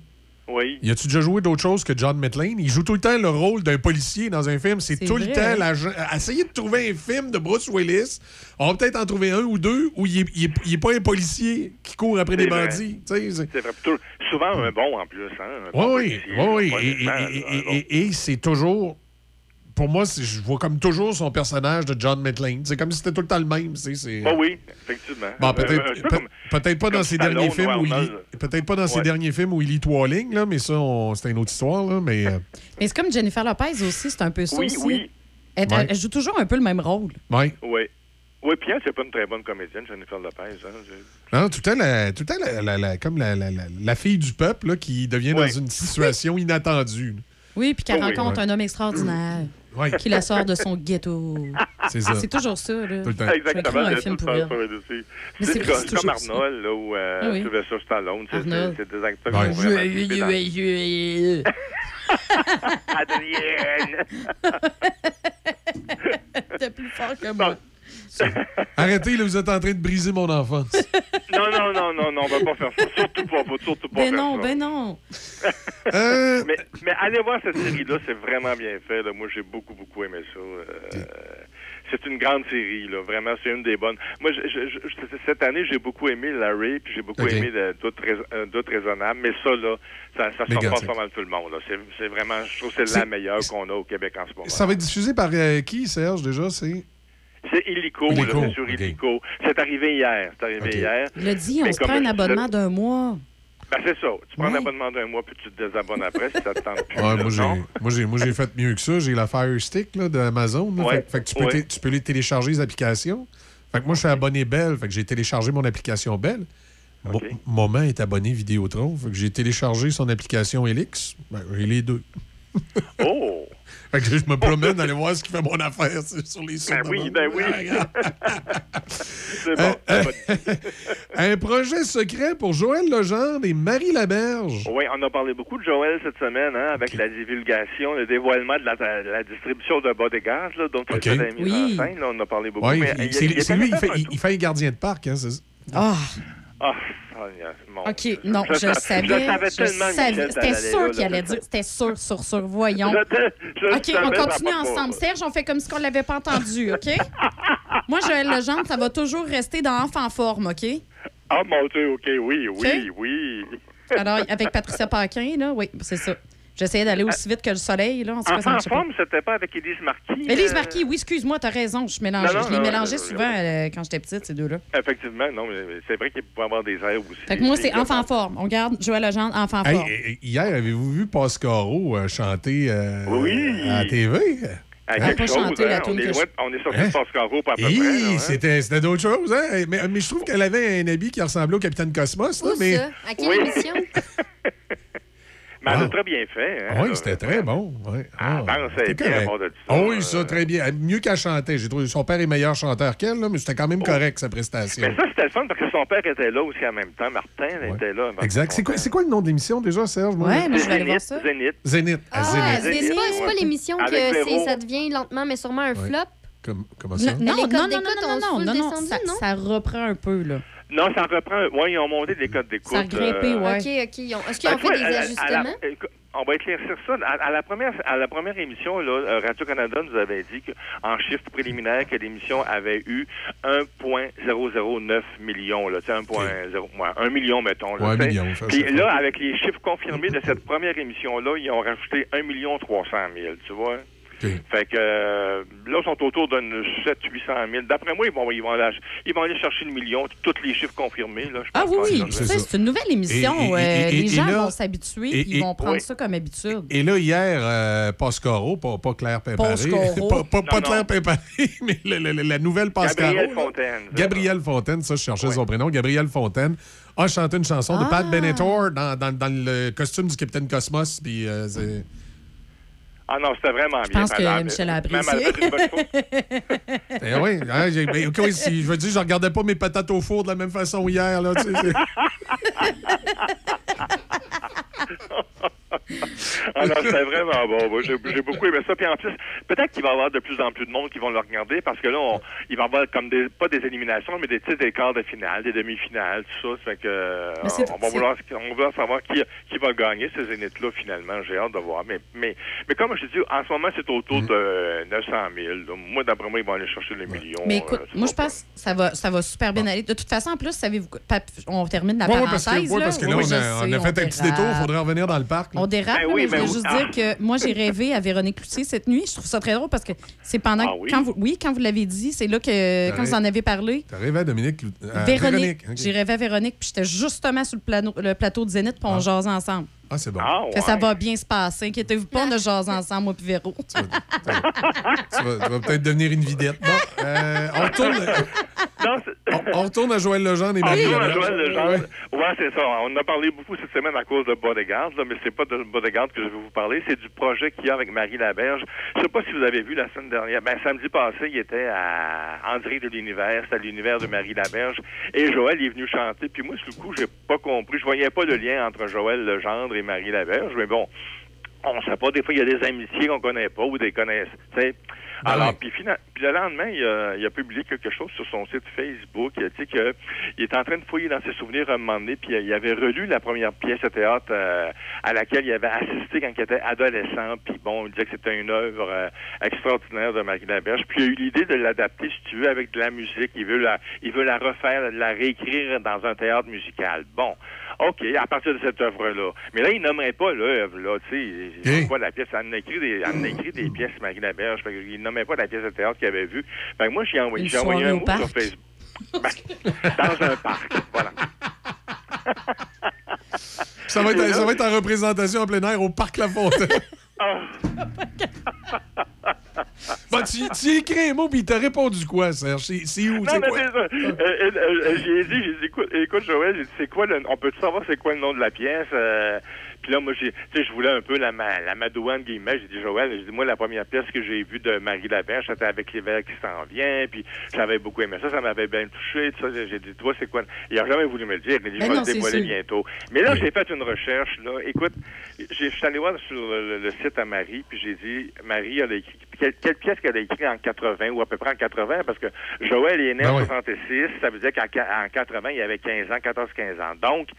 Oui. Y a-tu déjà joué d'autre chose que John McClane? Il joue tout le temps le rôle d'un policier dans un film. C'est tout le temps hein? l'agent. Essayez de trouver un film de Bruce Willis. On va peut-être en trouver un ou deux où il est, il est- il est pas un policier qui court après des vrai. bandits. Tu sais, c'est- vrai. Souvent un bon en plus. Hein, un Oui, bon oui, policier, oui, et c'est toujours. Pour moi, c'est- je vois comme toujours son personnage de John McClane. C'est comme si c'était tout le temps le même. c'est-. Ah oui, effectivement. Bon, Euh, peut-être peu peut- pas dans ses derniers films où il peut-être pas dans ses derniers films où il lit trois lignes là, mais ça c'est une autre histoire là, mais euh, Mais c'est comme Jennifer Lopez aussi, c'est un peu ça Oui, aussi. oui. Elle, Ouais. elle joue toujours un peu le même rôle. ouais. Oui. Oui, puis elle, c'est pas une très bonne comédienne, Jennifer Lopez. Hein. Je- Non, tout le temps, la, tout la, la- la- comme la, la- la- la fille du peuple là, qui devient dans une situation inattendue. Oui, puis qu'elle Oh oui, rencontre un homme extraordinaire Ouais. qui la sort de son ghetto. C'est ça. C'est toujours ça, là. Tout le temps. Écrire Exactement, un film pour le elle. Mais C'est comme, Arnold, là, ou euh, Ah oui. Sylvester Stallone. C'est- des acteurs Ouais. qui sont vraiment Adrienne! T'es plus fort que moi. Arrêtez, là, vous êtes en train de briser mon enfance. Non, non, non, non, non, on va pas faire ça. Surtout pas, faut surtout pas Ben faire non, ça. ben non. Euh, Mais, mais allez voir cette série-là, c'est vraiment bien fait. là. Moi, j'ai beaucoup, beaucoup aimé ça. Euh, c'est une grande série, là. Vraiment, c'est une des bonnes. Moi, je- je- je- cette année, j'ai beaucoup aimé Larry, puis j'ai beaucoup aimé rais- euh, Doute raisonnable. Mais ça, là, ça, ça surpasse ça. pas mal tout le monde. C'est, vraiment, je trouve que c'est la meilleure qu'on a au Québec en ce moment. ça va être diffusé par euh, qui, Serge, déjà? C'est. C'est Illico, Illico, là, c'est sur. Illico. C'est arrivé hier. C'est arrivé hier. Il a dit, on Mais se prend un abonnement d'un mois. Ben, c'est ça. Tu prends un abonnement d'un mois, puis tu te désabonnes après si ça te tente plus. Moi, j'ai, non? moi, j'ai, moi, j'ai fait mieux que ça. J'ai la Fire Stick là, d'Amazon. là. Ouais, Fait, fait que tu peux, ouais. tu peux les télécharger, les applications. Fait que moi, je suis abonné Bell. Fait que j'ai téléchargé mon application Bell. Moment est abonné Vidéotron. Fait que j'ai téléchargé son application Elix. Ben, j'ai les deux. Oh! Fait que je me promène d'aller voir ce qui fait mon affaire sur les Ben sites oui, de ben vente. oui. C'est bon. Euh, Un projet secret pour Joël Legendre et Marie Laberge. Oui, on a parlé beaucoup de Joël cette semaine, hein, avec la divulgation, le dévoilement de la, de la distribution de bodyguards, là, donc Ok. la mise Oui. en scène, là, on a parlé beaucoup. Ouais, a- c'est a lui, il fait, tellement il, il fait un gardien de parc. Hein, c'est ça? Ah, Ah, ah, mon OK, non, je. Je savais C'était sûr qu'il allait dire. C'était sûr, sûr, sûr. Voyons. Je OK, on continue ensemble. Serge, on fait comme si on l'avait pas entendu, OK? Moi, Joël Legendre, ça va toujours rester dans Enfant Forme, OK? Ah, mon Dieu, OK, oui, oui, oui. Alors, avec Patricia Paquin, là, oui, c'est ça. J'essayais d'aller aussi vite que le soleil, là. En marchait pas. forme, c'était pas avec Élise Marquis? Élise euh, Marquis, oui, excuse-moi, t'as raison. Je, mélange, Non, non, je les non, mélangeais non, souvent euh, quand j'étais petite, ces deux-là. Effectivement, non, mais c'est vrai qu'il pouvait avoir des airs aussi. Fait que moi, c'est Enfant Forme. On garde Joël Legendre, Enfant Hey, Forme. hier, avez-vous vu Pascaro euh, chanter euh, Oui. à la TV? À pas chose, chanté la hein, on, est que loin- je- on est sorti Hein? de Pascaro pas à peu près. hein. c'était, c'était d'autres choses. Hein? Mais, mais je trouve qu'elle avait un habit qui ressemblait au Capitaine Cosmos. Là, Où mais... ça? À quelle Oui. émission? Mais elle a très bien fait. Hein, Oui, là. c'était très bon. Ah, Ah, ben, bien de ça. Ah oui, ça, Euh, très bien. Mieux qu'elle chantait. J'ai trouvé son père est meilleur chanteur qu'elle, là, mais c'était quand même correct, sa prestation. Oh. Mais ça, c'était le fun parce que son père était là aussi en même temps. Martin était là. Exact. C'est quoi, c'est quoi le nom de l'émission déjà, Serge? Ouais, moi, je vais aller voir ça. Zénith. Zénith. Ah, Zénith. c'est Zénith, pas, c'est pas ouais. l'émission que ça devient lentement, mais sûrement un Ouais. flop? Comme- comment ça? Non, Mais non, les non, codes non, non, non, non, non, descendu, ça, non? ça reprend un peu, là. Non, ça reprend. Ouais, ils ont monté des codes d'écoute. Ça a grimpé, euh, ouais. OK, OK. ont- Est-ce qu'ils ben, ont fait des la- à la- ajustements? on va éclaircir ça. À, à la première à la première émission, là, euh, Radio-Canada nous avait dit qu'en chiffre préliminaire que l'émission avait eu 1,009 millions. Là, tu sais, 1,0 ouais, 1 million, mettons. Là, Ouais, million, ça, Puis ça là, avec les chiffres confirmés de cette première émission-là, ils ont rajouté 1 million 300 000, tu vois. Fait que euh, là, ils sont autour de 7 800 000. D'après moi, ils vont, ils, vont aller, ils vont aller chercher le million, tous les chiffres confirmés. Là, je Ah pense oui, oui, c'est une nouvelle émission. Et- et- euh, et- et- les gens là- vont s'habituer ils et- vont prendre Oui. ça comme habitude. Et là, hier, euh, Pascaro, pas, pas Claire Péparé. Pas pas, pas Non, Claire. Péparé, mais le- le- le- la nouvelle Pascaro. Gabrielle. Fontaine. Gabrielle Fontaine, ça, je cherchais son prénom. Gabrielle Fontaine a chanté une chanson de Pat Ah. Benatar dans, dans, dans le costume du Capitaine Cosmos. Puis, euh, c'est- Ah non, c'était vraiment bien. Je pense que. Michel a Même apprécié. Eh oui, hein, j'ai- ben, ok, si- je veux dire, je regardais pas mes patates au four de la même façon hier. Là, tu sais, Ah non, c'était vraiment bon. Moi, J'ai j'ai beaucoup aimé ça. Puis en plus, peut-être qu'il va y avoir de plus en plus de monde qui vont le regarder parce que là, on- il va y avoir comme des, pas des éliminations, mais des titres des quarts de finale, des demi-finales, tout ça. Ça fait que, Mais c'est- on, va vouloir, on va vouloir savoir qui, qui va gagner ces zéniths-là finalement. J'ai hâte de voir. Mais, mais, mais comme je te dis, en ce moment, c'est autour Mm. de 900 000. là. Moi, d'après moi, ils vont aller chercher les millions. Mais écoute, euh, moi, je pense que ça va, ça va super bien aller. De toute façon, en plus, savez-vous On termine la Ouais, parenthèse. parce que, ouais, là? parce que là, Oui, on a, sais, on a fait un petit détour. Il faudrait revenir dans le parc. là. On dérape, Ben oui, mais je ben voulais juste Ah. dire que moi, j'ai rêvé à Véronique Cloutier cette nuit. Je trouve ça très drôle parce que c'est pendant. Ah oui? quand vous, oui, quand vous l'avez dit, c'est là que, quand vous en avez parlé. T'as rêvé à Dominique. à Véronique. ok. J'ai rêvé à Véronique, puis j'étais justement sur le, plano- le plateau de Zénith, puis on jasait ensemble. Ah, c'est bon. Ah, Fait que ça va bien se passer. Inquiétez-vous pas, on a jasé ensemble, moi puis Véro. Tu vas, tu vas peut-être devenir une vidette. Bon, euh, on, retourne, on, on retourne à Joël Legendre et Ah, Marie toi, Laberge. Joël Legendre. Ouais. Ouais, c'est ça. On en a parlé beaucoup cette semaine à cause de Bodyguard, là, mais c'est pas de Bodyguard que je vais vous parler, c'est du projet qu'il y a avec Marie Laberge. Je sais pas si vous avez vu la semaine dernière. Ben, samedi passé, il était à André de l'Univers, c'est à l'univers de Marie Laberge. Et Joël il est venu chanter. Puis moi, sur le coup, j'ai pas compris. Je voyais pas le lien entre Joël Legendre et Marie Laberge, mais bon. On sait pas, des fois, il y a des amitiés qu'on connaît pas ou des connaissances. sais. Alors, oui. puis, le lendemain, il a, il a publié quelque chose sur son site Facebook. Il a dit que il est en train de fouiller dans ses souvenirs un moment donné, puis il avait relu la première pièce de théâtre euh, à laquelle il avait assisté quand il était adolescent. Puis bon, il disait que c'était une œuvre euh, extraordinaire de Marie Laberge. Puis il a eu l'idée de l'adapter, si tu veux, avec de la musique. Il veut la, il veut la refaire, la réécrire dans un théâtre musical. Bon. OK, à partir de cette œuvre-là. Mais là, il nommerait pas l'œuvre, là, tu sais. il pas la pièce. Elle en a écrit des, elle en a écrit des pièces, Marie Laberge. Fait qu'il nommait pas la pièce de théâtre qu'il avait vue. Fait que moi, j'ai envoyé, j'ai envoyé un mot parc? sur Facebook. Ben, dans un parc, voilà. Ça va, être, ça va être en représentation en plein air au Parc La Fontaine. Bon, tu, tu écris un mot, puis il t'a répondu quoi, Serge? C'est c'est où? Non, C'est mais quoi? c'est ça. Euh, euh, euh, j'ai dit, écoute, écoute, Joël, c'est quoi le, on peut savoir c'est quoi le nom de la pièce? Euh, puis là, moi, j'ai, tu sais, je voulais un peu la, ma- la madouane, guillemets. J'ai dit, Joël, j'ai dit, moi, la première pièce que j'ai vue de Marie Laberge, c'était avec l'hiver qui s'en vient, puis j'avais beaucoup aimé ça, ça m'avait bien touché, tout ça. J'ai dit, toi, c'est quoi? Il a jamais voulu me le dire. Il a dit, Ben je vais le dévoiler bientôt. Mais là, j'ai fait une recherche, là. Écoute, j'ai- je suis allé voir sur le, le site à Marie, puis j'ai dit, Marie, elle a écrit, quelle, quelle pièce qu'elle a écrit en 80, ou à peu près en 80, parce que Joël est né Ben en oui. 66, ça veut dire qu'en qua- en 80, il avait 15 ans, 14-15 ans. Donc,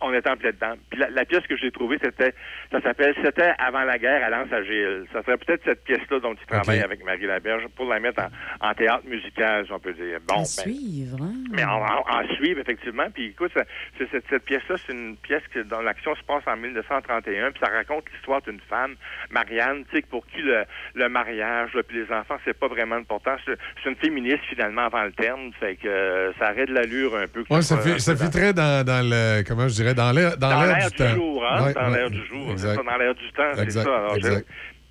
on était en plein dedans. Puis la, la pièce que j'ai c'était, ça s'appelle C'était avant la guerre à Lance Agile. Ça serait peut-être cette pièce-là dont il travaille avec Marie Laberge pour la mettre en, en théâtre musical, si on peut dire. Bon, À ben, suivre. hein? mais en, en, en suivre, effectivement. Puis écoute, ça- cette, cette pièce-là, c'est une pièce que, dont l'action se passe en 1931, puis ça raconte l'histoire d'une femme, Marianne, tu sais, pour qui le, le mariage, là, puis les enfants, c'est pas vraiment important. C'est une féministe, finalement, avant le terme. Fait que euh, ça arrête de l'allure un peu. Ouais, ça, fait, ça fait très dans, dans le. Comment je dirais? Dans l'air, dans dans l'air du, du, temps. jour, hein? Ouais, dans ouais, l'air du jour. C'est ça, dans l'air du temps, c'est ça. Alors, j'ai- exact.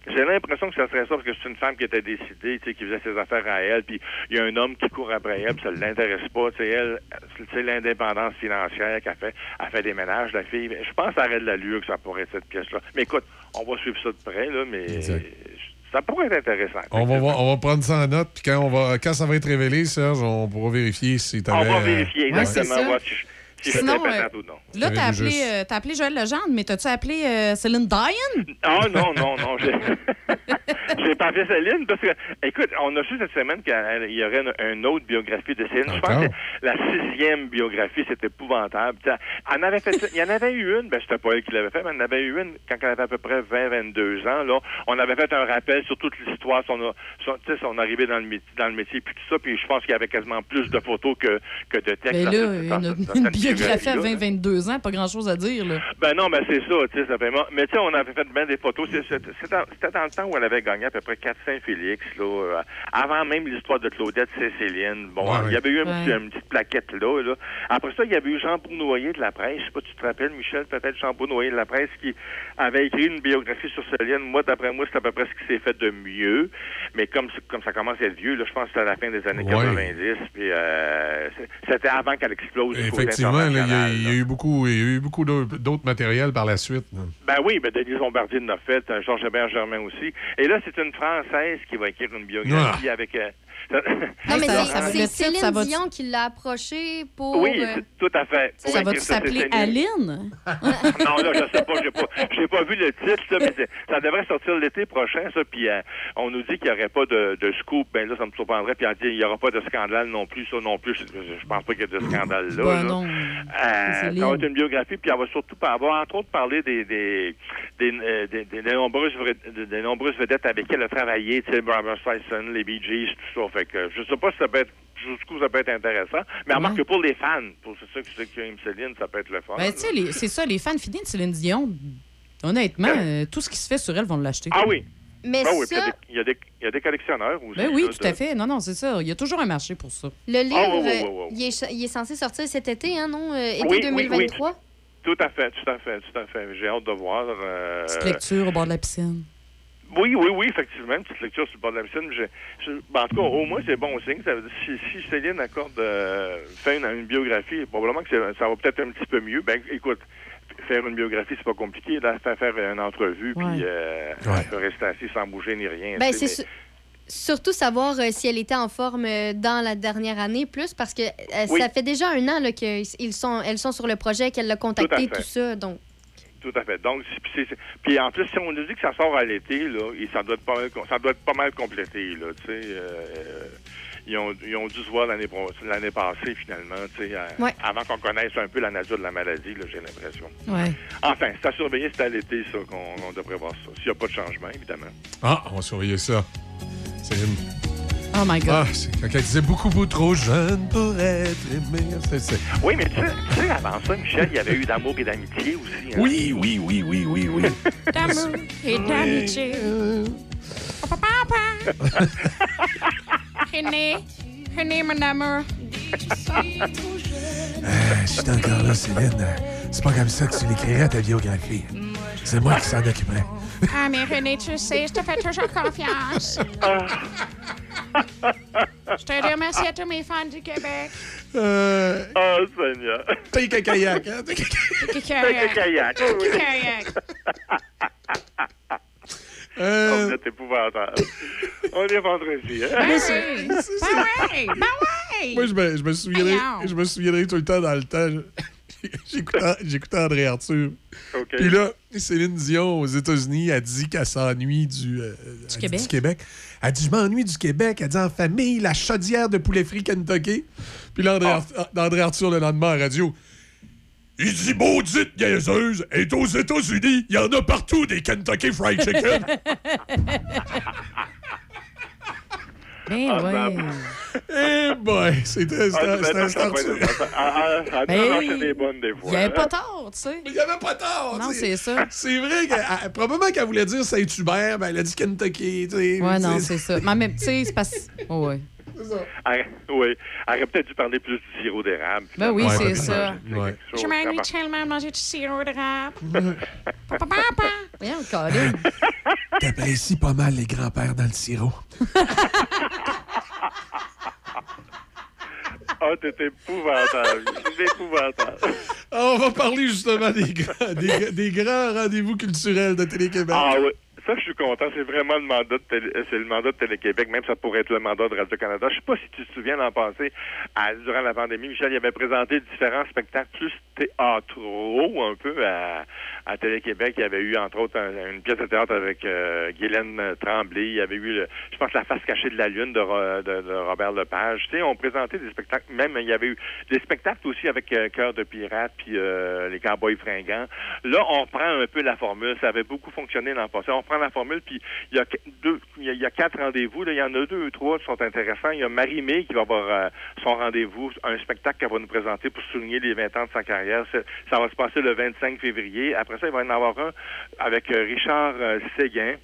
j'ai l'impression que ça serait ça parce que c'est une femme qui était décidée, tu sais, qui faisait ses affaires à elle, puis il y a un homme qui court après elle, puis ça l'intéresse pas, tu sais, elle, tu sais, l'indépendance financière qu'elle fait, elle fait des ménages, la fille. Je pense que ça aurait de l'allure que ça pourrait être cette pièce-là. Mais écoute, on va suivre ça de près, là, mais Exact. ça pourrait être intéressant. On va, voir- on va prendre ça en note, puis quand, on va, quand ça va être révélé, Serge, on pourra vérifier si tu On va vérifier exactement. voir si Sinon, patate euh, ou non. Là, t'as appelé, euh, t'as appelé Joël Legendre, mais t'as-tu appelé euh, Céline Dion? Ah non, non, non. J'ai pas appelé Céline parce que, écoute, on a su cette semaine qu'il y aurait une, une autre biographie de Céline. Je pense que la sixième biographie, c'était épouvantable. En avait fait, il y en avait eu une, ben c'était pas elle qui l'avait fait, mais il y en avait eu une quand elle avait à peu près 20-22 ans. Là, on avait fait un rappel sur toute l'histoire, son, son, son arrivée dans le métier, dans le métier, puis tout ça. Puis je pense qu'il y avait quasiment plus de photos que, que de textes. Ben dans là, cette- dans une, cette- dans une cette biographie à biographie-là. 20-22 ans, pas grand-chose à dire, là. Ben non, ben c'est ça, tu sais, ça fait mal. Mais tu sais, on avait fait bien des photos. C'était dans, le temps où elle avait gagné à peu près 4 Saint-Félix, là, euh, avant même l'histoire de Claudette Céciline. Bon, Ouais, il y avait eu un ouais. petit- une petite plaquette là, là. Après ça, il y avait eu Jean Bournoyer de la presse. Je sais pas, tu te rappelles, Michel, peut-être Jean Bournoyer de la presse, qui avait écrit une biographie sur Céline. Moi, d'après moi, c'est à peu près ce qui s'est fait de mieux. Mais comme, comme ça commence à être vieux, là, je pense que c'était à la fin des années Ouais. 90. Puis euh, c'était avant qu'elle explose. Effectivement, il y a- y, eu beaucoup, il y a eu beaucoup d'autres matériels par la suite. là. Ben oui, ben Denise Bombardier en a fait, euh, Georges Hébert Germain aussi. Et là, c'est une Française qui va écrire une biographie avec. Ça- Non, mais ça- c'est- ça ça Céline va- Dion qui l'a approché pour. oui, euh, tout à fait. Ça va-tu s'appeler Aline? non, là, je sais pas, j'ai pas, j'ai pas vu le titre, là, mais ça devrait sortir l'été prochain, ça, puis euh, on nous dit qu'il n'y aurait pas de, de scoop, ben là, ça me surprendrait, puis on dit il n'y aura pas de scandale non plus, ça non plus, je, je pense pas qu'il y ait de scandale là. Ben là. non. Euh, ça va être une biographie, puis elle va surtout avoir, entre autres, parler des, des, des, des- des- des nombreuses, des nombreuses vedettes avec qui elle a travaillé, tu sais, Barbara Streisand, les Bee Gees, tout ça. Fait que je sais pas si ça peut être, jusqu'où ça peut être intéressant, mais remarque que pour les fans, pour ceux qui, ceux qui aiment Céline, ça peut être le fun. Ben, tu sais, c'est ça, les fans finis de Céline Dion, honnêtement, euh, tout ce qui se fait sur elle vont l'acheter. Ah oui. Mais Ben oui, puis il y a ça, des- il y, a des- il y a des collectionneurs aussi. Ben oui, là, tout à fait. Non, non, c'est ça. Il y a toujours un marché pour ça. le livre, Ah. Il, est, il est censé sortir cet été, hein, non? Euh, été Oui, oui, 2023? Tout à fait, tout à fait, tout à fait. J'ai hâte de voir. euh, Petite lecture au bord de la piscine. Oui, oui, oui, effectivement, une petite lecture sur le bord de la piscine. Je- je- ben, en tout cas, au moins, c'est bon signe. Ça veut dire, si, si Céline accorde, euh, fait une, une biographie, probablement que ça va peut-être un petit peu mieux. Ben, écoute, faire une biographie, c'est pas compliqué. Là, faire, faire une entrevue, Ouais. puis euh, elle peut rester assise sans bouger ni rien. Ben, c'est su- surtout savoir euh, si elle était en forme euh, dans la dernière année, plus parce que euh, Oui. ça fait déjà un an qu'elles sont, elles sont sur le projet, qu'elle l'a contacté, Tout tout ça. Donc, Tout à fait. Donc, c'est- c'est- c'est- puis en plus, si on nous dit que ça sort à l'été, là, et ça doit être pas mal, ça doit être pas mal complété, là, tu sais. euh, ils, ont, ils ont dû se voir l'année l'année passée, finalement, tu sais, Ouais. avant qu'on connaisse un peu la nature de la maladie, là, j'ai l'impression. Ouais. Enfin, c'est à surveiller, c'est à l'été, ça, qu'on on devrait voir ça. S'il n'y a pas de changement, évidemment. Ah, on va surveiller ça. Céline. Oh my God. Ah, c'est quand elle disait beaucoup, beaucoup trop jeune pour être aimé. C'est- c'est- Oui, mais tu sais, tu sais, avant ça, Michel, il y avait eu d'amour et d'amitié aussi. hein. Oui, oui, oui, oui, oui, oui. D'amour et d'amitié. Papa, René, René, mon amour. Euh, je suis encore là, Céline. C'est pas comme ça que tu l'écrirais ta biographie. C'est moi qui s'en occuperai. Ah, mais René, tu sais, je te fais toujours confiance. Je te remercie à tous mes fans du Québec. Euh, Oh, Seigneur. Eu cacayac, hein? T'as Kayak. Kayak. Kayak. Euh, Oh, êtes épouvantable. On est vendredi, hein? Ben oui. Ben oui. Ben oui. Moi, je me, je me souviendrai, je me souviendrai tout le temps dans le temps. je- J'écoutais j'écoutais André Arthur. Puis là, Céline Dion aux États-Unis a dit qu'elle s'ennuie du, euh, elle dit Québec. du Québec. Elle dit Je m'ennuie du Québec. Elle dit en famille, la chaudière de poulet frit Kentucky. Puis là, André, Ar- André Arthur, le lendemain à la radio, il dit Maudite niaiseuse, est aux États-Unis, il y en a partout des Kentucky Fried Chicken. Ben Ah, oui. Eh boy, c'était Ah, ben, ça. Ah, ah, ah, Ben des bonnes des fois. Il n'y avait hein. pas tort, tu sais. Il n'y avait pas tort. Non, tu sais. c'est ça. C'est vrai que probablement qu'elle voulait dire Saint-Hubert, ben elle a dit Kentucky. tu sais. Ouais, non, C'est- ça. Mais même, tu sais, c'est parce. Oh, ouais. Elle- oui, elle aurait peut-être dû parler plus du sirop d'érable. Ben oui, Ouais, c'est ça. Ouais. Je m'ennuie tellement de manger du sirop rap. Papa, papa. Viens, Colin. T'apprécies pas mal les grands-pères dans le sirop. Ah, t'es épouvantable. C'est épouvantable. Ah, On va parler justement des grands, des, des grands rendez-vous culturels de Télé-Québec. Ah oui. Ça, je suis content. C'est vraiment le mandat de Télé- c'est le mandat de Télé-Québec, même ça pourrait être le mandat de Radio-Canada. Je sais pas si tu te souviens l'an passé, à- durant la pandémie, Michel il avait présenté différents spectacles plus théâtraux un peu à, à Télé-Québec. Il y avait eu, entre autres, un- une pièce de théâtre avec euh, Guylaine Tremblay. Il y avait eu, le- je pense, La face cachée de la lune de, de- de Robert Lepage. Tu sais, on présentait des spectacles. Même, il y avait eu des spectacles aussi avec euh, Cœur de pirate puis euh, les Cowboys fringants. Là, on prend un peu la formule. Ça avait beaucoup fonctionné l'an passé. On prend la formule, puis il y a deux, il y a, quatre rendez-vous. Là. Il y en a deux ou trois qui sont intéressants. Il y a Marie-Mé qui va avoir euh, son rendez-vous, un spectacle qu'elle va nous présenter pour souligner les 20 ans de sa carrière. Ça va se passer le 25 février. Après il va y en avoir un avec euh, Richard euh, Séguin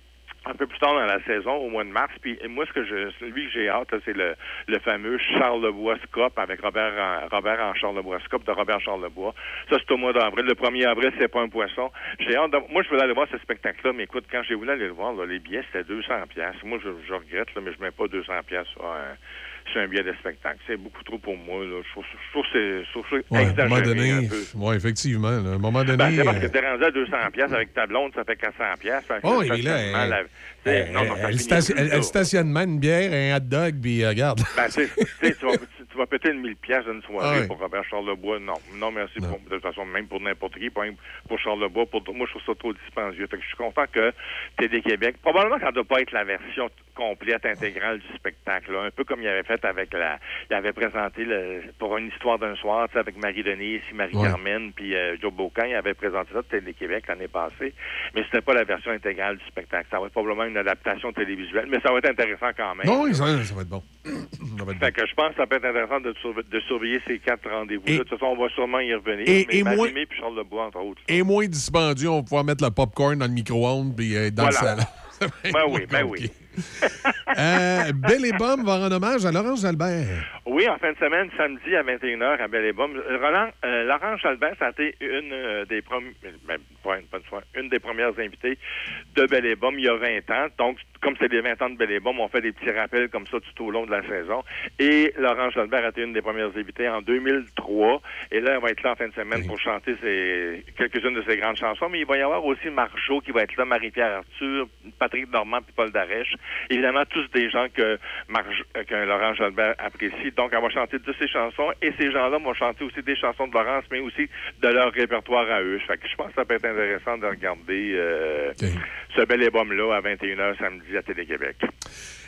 un peu plus tard dans la saison, au mois de mars. Puis moi, ce que je, celui que j'ai hâte, c'est le, le fameux Charlebois Scop avec Robert en, Robert en Charlebois Scop de Robert Charlebois. Ça, c'est au mois d'avril. Le 1er avril, c'est pas un poisson. J'ai hâte. de- moi, je voulais aller voir ce spectacle-là, mais écoute, quand j'ai voulu aller le voir, les billets, c'était 200 pièces. Moi, je, regrette, mais je mets pas 200 pièces un, sur un billet de spectacle. C'est beaucoup trop pour moi. Là. Je trouve, je trouve que c'est que c'est Ouais, à un moment exagéré donné, ouais, effectivement. là, à un moment donné. Ben, c'est parce que euh, t'es rendu à 200 pièces avec ta blonde, ça fait 400 pièces. Fait que Oh, le oui, là, elle- la- c'est- non, non, ça elle, finit station- plus, elle- ça. elle stationnement, une bière, un hot dog, puis euh, regarde. Ben, tu vas, tu, tu vas péter une 1000 pièces d'une soirée Ah pour Robert Charlebois. Non, non, merci. Pour, de toute façon, même pour n'importe qui, même pour Charlebois. Pour, moi, je trouve ça trop dispendieux. Que je suis content que TD Québec, probablement que ça ne doit pas être la version complète, intégrale du spectacle. là. Un peu comme il avait fait avec la... Il avait présenté le, pour une histoire d'un soir, tu sais, avec Marie-Denise, Marie-Carmen, puis euh, Joe Bocan. Il avait présenté ça de Télé Québec l'année passée. Mais c'était pas la version intégrale du spectacle. Ça va être probablement une adaptation télévisuelle, mais ça va être intéressant quand même. Non, oui, ça, ça va être bon. Ça va être Fait que je pense que ça peut être intéressant de, surve- de surveiller ces quatre rendez-vous. De toute façon, on va sûrement y revenir. et- mais et moi- Marie-Mé puis Charles Lebois, entre autres. Et moins dispendieux, on va pouvoir mettre le popcorn dans le micro-ondes, puis euh, dans Voilà. le salon. Ben moins oui, ben oui. Euh, Belle et Bomme va rendre hommage à Laurence Albert. Oui, en fin de semaine, samedi à 21h à Belle et Bomme. Euh, Roland, euh, Laurence Jalbert, ça a été une des premières, invitées de Belle et Bomme il y a 20 ans. Donc, comme c'est les 20 ans de Bomme, on fait des petits rappels comme ça tout au long de la saison. Et Laurence Jalbert a été une des premières invitées en 2003. Et là, elle va être là en fin de semaine pour chanter ses, quelques-unes de ses grandes chansons. Mais il va y avoir aussi Marjo qui va être là, Marie-Pierre Arthur, Patrick Normand puis Paul Darèche. Évidemment, tous des gens que, Marjo, euh, que Laurence Jalbert apprécie. Donc, elle va chanter de ses chansons. Et ces gens-là vont chanter aussi des chansons de Laurence, mais aussi de leur répertoire à eux. Fait que je pense que ça peut être intéressant de regarder euh, ce bel album-là à 21h samedi à Télé-Québec.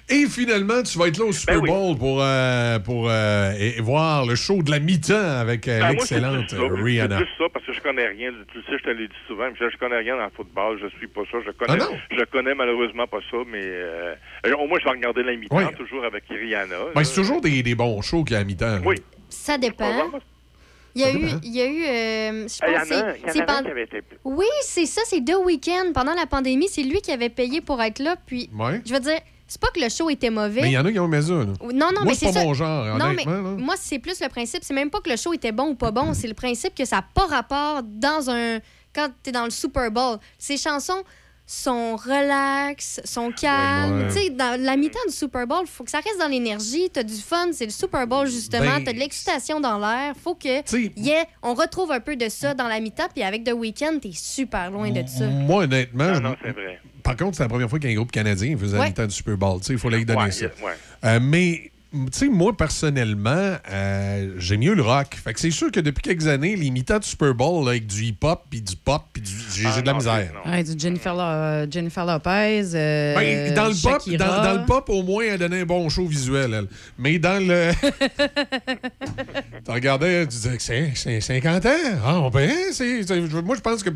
Et finalement, tu vas être là au Super Ben oui. Bowl pour, euh, pour euh, et- voir le show de la mi-temps avec euh, Ben, l'excellente Rihanna. C'est plus ça, parce que je connais rien. Tu sais, je te l'ai dit souvent. Michel, je connais rien dans le football. Je suis pas ça. Je connais, Ah non? je connais malheureusement pas ça, mais euh, au moins, je vais regarder la mi-temps, Oui. toujours avec Rihanna. Ben, c'est toujours des, des bons shows qu'il y a à mi-temps. Oui. Ça dépend. Il y a eu, il y a eu, euh, je Ah, Il y pense a, c'est- c'est été... Oui, c'est ça, c'est The Weeknd. Pendant la pandémie, c'est lui qui avait payé pour être là. Puis, Ouais. je veux dire, c'est pas que le show était mauvais. Mais il y en a qui ont mis ça. là. Non, non, Moi, mais c'est c'est pas ça. mon genre, non, mais là. moi, c'est plus le principe. C'est même pas que le show était bon ou pas bon. C'est le principe que ça n'a pas rapport dans un. Quand tu es dans le Super Bowl. Ces chansons sont relax, sont calmes. Ouais, ouais. Tu sais, dans la mi-temps du Super Bowl, faut que ça reste dans l'énergie. Tu as du fun. C'est le Super Bowl, justement. Ben, tu as de l'excitation dans l'air. Faut que. Yeah, on retrouve un peu de ça dans la mi-temps. Puis avec The Weeknd, tu es super loin de ça. Moi, honnêtement, Non, c'est vrai. par contre, c'est la première fois qu'un groupe canadien faisait Ouais. la mi-temps du Super Bowl. Tu sais, Il faut lui donner Ouais, ça. yeah, ouais. Euh, mais, tu sais, moi, personnellement, euh, j'aime mieux le rock. Fait que c'est sûr que depuis quelques années, les mi-temps du Super Bowl, là, avec du hip-hop, puis du pop, puis du... j'ai j'ai de la misère. Ouais, du Jennifer, Lo- euh, Jennifer Lopez. euh, Ben, dans, le pop, dans, dans le pop, au moins, elle donnait un bon show visuel. elle. Mais dans le. tu regardais, tu disais que c'est c'est 50 ans. Ah, c'est- c'est- moi, je pense que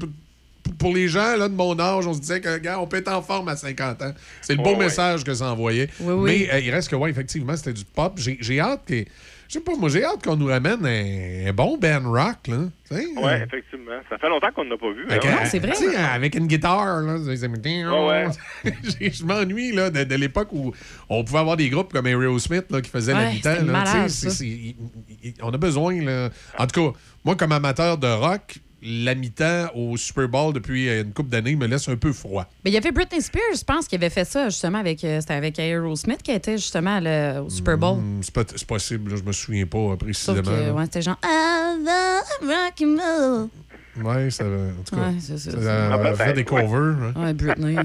pour, les gens là, de mon âge, on se disait que, gars, on peut être en forme à 50 ans. C'est le Oh, beau ouais. message que ça envoyait. Oui, oui. Mais euh, il reste que, ouais, effectivement, c'était du pop. J'ai j'ai hâte que. Je sais pas, moi, j'ai hâte qu'on nous ramène un, un bon band rock, là. Oui, euh, effectivement. Ça fait longtemps qu'on n'a pas vu. avec, hein. un- tu sais, avec une guitare, là. c'est- c'est- ouais. Je m'ennuie là, de, de l'époque où on pouvait avoir des groupes comme Aerosmith là, qui faisaient la Ouais, là, malade, c'est- c'est- il- On a besoin. Là. En tout cas, moi, comme amateur de rock, la mi-temps au Super Bowl depuis euh, une couple d'années me laisse un peu froid. Mais il y avait Britney Spears, je pense, qui avait fait ça justement avec. euh, C'était avec Aerosmith qui était justement le- au Super Bowl. Hmm, c'est pas- c'est possible, là, je me souviens pas euh, Sauf précisément. ouais, c'était genre. I love rock and roll. Ouais, ça, en tout cas, Ouais, c'est ça, ça, c'est- fait des ouais. covers. hein. Ouais, Britney.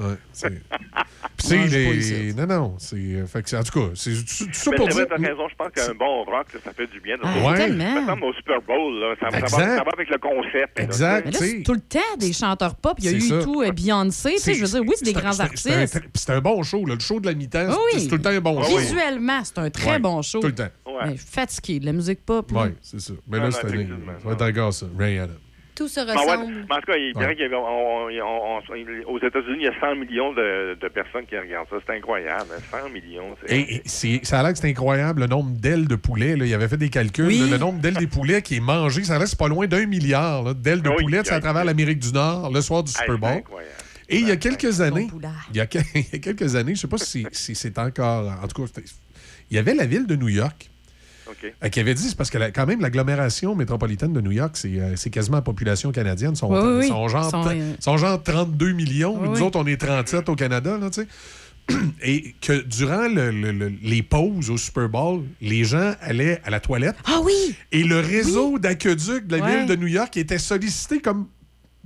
Ouais, c'est- les- Non, non. c'est- euh, fait que c'est- En tout cas, c'est tout, ça pour vrai, dire. t'as raison, je pense qu'un bon rock, là, ça fait du bien. Ah, Ouais. tellement. Ça ressemble au Super Bowl, là. Ça, ça va, ça va avec le concept. là, Exact. Mais là, c'est tout le temps des chanteurs pop. Il y a C'est eu ça. tout euh, Beyoncé. Tu sais, je veux dire, oui, c'est des grands artistes. C'est un, c'est un bon show. là. Le show de la mi-temps, c'est oui. c'est tout le temps un bon show. Visuellement, c'est un très Ouais, bon show. tout le temps. Mais fatigué, de la musique pop. Oui, c'est ça. Mais là, c'est un. Ça va être encore ça. Rihanna. Tout se ouais, ressemble. mais en tout cas, il Ouais. dirait qu'il y avait- on- on- on- on- aux États-Unis, il y a 100 millions de, de personnes qui regardent ça. C'est incroyable. hein, 100 millions. c'est- Et, et c'est- ça a l'air que c'est incroyable le nombre d'ailes de poulet. Là. Il avait fait des calculs. Oui. là, le nombre d'ailes des poulets qui est mangé, ça reste pas loin d'un milliard là, d'ailes de Oui, poulet c'est à travers l'Amérique du Nord le soir du Super c'est Bowl. incroyable. Et il y a quelques années, il y a, quelques années, je sais pas si, si c'est encore. En tout cas, il y avait la ville de New York OK. euh, qui avait dit, c'est parce que la- quand même l'agglomération métropolitaine de New York, c'est euh, c'est quasiment la population canadienne. Ils sont, Oui, oui, oui. sont genre, Sont, euh, sont genre 32 millions. Oui, Nous oui. autres, on est 37 au Canada, là, tu sais. Et que durant le- le- le- les pauses au Super Bowl, les gens allaient à la toilette. Ah oui! Et le réseau d'aqueduc de la Ouais. ville de New York était sollicité comme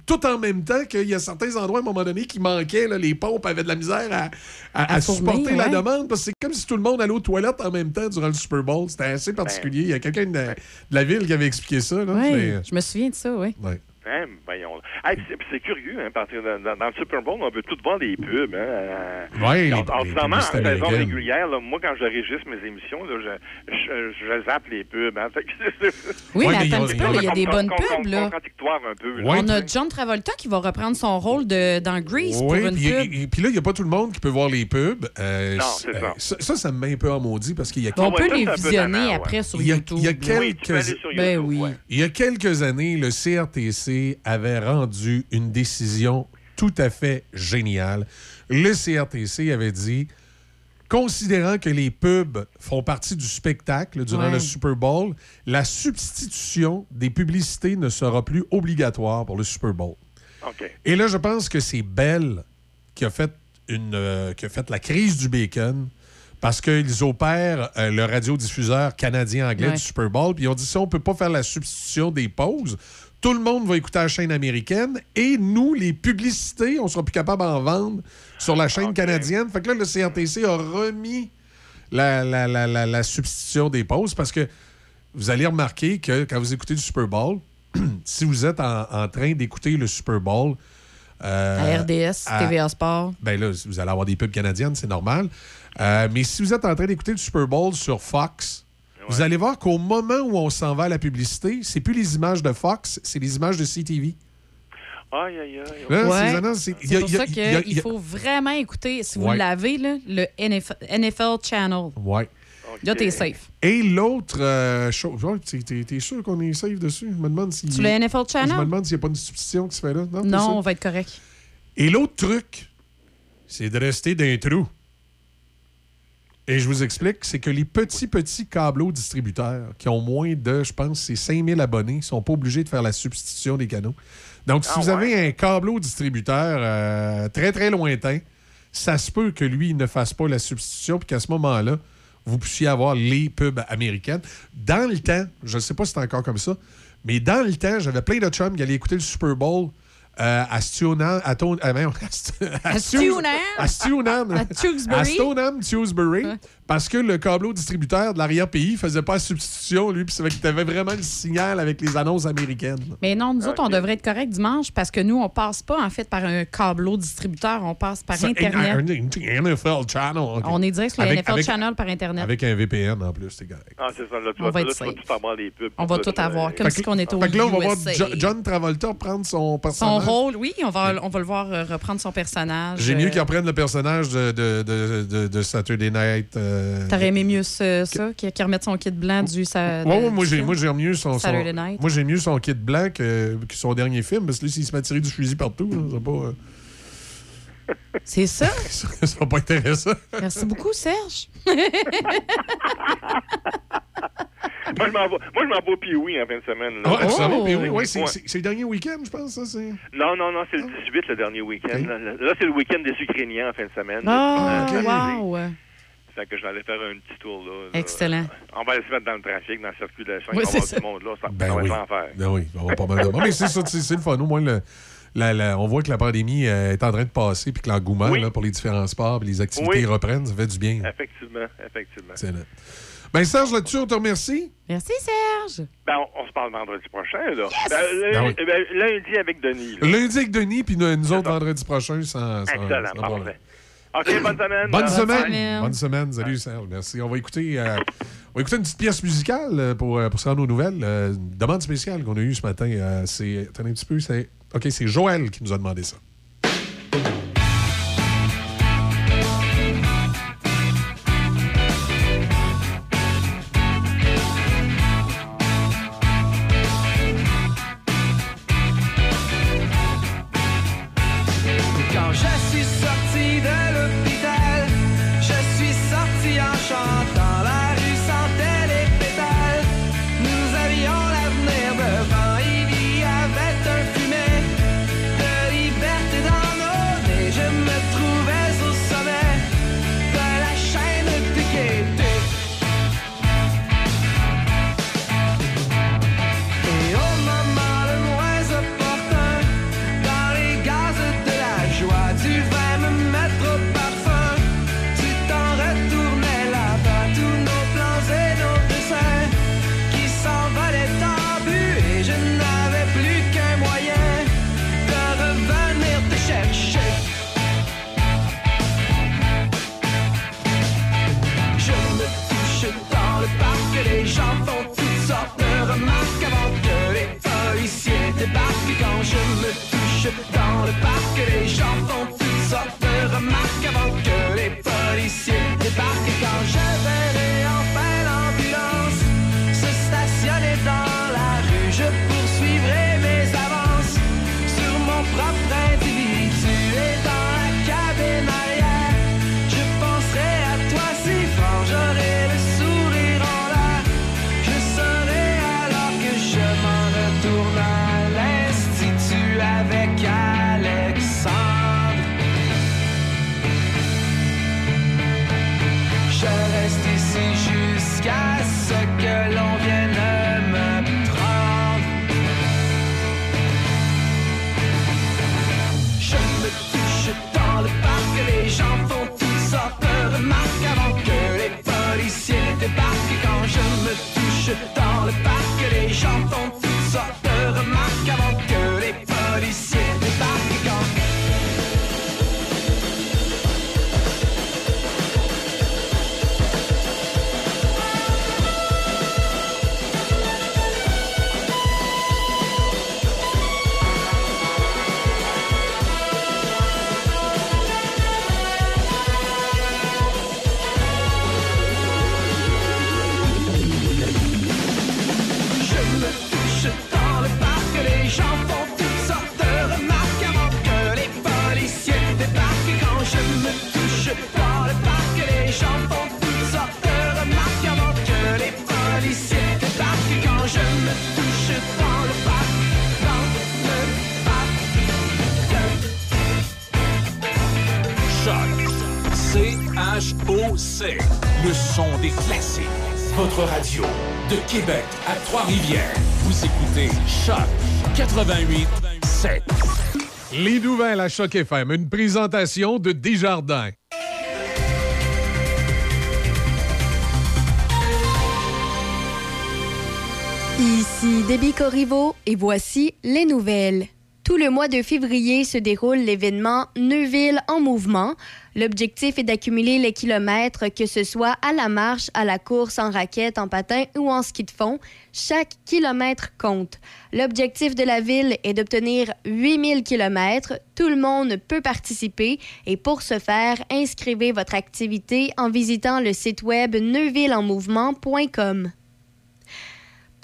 tout en même temps qu'il y a certains endroits à un moment donné qui manquaient. là, les pompes avaient de la misère à, à- À à fournir, supporter la ouais. demande parce que c'est comme si tout le monde allait aux toilettes en même temps durant le Super Bowl. C'était assez particulier. Il y a quelqu'un de, de la ville qui avait expliqué ça. Là. Oui, Mais, je me souviens de ça, oui. ouais. Hein, voyons. Hey, c'est- curieux, hein, parce que dans, le Super Bowl, on peut tout voir des pubs. Hein, les- en- les en publicités saison régulière, là, moi, quand j'enregistre mes émissions, là, je, je, je zappe les pubs. Hein, Fait que c'est- Oui, Ouais, mais attends un petit peu, il y a des bonnes pubs, là. contradictoire un peu. là. Ouais, On a John Travolta qui va reprendre son rôle de, dans Grease pour une puis, pub. et- puis là, il n'y a pas tout le monde qui peut voir les pubs. Euh, Non, c'est euh, ça. ça. Ça, me met un peu en maudit parce qu'il y a On ouais, peut les visionner après sur YouTube. quelques... Ben. Il y a quelques années, le CRTC avait rendu une décision tout à fait géniale. Le CRTC avait dit, considérant que les pubs font partie du spectacle durant Ouais. le Super Bowl, la substitution des publicités ne sera plus obligatoire pour le Super Bowl. Et là, je pense que c'est Bell qui a fait, une, euh, qui a fait la crise du bacon parce qu'ils opèrent euh, le radiodiffuseur canadien-anglais Ouais. du Super Bowl. Puis ils ont dit ça, on peut pas faire la substitution des pauses. Tout le monde va écouter la chaîne américaine et nous, les publicités, on sera plus capable d'en vendre sur la chaîne canadienne. Fait que là, le CRTC a remis la, la- la- la- la substitution des pauses parce que vous allez remarquer que quand vous écoutez du Super Bowl, si vous êtes en, en train d'écouter le Super Bowl. euh, À RDS, à- TVA Sport. ben là, vous allez avoir des pubs canadiennes, c'est normal. Euh, mais si vous êtes en train d'écouter le Super Bowl sur Fox, vous allez voir qu'au moment où on s'en va à la publicité, c'est plus les images de Fox, c'est les images de CTV. Aïe, aïe, aïe. Là, Ouais. ces annonces, c'est- il y C'est a- pour il y a- ça qu'il faut vraiment écouter, si vous Ouais. l'avez, là, le NFL, NFL Channel. Ouais. Là, t'es safe. Et l'autre euh, chose, ouais, t'es- sûr qu'on est safe dessus? Je me demande si. Sur le NFL Channel? Je me demande s'il n'y a pas une substitution qui se fait là. Non, Non, on va être correct. Et l'autre truc, c'est de rester dans un trou. Et je vous explique, c'est que les petits, petits câbleaux distributeurs qui ont moins de, je pense, c'est 5000 abonnés, sont pas obligés de faire la substitution des canaux. Donc, si Ah vous ouais? avez un câbleau distributeur euh, très, très lointain, ça se peut que lui il ne fasse pas la substitution, puis qu'à ce moment-là, vous puissiez avoir les pubs américaines. Dans le temps, je ne sais pas si c'est encore comme ça, mais dans le temps, j'avais plein de chums qui allaient écouter le Super Bowl euh, à Stoneham, à, Ton- à, voyons, à À à Stoneham, À Tewksbury? Parce que le câbleau distributeur de l'arrière-pays faisait pas la substitution, lui, puis c'est vrai qu'il avait vraiment le signal avec les annonces américaines. Mais non, nous autres, on devrait être correct dimanche parce que nous, on passe pas en fait par un câbleau distributeur, on passe par Ça, Internet. un- un- un NFL Channel. ok. On est direct sur le Avec- NFL avec- Channel par Internet. Avec un VPN en plus, c'est correct. Ah, c'est ça. Là, tu On vas, va tu tout avoir les pubs. On va tout avoir, comme si on était au Fait que là, on va voir. Jo- John Travolta prendre son Son personnage. rôle, oui, on va, on va le voir euh, reprendre son personnage. J'ai mieux Euh, qu'il reprenne le personnage de, de, de, de- de Saturday Night. euh, T'aurais aimé mieux ça, ça qu'il qu'il remette son kit blanc du. sa- Ouais, ouais, de- moi, du j'ai, film? moi, j'aime mieux son, son- Saturday Night? moi, j'aime mieux son kit blanc que, que son dernier film, parce que lui, s'il se met à tirer du fusil partout, là, c'est pas, euh, C'est ça? ça sera pas intéressant. Merci beaucoup, Serge. Moi, je m'en vais, moi, je m'en vais au Pee-Wee en fin de semaine. là. Ouais, oui, Ouais. ouais, c'est, le dernier week-end, je pense, ça, c'est... Non, non, non, c'est le 18 le dernier week-end. Là, là, c'est le week-end des Ukrainiens en fin de semaine. Ah, Euh, wow! Fait que je vais aller faire un petit tour là. là. Excellent. On va aller se mettre dans le trafic, dans la circulation. Ouais, il va y c'est avoir ça. du monde là. Ça, Ben ça va oui. l'enfer. Ben oui, il va pas mal de monde. Mais c'est ça, c'est, c'est le fun. Au moins, le, la- la- on voit que la pandémie euh, est en train de passer puis que l'engouement Oui. là, pour les différents sports et les activités Oui. reprennent. Ça fait du bien. Effectivement, effectivement. Excellent. Ben, Serge, là-dessus, on te remercie. Merci, Serge. Ben, on, on se parle vendredi prochain, là. Ben, Ben oui. lundi, ben, lundi avec Denis. là. Lundi avec Denis, puis nous, nous autres vendredi prochain, sans, sans- Excellent, sans problème. parfait. OK, bonne semaine. Bonne semaine. Bonne semaine. Salut, Serge. Merci. On va écouter, euh, on va écouter une petite pièce musicale euh, pour, euh, pour se rendre aux nouvelles. Euh, une demande spéciale qu'on a eue ce matin. euh, c'est. Attendez un petit peu. C'est, OK, c'est Joël qui nous a demandé ça. Trois-Rivières. Vous écoutez Choc 88 7. Les nouvelles à Choc FM. Une présentation de Desjardins. Ici Debbie Corriveau et voici les nouvelles. Tout le mois de février se déroule l'événement Neuville en mouvement. L'objectif est d'accumuler les kilomètres, que ce soit à la marche, à la course, en raquette, en patin ou en ski de fond. Chaque kilomètre compte. L'objectif de la ville est d'obtenir 8000 kilomètres. Tout le monde peut participer et pour ce faire, inscrivez votre activité en visitant le site web neuvilleenmouvement.com.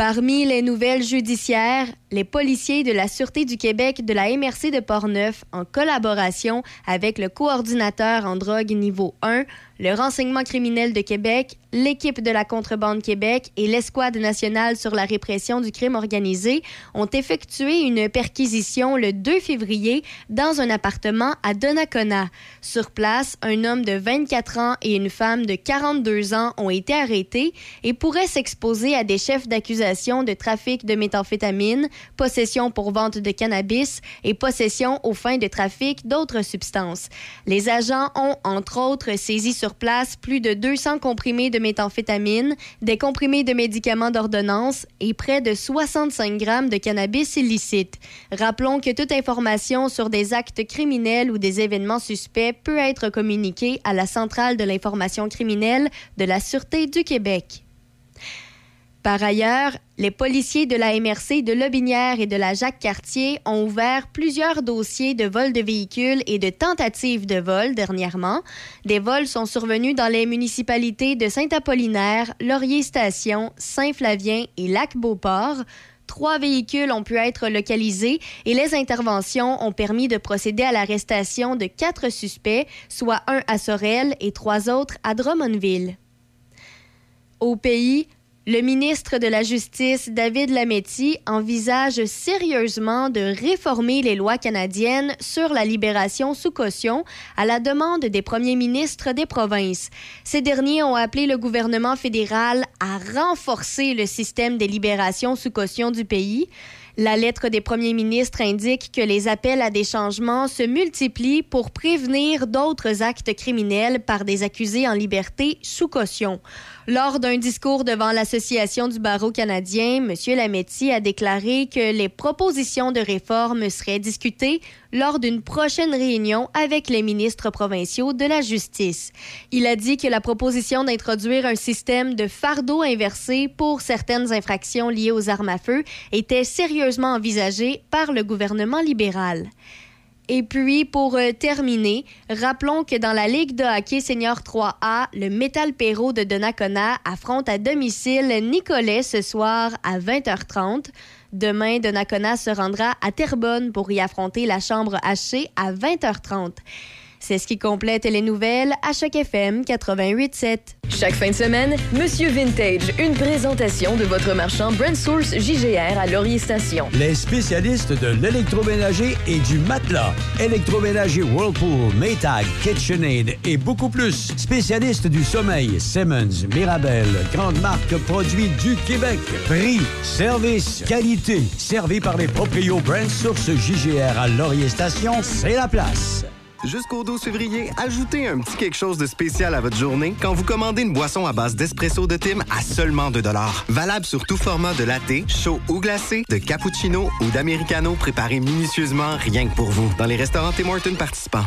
Parmi les nouvelles judiciaires, les policiers de la Sûreté du Québec de la MRC de Portneuf, en collaboration avec le coordinateur en drogue niveau 1, Le renseignement criminel de Québec, l'équipe de la contrebande Québec et l'escouade nationale sur la répression du crime organisé ont effectué une perquisition le 2 février dans un appartement à Donnacona. Sur place, un homme de 24 ans et une femme de 42 ans ont été arrêtés et pourraient s'exposer à des chefs d'accusation de trafic de méthamphétamine, possession pour vente de cannabis et possession aux fins de trafic d'autres substances. Les agents ont, entre autres, saisi sur place plus de 200 comprimés de méthamphétamine, des comprimés de médicaments d'ordonnance et près de 65 grammes de cannabis illicite. Rappelons que toute information sur des actes criminels ou des événements suspects peut être communiquée à la Centrale de l'information criminelle de la Sûreté du Québec. Par ailleurs, les policiers de la MRC de Lobinière et de la Jacques-Cartier ont ouvert plusieurs dossiers de vol de véhicules et de tentatives de vol dernièrement. Des vols sont survenus dans les municipalités de Saint-Apollinaire, Laurier-Station, Saint-Flavien et Lac-Beauport. Trois véhicules ont pu être localisés et les interventions ont permis de procéder à l'arrestation de quatre suspects, soit un à Sorel et trois autres à Drummondville. Au pays, le ministre de la Justice, David Lametti, envisage sérieusement de réformer les lois canadiennes sur la libération sous caution à la demande des premiers ministres des provinces. Ces derniers ont appelé le gouvernement fédéral à renforcer le système des libérations sous caution du pays. La lettre des premiers ministres indique que les appels à des changements se multiplient pour prévenir d'autres actes criminels par des accusés en liberté sous caution. Lors d'un discours devant l'Association du barreau canadien, M. Lametti a déclaré que les propositions de réforme seraient discutées lors d'une prochaine réunion avec les ministres provinciaux de la Justice. Il a dit que la proposition d'introduire un système de fardeau inversé pour certaines infractions liées aux armes à feu était sérieusement envisagée par le gouvernement libéral. Et puis, pour euh, terminer, rappelons que dans la Ligue de hockey senior 3A, le Metal Perro de Donnacona affronte à domicile Nicolet ce soir à 20h30. Demain, Donnacona se rendra à Terrebonne pour y affronter la Chambre hachée à 20h30. C'est ce qui complète les nouvelles à Choc FM 88.7. Chaque fin de semaine, Monsieur Vintage, une présentation de votre marchand Brand Source JGR à Laurier Station. Les spécialistes de l'électroménager et du matelas. Électroménager Whirlpool, Maytag, KitchenAid et beaucoup plus. Spécialistes du sommeil, Simmons, Mirabel, grande marque produits du Québec. Prix, service, qualité. Servi par les proprios Brand Source JGR à Laurier Station, c'est la place. Jusqu'au 12 février, ajoutez un petit quelque chose de spécial à votre journée quand vous commandez une boisson à base d'espresso de Tim à seulement 2 Valable sur tout format de latte, chaud ou glacé, de cappuccino ou d'americano préparé minutieusement rien que pour vous dans les restaurants Tim Hortons participants.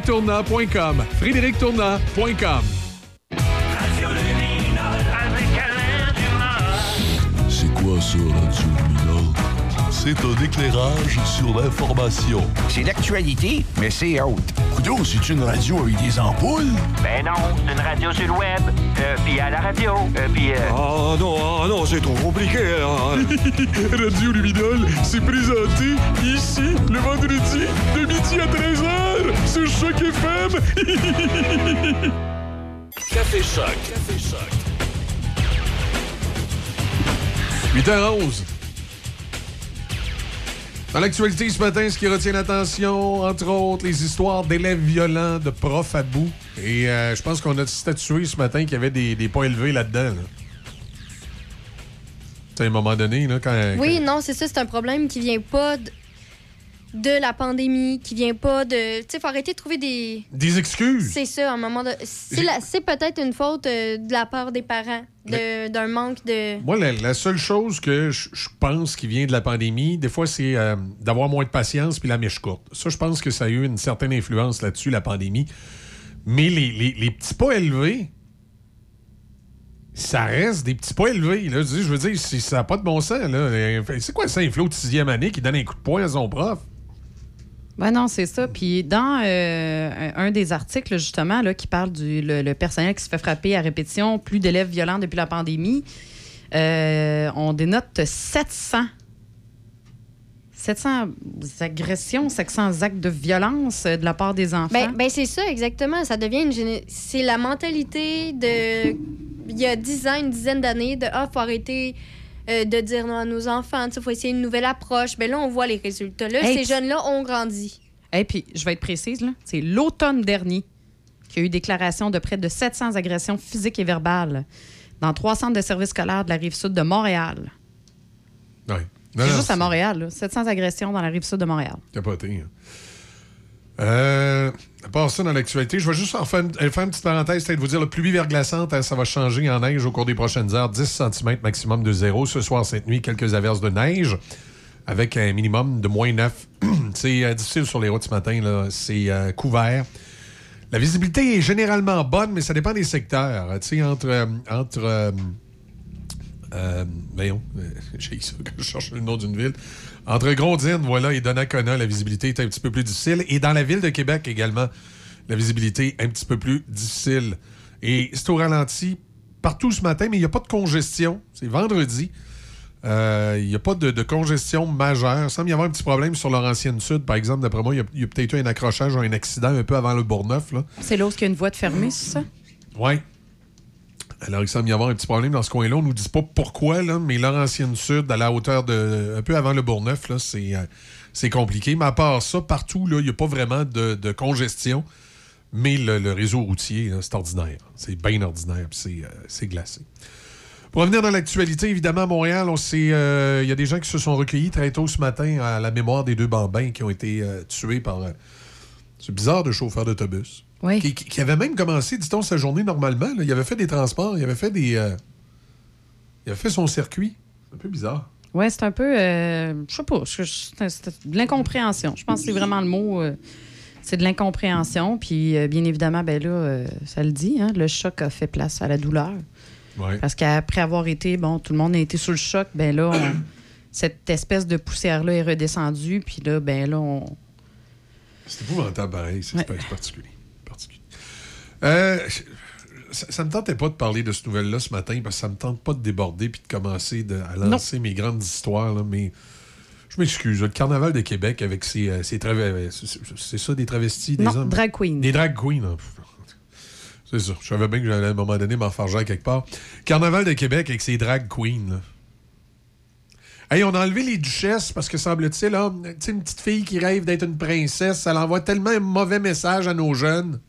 frédérictournant.com frédérictournant.com C'est quoi ça, Radio? C'est un éclairage sur l'information. C'est l'actualité, mais c'est haute. Coudon, c'est une radio avec des ampoules? Ben non, c'est une radio sur le web, euh, puis à la radio, euh, puis... Ah non, ah non, c'est trop compliqué. hein. radio Luminol, c'est présenté ici, le vendredi, de midi à 13h, sur Choc FM. Café Choc. Café Choc. 8h11. Dans l'actualité ce matin, ce qui retient l'attention, entre autres, les histoires d'élèves violents, de profs à bout. Et euh, je pense qu'on a statué ce matin qu'il y avait des, des pas élevés là-dedans. là. À un moment donné, là, quand. Oui, non, c'est ça, c'est un problème qui vient pas de, de la pandémie, qui vient pas de. Tu sais, faut arrêter de trouver des. Des excuses. C'est ça, à un moment de. C'est peut-être une faute euh, de la part des parents, de- d'un manque de. Moi, la, la seule chose que je pense qui vient de la pandémie, des fois, c'est euh, d'avoir moins de patience puis la mèche courte. Ça, je pense que ça a eu une certaine influence là-dessus, la pandémie. Mais les, les- les petits pas élevés, ça reste des petits pas élevés. Là. Je veux dire, ça n'a pas de bon sens. là. C'est quoi ça, un flot de sixième année qui donne un coup de poing à son prof? Ben non, c'est ça. Puis dans euh, un des articles, justement, là, qui parle du le, personnel qui se fait frapper à répétition, plus d'élèves violents depuis la pandémie, euh, on dénote 700. 700 agressions, 700 actes de violence euh, de la part des enfants. Ben, ben c'est ça, exactement. Ça devient une C'est la mentalité de. Il y a dix ans, une dizaine d'années, de Ah, faut arrêter euh, de dire non à nos enfants, il faut essayer une nouvelle approche. Ben là, on voit les résultats. Là, Hey, ces jeunes-là ont grandi. Et puis, je vais être précise, là. C'est l'automne dernier qu'il y a eu déclaration de près de 700 agressions physiques et verbales dans trois centres de services scolaires de la rive sud de Montréal. Ouais. C'est juste à Montréal, là. 700 agressions dans la rive sud de Montréal. Capoté. hein. Euh, à part ça, dans l'actualité, je vais juste en faire une, euh, petite parenthèse, peut-être vous dire, la pluie verglaçante, hein, ça va changer en neige au cours des prochaines heures. 10 cm maximum de zéro. Ce soir, cette nuit, quelques averses de neige avec un minimum de moins 9. C'est euh, difficile sur les routes ce matin. C'est euh, couvert. La visibilité est généralement bonne, mais ça dépend des secteurs. Tu sais, entre... entre voyons, j'ai ça quand je cherche le nom d'une ville. Entre Grondine, voilà, et Donnacona, la visibilité est un petit peu plus difficile. Et dans la ville de Québec également, la visibilité est un petit peu plus difficile. Et c'est au ralenti partout ce matin, mais il n'y a pas de congestion. C'est vendredi. Euh, Il n'y a pas de, de congestion majeure. Il semble y avoir un petit problème sur Laurentienne Sud, par exemple. D'après moi, il y a, peut-être eu un accrochage ou un accident un peu avant le Bourgneuf. C'est là où il y a une voie de fermée, c'est ça? Oui. Alors, il semble y avoir un petit problème dans ce coin-là. On nous dit pas pourquoi, là, mais Laurentienne Sud, à la hauteur de. un peu avant le Bourgneuf, c'est, euh, c'est compliqué. Mais à part ça, partout, il n'y a pas vraiment de, de congestion. Mais le, le réseau routier, c'est ordinaire. C'est bien ordinaire, c'est, euh, c'est glacé. Pour revenir dans l'actualité, évidemment, à Montréal, euh, il y a des gens qui se sont recueillis très tôt ce matin à la mémoire des deux bambins qui ont été tués par euh, ce bizarre de chauffeur d'autobus. Oui. Qui, avait même commencé, dit-on, sa journée normalement. là. Il avait fait des transports, il avait fait des. euh, il avait fait son circuit. C'est un peu bizarre. Oui, c'est un peu. euh, je sais pas. C'est de l'incompréhension. Je pense que c'est vraiment le mot. euh, c'est de l'incompréhension. Puis, euh, bien évidemment, ben là, ça le dit, hein, le choc a fait place à la douleur. Ouais. Parce qu'après avoir été, bon, tout le monde a été sous le choc, ben là, on- cette espèce de poussière-là est redescendue. Puis là, ben là, on. C'est épouvantable, pareil. C'est particulier. particulier. Euh, ça, ça me tentait pas de parler de cette nouvelle-là ce matin parce que ça me tente pas de déborder puis de commencer de- à lancer mes grandes histoires. là, mais je m'excuse. Le carnaval de Québec avec ses, euh, ses trave- c'est- ça, des travestis, des Non, hommes? drag queen. Des drag queens. hein. C'est ça. Je savais bien que j'allais à un moment donné m'enfarger quelque part. Carnaval de Québec avec ses drag queens. là. Hey, on a enlevé les duchesses parce que semble-t-il, sais, une petite fille qui rêve d'être une princesse, ça l'envoie tellement un mauvais message à nos jeunes.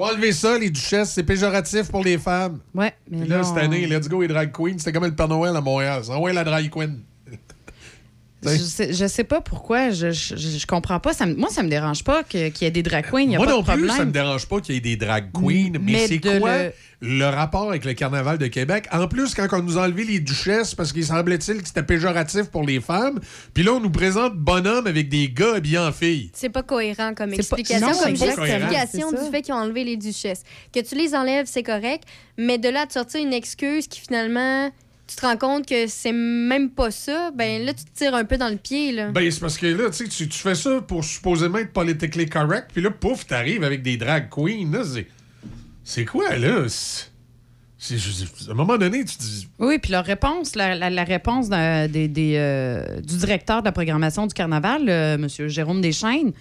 Faut enlever ça, les duchesses, c'est péjoratif pour les femmes. Ouais, mais Puis là, cette année, let's go les drag queens, c'était comme le Père Noël à Montréal. Envoyé la drag queen. Je sais, je sais pas pourquoi, je, je, je comprends pas. Ça me- moi, ça me dérange pas qu'il y ait des drag queens, y a Moi pas non de problème. plus, ça me dérange pas qu'il y ait des drag queens, mais, Mais c'est de quoi le- le... rapport avec le carnaval de Québec? En plus, quand on nous a enlevé les duchesses parce qu'il semblait-il que c'était péjoratif pour les femmes, puis là, on nous présente bonhomme avec des gars habillés en filles. C'est pas cohérent comme pas- explication, non, comme justification du fait qu'ils ont enlevé les duchesses. Que tu les enlèves, c'est correct, mais de là à te sortir une excuse qui finalement, tu te rends compte que c'est même pas ça, ben là, tu te tires un peu dans le pied. Là. Ben, c'est parce que là, tu sais, tu fais ça pour supposément être politically correct, puis là, pouf, t'arrives avec des drag queens. Là, c'est... c'est quoi, là? C'est- à un moment donné, tu te dis. Oui, puis leur réponse, la, la- la réponse d'un- des- des, euh, du directeur de la programmation du carnaval, euh, M. Jérôme Deschaines,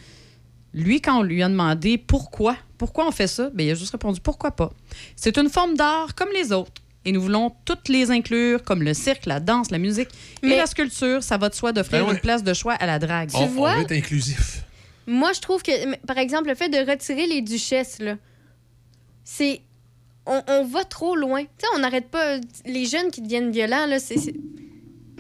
lui, quand on lui a demandé pourquoi, pourquoi on fait ça, ben, il a juste répondu pourquoi pas? C'est une forme d'art comme les autres. Et nous voulons toutes les inclure, comme le cirque, la danse, la musique et Mais- la sculpture. Ça va de soi d'offrir Ben ouais. une place de choix à la drague. on, vois? on veut être inclusif. Moi, je trouve que, par exemple, le fait de retirer les duchesses, là, c'est. On, on va trop loin. Tu sais, on n'arrête pas. Les jeunes qui deviennent violents, là, c'est.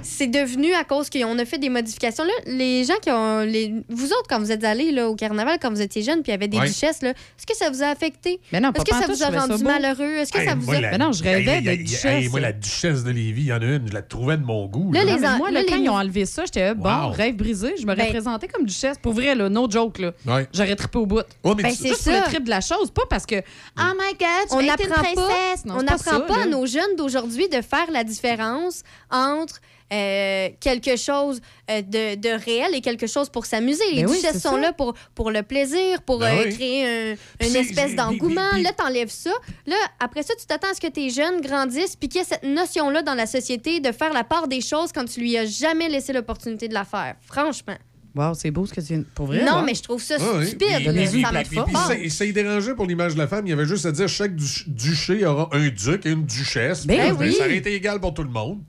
C'est- devenu à cause qu'on a fait des modifications. Là, les gens qui ont. Les, vous autres, quand vous êtes allés là, au carnaval, quand vous étiez jeunes, puis il y avait des Ouais. duchesses, là, est-ce que ça vous a affecté? Mais non, Est-ce pas que ça vous a rendu malheureux? Est-ce que Hey, ça vous moi, a. la- Mais non, je rêvais Hey, de hey, duchesse. hey, moi, la duchesse de Lévis, il y en a une, je la trouvais de mon goût. Là, là. les moi, là, là, quand les- ils ont enlevé ça, j'étais bon, Wow. rêve brisé. Je me Ben- représentais comme duchesse. Pour vrai, là, no joke. Là. Ouais. J'aurais trippé au bout. Mais Ben, c'est Juste le trip de la chose, pas parce que Oh my God, tu on n'apprend pas, on n'apprend pas, à nos jeunes d'aujourd'hui de faire la différence entre euh, quelque chose euh, de, de réel et quelque chose pour s'amuser. Les Ben oui, duchesses sont ça. là pour, pour le plaisir, pour Ben euh, oui. créer un- Puis une espèce puis- d'engouement. puis- Là, t'enlèves ça. Là, après ça, tu t'attends à ce que tes jeunes grandissent puis qu'il y ait cette notion-là dans la société de faire la part des choses quand tu lui as jamais laissé l'opportunité de la faire. Franchement. Wow, c'est beau ce que tu viens. Pour vrai. non, ouais. mais je trouve ça Ah oui, stupide. puis- là. Donnez-lui ça. Puis fort. ça, dérangeait pour l'image de la femme. Il y avait juste à dire chaque du- duché aura un duc et une duchesse. Ben Puis, oui. Ça aurait été égal pour tout le monde.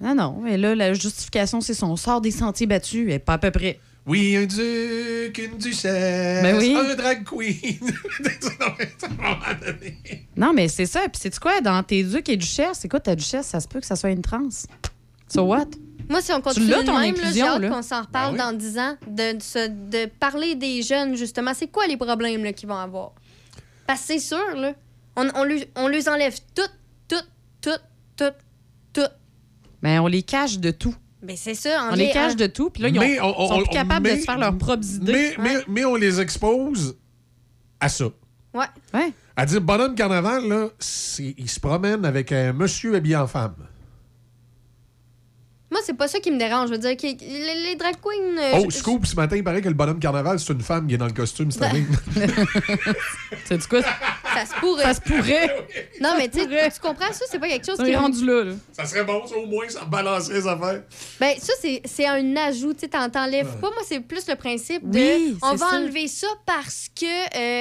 Non, non. Mais là, la justification, c'est son sort des sentiers battus. Et pas à peu près. Oui, un duc, une duchesse, Ben oui. un drag queen. Non, mais c'est ça. Puis c'est quoi, dans tes ducs et duchesses, écoute, ta duchesse, ça se peut que ça soit une transe. So what? Moi, si on continue de même, j'ai hâte qu'on s'en reparle Ben oui. dans 10 ans, de, de, se- de parler des jeunes, justement. C'est quoi les problèmes là, qu'ils vont avoir? Parce que c'est sûr, là, on, on, lui, on les enlève toutes, toutes, toutes, toutes. Mais on les cache de tout. Mais c'est ça. On les cache en- de tout. Puis là, ils ont- Mais on- on- sont plus capables de se faire leurs propres idées. Mais, mais, mais on les expose à ça. Ouais. Ouais. À dire, bonhomme carnaval, là, c'est- il se promène avec un monsieur habillé en femme. Moi, c'est pas ça qui me dérange. Je veux dire, que les, les drag queens. euh, Oh, je- scoop, ce matin, il paraît que le bonhomme carnaval, c'est une femme qui est dans le costume cette année. C'est du coup, Ça se pourrait. ça se pourrait. Non, mais tu sais, tu comprends ça? C'est pas quelque chose On qui. est rendu là. là. ça serait bon, ça, au moins, ça balancerait les affaires. Ben, ça, c'est- c'est un ajout. Tu sais, t'en- t'enlèves pas. Moi, c'est plus le principe de. Oui, on c'est va ça. enlever ça parce que.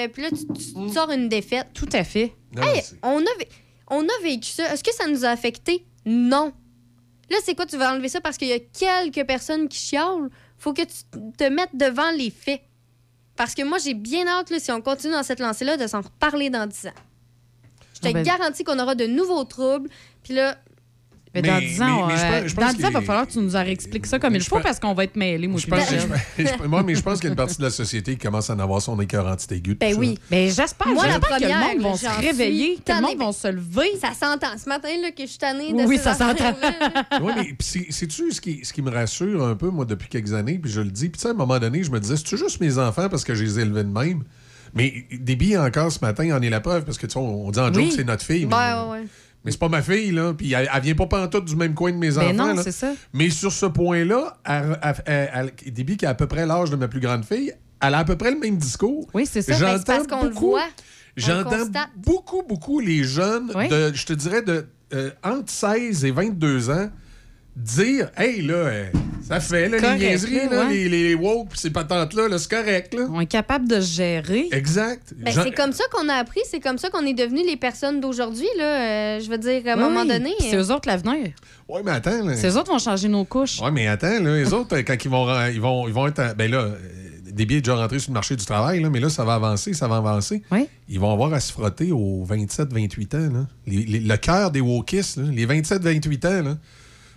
euh, Puis là, tu, tu sors une défaite. Tout à fait. Non, Hey, c'est- on, a, vé- on a vécu ça. Est-ce que ça nous a affecté? Non. Là, c'est quoi? Tu vas enlever ça parce qu'il y a quelques personnes qui chiolent? Faut que tu te mettes devant les faits. Parce que moi, j'ai bien hâte, là, si on continue dans cette lancée-là, de s'en reparler dans 10 ans. Je te Ah ben- garantis qu'on aura de nouveaux troubles. Puis là, Mais, Mais- dans 10 ans, mais- mais je pense- je dans pense 10 ans, il va falloir que tu nous en réexpliques ça comme Mais il faut pense- parce qu'on va être mêlés, moi Je pense, Michel. je- je- moi, mais je pense qu'il y a une partie de la société qui commence à en avoir son écœurantite aiguë. ben oui. Mais j'espère, Moi, la j'espère que le première, monde va se réveiller, que le monde va se lever. Ça s'entend. Ce matin, là, que je suis tannée de Oui, ça s'entend. Oui, mais pis c'est- sais-tu ce qui, ce qui me rassure un peu, moi, depuis quelques années, puis je le dis, puis tu sais, à un moment donné, je me disais, c'est-tu juste mes enfants parce que je les ai élevés de même? Mais des billets encore ce matin, en est la preuve, parce que tu sais, on, dit en joke Oui. que c'est notre fille, mais, Ouais, ouais, ouais. Mais c'est pas ma fille, là, puis elle, elle vient pas pantoute du même coin de mes Ben enfants. non, là. ça. Mais sur ce point-là, Déby, qui a à peu près l'âge de ma plus grande fille, elle a à peu près le même discours. Oui, c'est ça. Ben, c'est J'entends parce qu'on le beaucoup- voit. J'entends beaucoup, beaucoup les jeunes, Oui. de, je te dirais, de euh, entre 16 et 22 ans, dire Hey, là, euh, ça fait, là, Correct, les niaiseries, là, ouais. les, les woke, pis ces patentes-là, là, c'est correct. Là. On est capable de se gérer. Exact. Ben, c'est comme ça qu'on a appris, c'est comme ça qu'on est devenus les personnes d'aujourd'hui. Là. Euh, je veux dire, à un Oui, moment oui. donné. C'est eux autres l'avenir. Ouais, mais attends. Là. C'est eux autres qui vont changer nos couches. Ouais, mais attends, là, les autres, euh, quand ils vont, ils vont, ils vont être. à- Ben là, euh, des billets déjà rentrés sur le marché du travail, là, mais là, ça va avancer, ça va avancer. Oui. Ils vont avoir à se frotter aux 27-28 ans. Là. Les- les- le cœur des wokistes, les 27-28 ans. Là.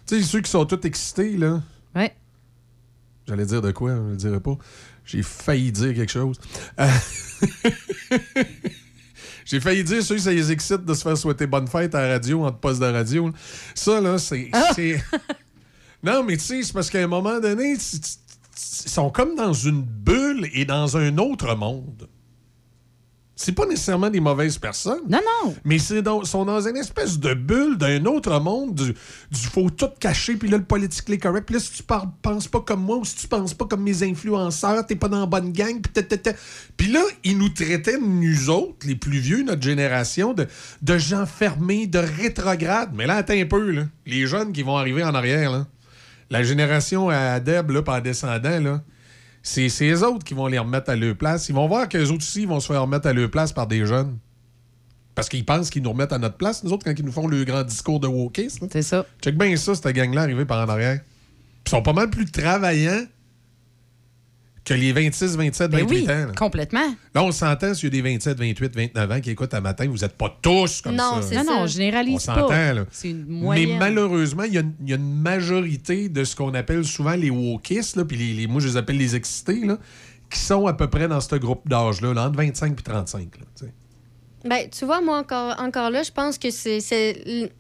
Tu sais, ceux qui sont tous excités, là. Ouais. J'allais dire de quoi, je le dirais pas. J'ai failli dire quelque chose. Euh, J'ai failli dire ceux qui ça les excite de se faire souhaiter bonne fête à la radio, entre postes de radio. Ça, là, c'est. c'est- non, mais tu sais, c'est parce qu'à un moment donné, ils sont comme dans une bulle et dans un autre monde. C'est pas nécessairement des mauvaises personnes. Non, non. Mais c'est dans- sont dans une espèce de bulle d'un autre monde, du, du faut tout cacher, puis là, le politically correct. Puis là, si tu parles, penses pas comme moi ou si tu penses pas comme mes influenceurs, t'es pas dans la bonne gang, puis. Puis là, ils nous traitaient, nous autres, les plus vieux, notre génération, de, de gens fermés, de rétrogrades. Mais là, attends un peu, là. Les jeunes qui vont arriver en arrière, là. La génération à Deb, là, par descendant, là. C'est eux autres qui vont les remettre à leur place. Ils vont voir qu'eux autres aussi ils vont se faire remettre à leur place par des jeunes. Parce qu'ils pensent qu'ils nous remettent à notre place, nous autres, quand ils nous font le grand discours de wokisme. C'est ça. Check bien ça, cette gang-là arrivée par en arrière. Ils sont pas mal plus travaillants que les 26, 27, Ben 28 oui, ans. là. complètement. Là, on s'entend s'il y a des 27, 28, 29 ans qui écoutent à matin, vous n'êtes pas tous comme Non, ça. c'est Non, ça. non, je généralise on s'entend, pas. là. C'est une Mais moyenne. malheureusement, il y, a une- il y a une majorité de ce qu'on appelle souvent les wokistes, là, puis les, les- moi, je les appelle les excités, là, qui sont à peu près dans ce groupe d'âge-là, là, entre 25 et 35. là, tu sais. Ben, tu vois, moi, encore, encore là, je pense que c'est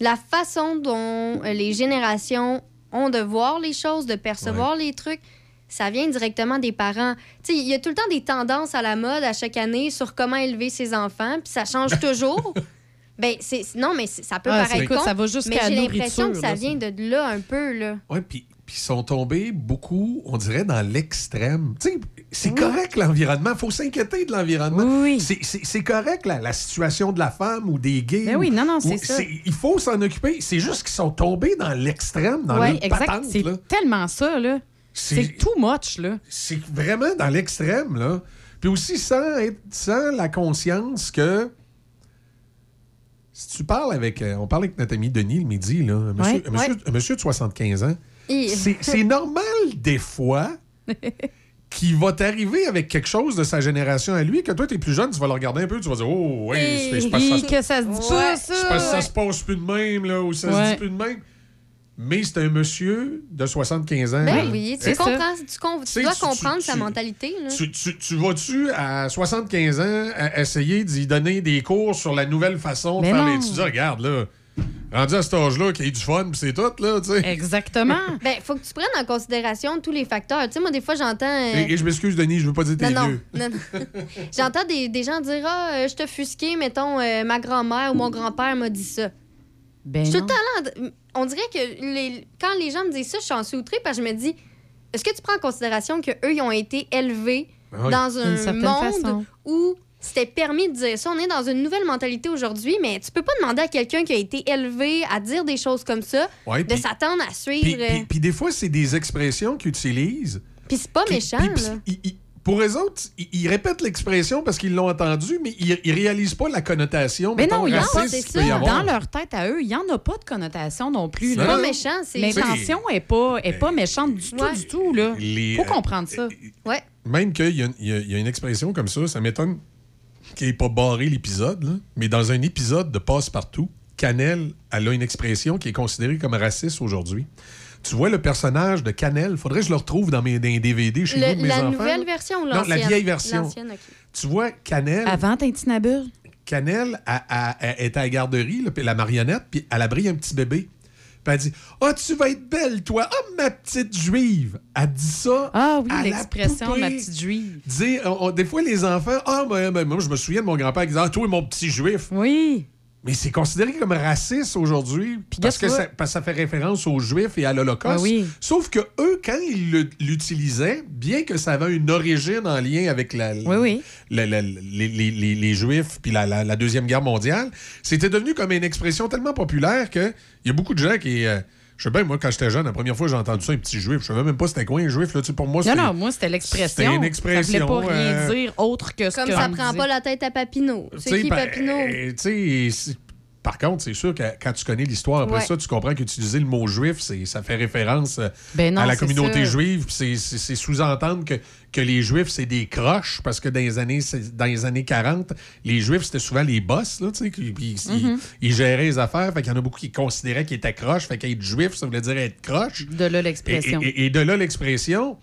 la façon dont euh, les générations ont de voir les choses, de percevoir les trucs. Ça vient directement des parents. Tu sais, il y a tout le temps des tendances à la mode à chaque année sur comment élever ses enfants, puis ça change toujours. Ben, c'est non, mais ça peut Ah, paraître con, ça va mais j'ai l'impression que ça là, vient de là un peu, là. Oui, puis puis ils sont tombés beaucoup, on dirait, dans l'extrême. Tu sais, c'est correct l'environnement, il faut s'inquiéter de l'environnement. C'est- C'est c'est correct la, la situation de la femme ou des gays. Ben ou- oui, non, non, c'est ça. Il faut s'en occuper. C'est juste qu'ils sont tombés dans l'extrême, dans Oui, exact. patente, C'est tellement ça, là. C'est- too much, là. C'est vraiment dans l'extrême, là. Puis aussi sans, être- sans la conscience que si tu parles avec... euh, on parle avec notre ami Denis le midi, là, un monsieur, Ouais. un monsieur- Ouais. un monsieur de 75 ans. Et- C'est normal, des fois, qu'il va t'arriver avec quelque chose de sa génération à lui, que toi, t'es plus jeune, tu vas le regarder un peu, tu vas dire « Oh, oui, Et que que ça se dit pas, ça. ça se passe plus de même, là, ou ça se Ouais. dit plus de même. » Mais c'est un monsieur de 75 ans. Ben là. oui, tu comprends, tu, com- tu sais, dois tu- comprendre tu- sa tu- mentalité, là. Tu, tu- tu vas-tu, à 75 ans, à essayer d'y donner des cours sur la nouvelle façon de faire non. l'étudiant? Regarde, là, rendu à cet âge-là, qu'il y ait du fun, puis c'est tout, là, tu sais. Exactement. Ben, faut que tu prennes en considération tous les facteurs. Tu sais, moi, des fois, j'entends. euh, Et, et je m'excuse, Denis, je veux pas dire t'es Non, non, vieux. non, non. J'entends des, des gens dire Ah, euh, je te fusqué, mettons, euh, ma grand-mère ou mon grand-père m'a dit ça. Ben je suis non. tout le temps là. On dirait que les- quand les gens me disent ça, je suis en soutrée parce que je me dis Est-ce que tu prends en considération qu'eux, ils ont été élevés Ben oui. dans un monde façon. où c'était permis de dire ça? On est dans une nouvelle mentalité aujourd'hui, mais tu peux pas demander à quelqu'un qui a été élevé à dire des choses comme ça Ouais, de s'attendre à suivre. euh, puis- des fois, c'est des expressions qu'ils utilisent. Puis c'est pas méchant, là. Pour eux autres, ils, ils répètent l'expression parce qu'ils l'ont entendue, mais ils, ils réalisent pas la connotation Mais mettons, non, il y en a, raciste c'est qu'il peut ça. y avoir. Dans leur tête à eux, il n'y en a pas de connotation non plus. C'est là. pas méchant, c'est- L'intention n'est pas, est pas méchante du tout, du tout. Là. Les, faut euh, comprendre ça. Ouais. Même qu'il y, a une- il y a- il y a une expression comme ça, ça m'étonne qu'il n'ait pas barré l'épisode, là. mais dans un épisode de Passe-Partout, Canel, elle a une expression qui est considérée comme raciste aujourd'hui. Tu vois le personnage de Canel, faudrait que je le retrouve dans mes dans les DVD chez Le- de mes la enfants. nouvelle là. version ou Non, la vieille version. Tu vois, Canel. Avant Tintinabur? Canel a- a- a- est à la garderie, là, la marionnette, puis elle a pris un petit bébé. Puis elle dit Ah, tu vas être belle, toi. Ah, ma petite juive. Elle dit ça. Ah oui, à la l'expression de ma petite juive. Dire, on- on- des fois, les enfants, ah, ben, ben, moi, je me souviens de mon grand-père qui disait, ah, toi, mon petit juif. Oui. Mais c'est considéré comme raciste aujourd'hui parce que, ça, parce que ça fait référence aux Juifs et à l'Holocauste. Oui. Sauf que eux, quand ils l'utilisaient, bien que ça avait une origine en lien avec la, Oui, oui. la- la- les, les- les- les Juifs puis la, la- la Deuxième Guerre mondiale, c'était devenu comme une expression tellement populaire qu'il y a beaucoup de gens qui... euh, je sais bien, moi, quand j'étais jeune, la première fois que j'ai entendu ça, un petit juif, je savais même pas c'était quoi un juif. Là, Tu sais, pour moi, Non, c'était- non, moi, c'était l'expression. C'était une expression. Ça voulait pas rien euh, dire autre que ce Comme que ça prend pas la tête à Papineau. C'est qui ben, Papineau? tu sais, par contre, c'est sûr que quand tu connais l'histoire, après Ouais. ça, tu comprends qu'utiliser le mot juif, c'est- ça fait référence euh, Ben non, à la communauté juive. C'est sous-entendre que, que les juifs, c'est des croches, parce que dans les années, c'est- dans les années 40, les juifs, c'était souvent les boss, là, tu sais, puis ils, Mhm. ils géraient les affaires. Fait qu'il y en a beaucoup qui considéraient qu'ils étaient croches. Fait qu'être juif, ça voulait dire être croche. De là Et, l'expression. et- et de là l'expression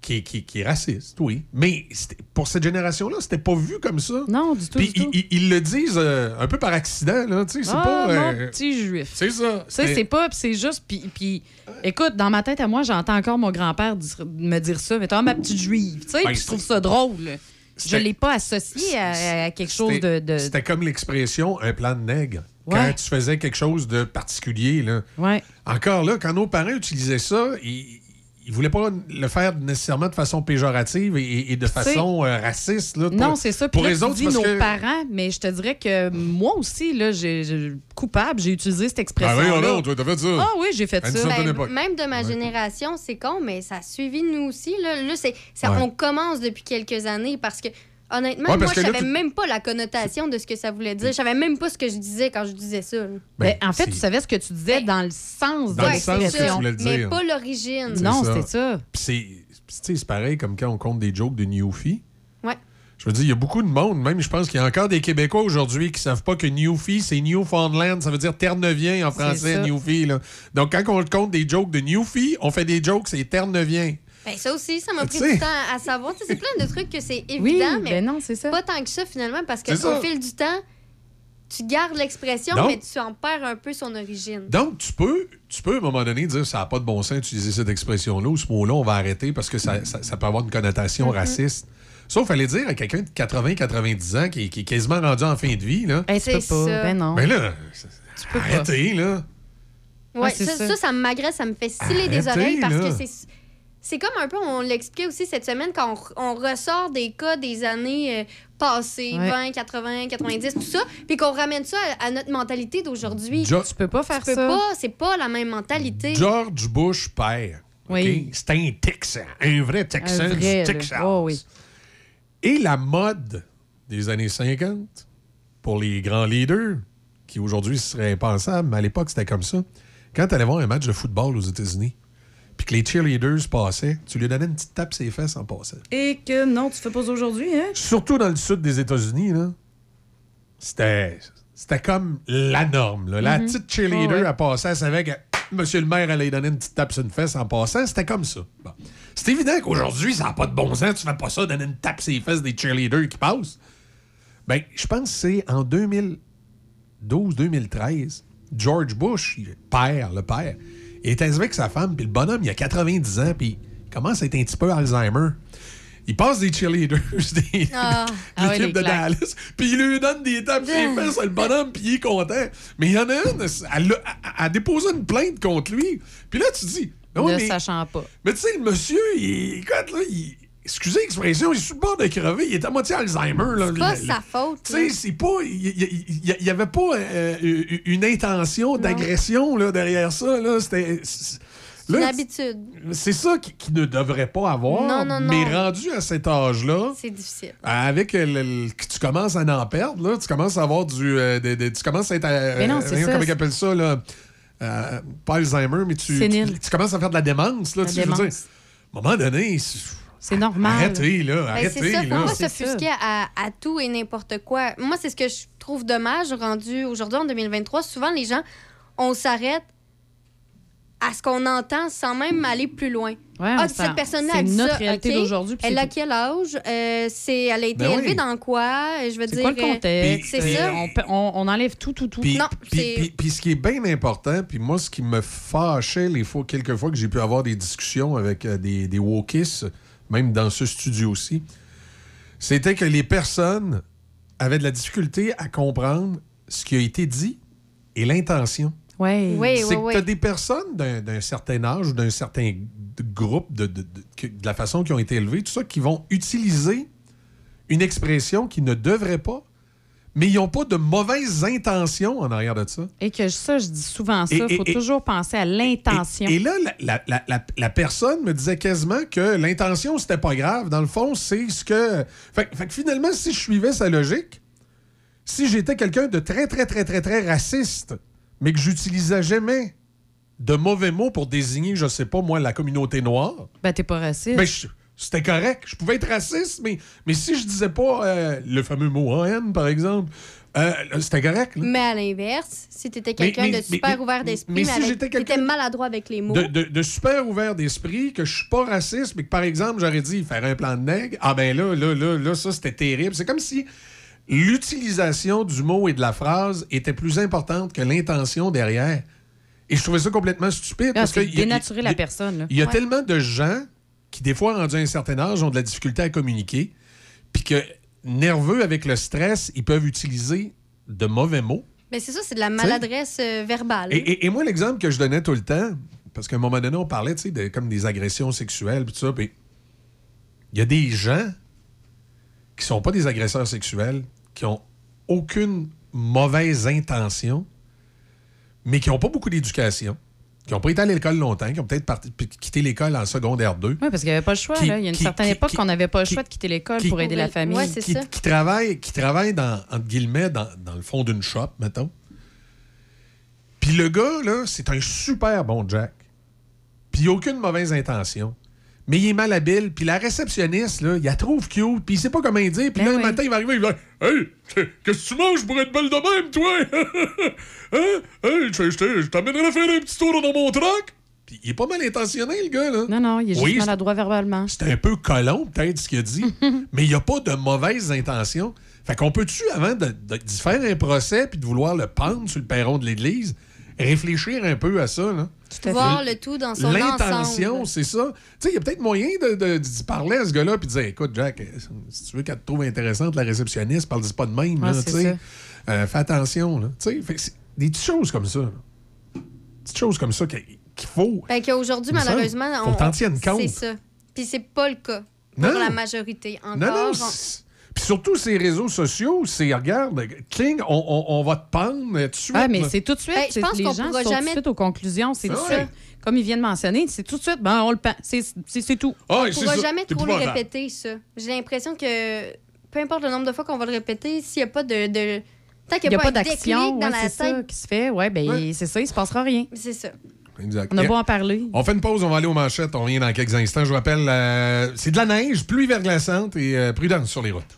qui, est- qui- qui est raciste, oui. Mais pour cette génération-là, c'était pas vu comme ça. Non, du tout. Puis ils, ils- ils le disent euh, un peu par accident, là. Tu sais, c'est ah, pas. mon euh, petit juif. c'est ça. Tu sais, c'est pas, puis c'est juste, puis, puis écoute, dans ma tête à moi, j'entends encore mon grand-père me dire ça, mais toi, ma petite juive, tu sais, Ben, je trouve ça drôle. Je l'ai pas associé à, à quelque chose de... de- C'était comme l'expression un plan de nègre. Ouais. Quand tu faisais quelque chose de particulier, là. Ouais. Encore là, quand nos parents utilisaient ça, ils. Ils voulaient pas le faire nécessairement de façon péjorative et, et de façon euh, raciste. Là, Non, Pour- c'est ça. Puis Pour là, les tu autres, dis nos que... parents, mais je te dirais que moi aussi, là, j'ai, coupable, j'ai utilisé cette Ah expression. oui, non, toi, t'as fait ça. Ah oui, j'ai fait À ça. Ben, même de ma génération, c'est con, mais ça a suivi nous aussi. Là, Là, c'est, ça, Ouais. on commence depuis quelques années parce que Honnêtement, Ouais, moi, je savais tu- même pas la connotation de ce que ça voulait dire. Je savais même pas ce que je disais quand je disais ça. là. Ben, en fait, tu savais ce que tu disais dans le sens Dans de le Ouais, sens que c'est tu ça, voulais le mais pas l'origine. Non, c'est ça. Puis c'est, tu sais, c'est pareil comme quand on compte des jokes de Newfie. Ouais. Je veux dire, il y a beaucoup de monde, même je pense qu'il y a encore des Québécois aujourd'hui qui savent pas que Newfie, c'est Newfoundland, ça veut dire Terre-Neuvien en français, ça. Newfie. Là. Donc quand on compte des jokes de Newfie, on fait des jokes, c'est Terre-Neuvien. Ben, ça aussi, ça m'a pris Tu du temps à savoir. Tu sais, c'est plein de trucs que c'est évident, Oui, mais ben non, c'est ça. pas tant que ça finalement, parce ça. qu'au fil du temps, tu gardes l'expression, mais tu en perds un peu son origine. Donc, tu peux, tu peux à un moment donné dire ça n'a pas de bon sens d'utiliser cette expression-là ou ce mot-là, on va arrêter parce que ça, ça- ça peut avoir une connotation Mm-hmm. raciste. Sauf, fallait dire à quelqu'un de 80-90 ans qui, qui est quasiment rendu en fin de vie, là. Tu peux C'est pas. ça. Ben non. Ben là, peux pas. arrêtez, là. Ouais, c'est ça, ça. ça, ça m'agresse, ça me fait sciller des oreilles parce là. que c'est. C'est comme un peu, on l'expliquait aussi cette semaine, quand on, on ressort des cas des années euh, passées, Ouais. 20, 80, 90, tout ça, puis qu'on ramène ça à, à notre mentalité d'aujourd'hui. Jo- Tu peux pas faire Tu peux ça. pas, c'est pas la même mentalité. George Bush père. Oui. C'est un Texan, un vrai Texan Un vrai, du. Texas. Oh, oui. Et la mode des années 50 pour les grands leaders, qui aujourd'hui serait impensable, mais à l'époque c'était comme ça. Quand tu allais voir un match de football aux États-Unis, puis que les cheerleaders passaient, tu lui donnais une petite tape sur les fesses en passant. Et que non, tu fais pas aujourd'hui, hein? Surtout dans le sud des États-Unis, là, c'était, c'était comme la norme. là. La Mhm. petite cheerleader, Oh, ouais. elle passait, elle savait que monsieur le maire allait lui donner une petite tape sur une fesse en passant. C'était comme ça. Bon. C'est évident qu'aujourd'hui, ça n'a pas de bon sens. Tu fais pas ça, donner une tape sur les fesses des cheerleaders qui passent. Ben, je pense que c'est en 2012-2013, George Bush, le père, le père, il était avec sa femme, puis le bonhomme, il a 90 ans, puis il commence à être un petit peu Alzheimer. Il passe des cheerleaders, des, Ah. de Ah l'équipe de claques. Dallas, puis il lui donne des tapes sur les fesses, le bonhomme, puis il est content. Mais il y en a une, elle a, elle a déposé une plainte contre lui. Puis là, tu dis, oui, ne mais, sachant pas. mais tu sais, le monsieur, il, écoute, là, il, excusez l'expression, il est sur le bord de crever, il est à moitié Alzheimer. là. C'est pas Le- sa faute. tu sais, c'est pas. Il n'y avait pas euh, une intention d'agression là, derrière ça. Là. C'était. c'est- une habitude. c'est ça qui, qui ne devrait pas avoir. Non, non, non. Mais rendu à cet âge-là, C'est difficile. avec le- le- que tu commences à en perdre, là, tu commences à avoir du. euh, tu commences à être. euh, Mais non, c'est voyons ça. Comment ils appellent ça, là? Euh, pas Alzheimer, mais tu, tu, tu commences à faire de la démence. Là, La tu sais, je veux dire, démence. à un moment donné, c'est- normal. arrêtez, là. Ben, Arrêtez, c'est ça, faut pas s'offusquer à, à tout et n'importe quoi. Moi, c'est ce que je trouve dommage rendu aujourd'hui en 2023. Souvent, les gens, on s'arrête à ce qu'on entend sans même aller plus loin. Ouais, ah, cette personne-là a dit notre ça, réalité d'aujourd'hui, puis Elle a quel âge? Euh, c'est, elle a été Ben élevée oui. dans quoi? Je veux C'est dire. quoi le euh, contexte? C'est ça. On, enlève tout, tout, tout. Puis, Non, puis- c'est- puis- puis ce qui est bien important, puis moi, ce qui me fâchait les fois, quelques fois que j'ai pu avoir des discussions avec euh, des, des wokistes, même dans ce studio-ci, c'était que les personnes avaient de la difficulté à comprendre ce qui a été dit et l'intention. Ouais. Oui, C'est oui, que oui. tu as des personnes d'un certain âge ou d'un certain groupe, de, de- de- de la façon qu'ils ont été élevés, tout ça, qui vont utiliser une expression qui ne devrait pas, mais ils n'ont pas de mauvaises intentions en arrière de ça. Et que ça, je dis souvent ça, il faut et- toujours penser à l'intention. Et, et là, la, la- la- la- la personne me disait quasiment que l'intention, c'était pas grave. Dans le fond, c'est ce que. Fait, fait que finalement, si je suivais sa logique, si j'étais quelqu'un de très, très, très, très, très raciste, mais que j'utilisais jamais de mauvais mots pour désigner, je sais pas, moi, la communauté noire, Ben, t'es pas raciste. ben, je- c'était correct. Je pouvais être raciste, mais, mais si je disais pas euh, le fameux mot en haine, par exemple, euh, c'était correct. là. Mais à l'inverse, si tu étais quelqu'un de super mais- ouvert d'esprit, mais mais, si avec- quelqu'un- maladroit avec les mots. de, de- de super ouvert d'esprit, que je suis pas raciste, mais que par exemple, j'aurais dit faire un plan de nègre, ah ben là, là, là, là, ça c'était terrible. C'est comme si l'utilisation du mot et de la phrase était plus importante que l'intention derrière. Et je trouvais ça complètement stupide. Ah, parce que il y a- dénaturer il y la a- personne. Il y a Ouais. tellement de gens qui, des fois, rendus à un certain âge, ont de la difficulté à communiquer, puis que, nerveux avec le stress, ils peuvent utiliser de mauvais mots. Mais c'est ça, c'est de la maladresse euh, verbale. Et, et- et moi, l'exemple que je donnais tout le temps, parce qu'à un moment donné, on parlait, tu sais, de, comme des agressions sexuelles, puis tout ça, puis il y a des gens qui sont pas des agresseurs sexuels, qui ont aucune mauvaise intention, mais qui ont pas beaucoup d'éducation. Qui n'ont pas été à l'école longtemps, qui ont peut-être parti- quitté l'école en secondaire 2. Oui, parce qu'il n'y avait pas le choix. Qui- là. Il y a une qui- certaine qui- époque qu'on n'avait pas le qui- choix de quitter l'école pour aider la famille. qui, qui travaille, qui travaille dans, entre guillemets, dans, dans le fond d'une shop, mettons. Puis le gars, là, c'est un super bon Jack. Puis il a aucune mauvaise intention. Mais il est malhabile. Puis la réceptionniste, là, il la trouve cute. Puis il sait pas comment dire. Puis là, le matin, il va arriver, il va dire Hey, qu'est-ce que tu manges pour être belle de même, toi? Hein? Hey, je, t'amènerai faire un petit tour dans mon truck. Puis il est pas mal intentionné, le gars, là. Non, non, il est juste Oui, maladroit verbalement. c'est un peu colon, peut-être, ce qu'il a dit, mais il n'y a pas de mauvaises intentions. Fait qu'on peut-tu, avant de, de- d'y faire un procès puis de vouloir le pendre sur le perron de l'église, réfléchir un peu à ça, là? Voir le tout dans son L'intention, c'est ça. Tu sais, il y a peut-être moyen de, de- d'y parler à ce gars-là puis de dire Écoute, Jack, euh, si tu veux qu'elle te trouve intéressante, la réceptionniste, parle-y pas de même. Ouais, là. Euh, fais attention. Là, tu sais. Fait des petites choses comme ça. là. Des petites choses comme ça qu'il qu'il faut. Fait qu'aujourd'hui, malheureusement, faut on- t'en tiennes compte. C'est ça. Puis c'est pas le cas pour Non. la majorité. Encore, Non, non. on- Puis surtout, ces réseaux sociaux, c'est, regarde, Kling, on, on- on va te pendre tout de suite. Ah, mais c'est tout de suite. Ben, je pense les qu'on gens pourra sautent tout jamais- de suite aux conclusions. C'est tout ouais. ça. Comme il vient de mentionner, c'est tout de suite. Ben, on le pen- c'est, c'est, c'est tout. Ah, on pourra jamais trop le répéter, ça. J'ai l'impression que peu importe le nombre de fois qu'on va le répéter, s'il n'y a pas de. de... Tant qu'il Il n'y a pas d'action dans ouais, la c'est ça tête. qui se fait. Ouais, ben, c'est ça, il se passera rien. C'est ça. Exact. On a beau en parler. On fait une pause, on va aller aux manchettes. On revient dans quelques instants. Je vous rappelle, euh, c'est de la neige, pluie verglaçante et euh, prudence sur les routes.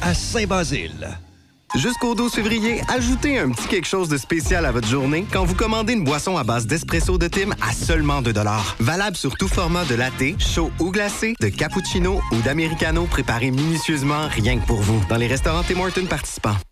à Saint-Basile. Jusqu'au 12 février, ajoutez un petit quelque chose de spécial à votre journée quand vous commandez une boisson à base d'espresso de Tim à seulement 2 Valable sur tout format de latte, chaud ou glacé, de cappuccino ou d'americano préparé minutieusement rien que pour vous dans les restaurants Tim Hortons participants.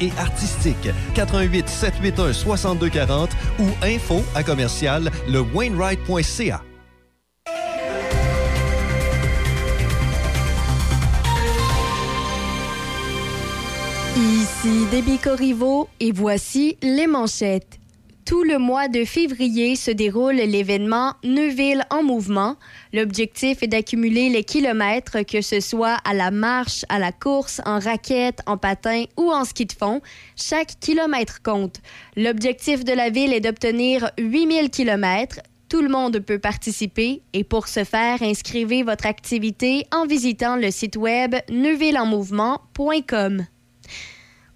et artistique. 88 781 6240 ou info à commercial le Wainwright.ca. Ici Déby Corriveau et voici les manchettes. Tout le mois de février se déroule l'événement Neuville en mouvement. L'objectif est d'accumuler les kilomètres, que ce soit à la marche, à la course, en raquette, en patin ou en ski de fond. Chaque kilomètre compte. L'objectif de la ville est d'obtenir 8000 kilomètres. Tout le monde peut participer et pour ce faire, inscrivez votre activité en visitant le site web neuvilleenmouvement.com.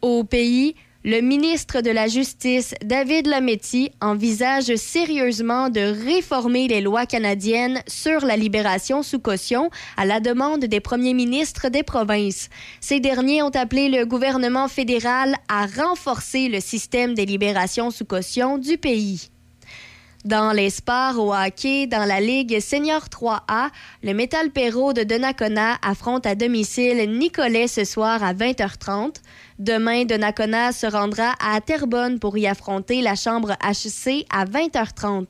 Au pays, le ministre de la Justice, David Lametti, envisage sérieusement de réformer les lois canadiennes sur la libération sous caution à la demande des premiers ministres des provinces. Ces derniers ont appelé le gouvernement fédéral à renforcer le système des libérations sous caution du pays. Dans les sports au hockey, dans la Ligue Senior 3A, le Metal Perro de Donnacona affronte à domicile Nicolet ce soir à 20h30. Demain, Donnacona se rendra à Terrebonne pour y affronter la Chambre HC à 20h30.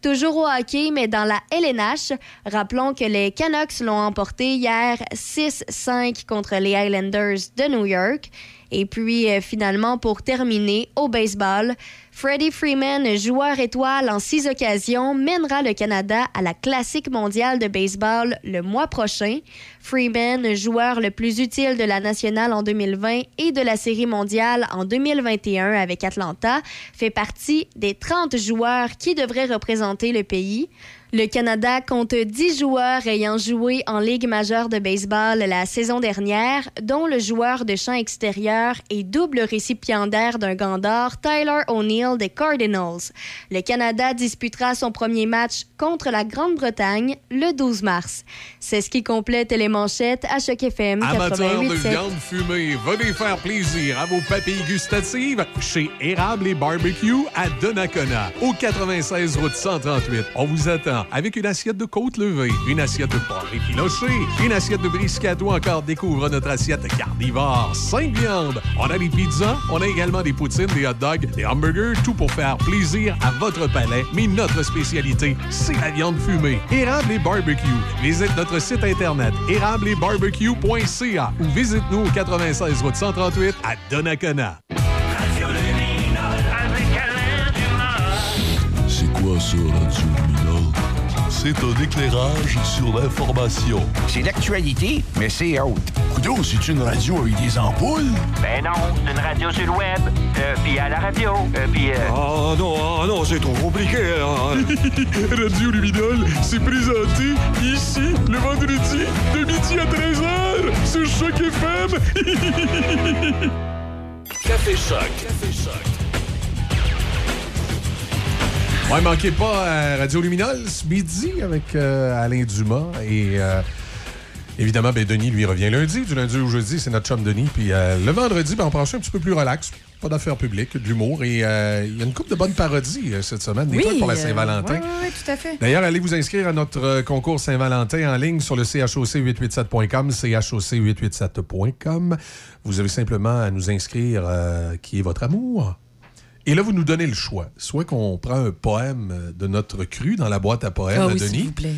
Toujours au hockey, mais dans la LNH, rappelons que les Canucks l'ont emporté hier 6-5 contre les Islanders de New York. Et puis, euh, finalement, pour terminer, au baseball, Freddie Freeman, joueur étoile en six occasions, mènera le Canada à la Classique mondiale de baseball le mois prochain. Freeman, joueur le plus utile de la nationale en 2020 et de la Série mondiale en 2021 avec Atlanta, fait partie des 30 joueurs qui devraient représenter le pays. Le Canada compte 10 joueurs ayant joué en Ligue majeure de baseball la saison dernière, dont le joueur de champ extérieur et double récipiendaire d'un gant d'or, Tyler O'Neill des Cardinals. Le Canada disputera son premier match contre la Grande-Bretagne le 12 mars. C'est ce qui complète les manchettes à Choc FM Amateurs de 88.7. viande fumée, venez faire plaisir à vos papilles gustatives chez Érable et Barbecue à Donnacona, au 96 route 138. On vous attend avec une assiette de côte levée, une assiette de porc effiloché, une assiette de brisket ou encore découvre notre assiette carnivore. Cinq viandes. On a des pizzas, on a également des poutines, des hot dogs, des hamburgers, tout pour faire plaisir à votre palais. Mais notre spécialité, c'est la viande fumée. Érable et Barbecue. Visite notre site internet érableetbarbecue.ca ou visite-nous au 96 route 138 à Donnacona. C'est quoi ça? C'est un éclairage sur l'information. C'est l'actualité, mais c'est autre. Coudon, c'est une radio avec des ampoules? Ben non, c'est une radio sur le web, euh, puis à la radio, euh, puis... Ah non, ah non, c'est trop compliqué. radio Luminol, c'est présenté ici, le vendredi, de midi à 13h, sur Choc FM. Café Choc. Café Choc. Ouais, manquez pas à Radio Luminol ce midi avec euh, Alain Dumas et euh, évidemment, ben, Denis lui revient lundi. Du lundi au jeudi, c'est notre chum Denis. Puis euh, le vendredi, ben, on prend ça un petit peu plus relax. Pas d'affaires publiques, de l'humour. Et il y a une couple de bonnes parodies cette semaine, des trucs pour la Saint-Valentin. Oui, tout à fait. D'ailleurs, allez vous inscrire à notre concours Saint-Valentin en ligne sur le choc887.com, choc887.com. Vous avez simplement à nous inscrire qui est votre amour. Et là, vous nous donnez le choix. Soit qu'on prend un poème de notre cru dans la boîte à poèmes Ah à oui, s'il Denis. vous plaît.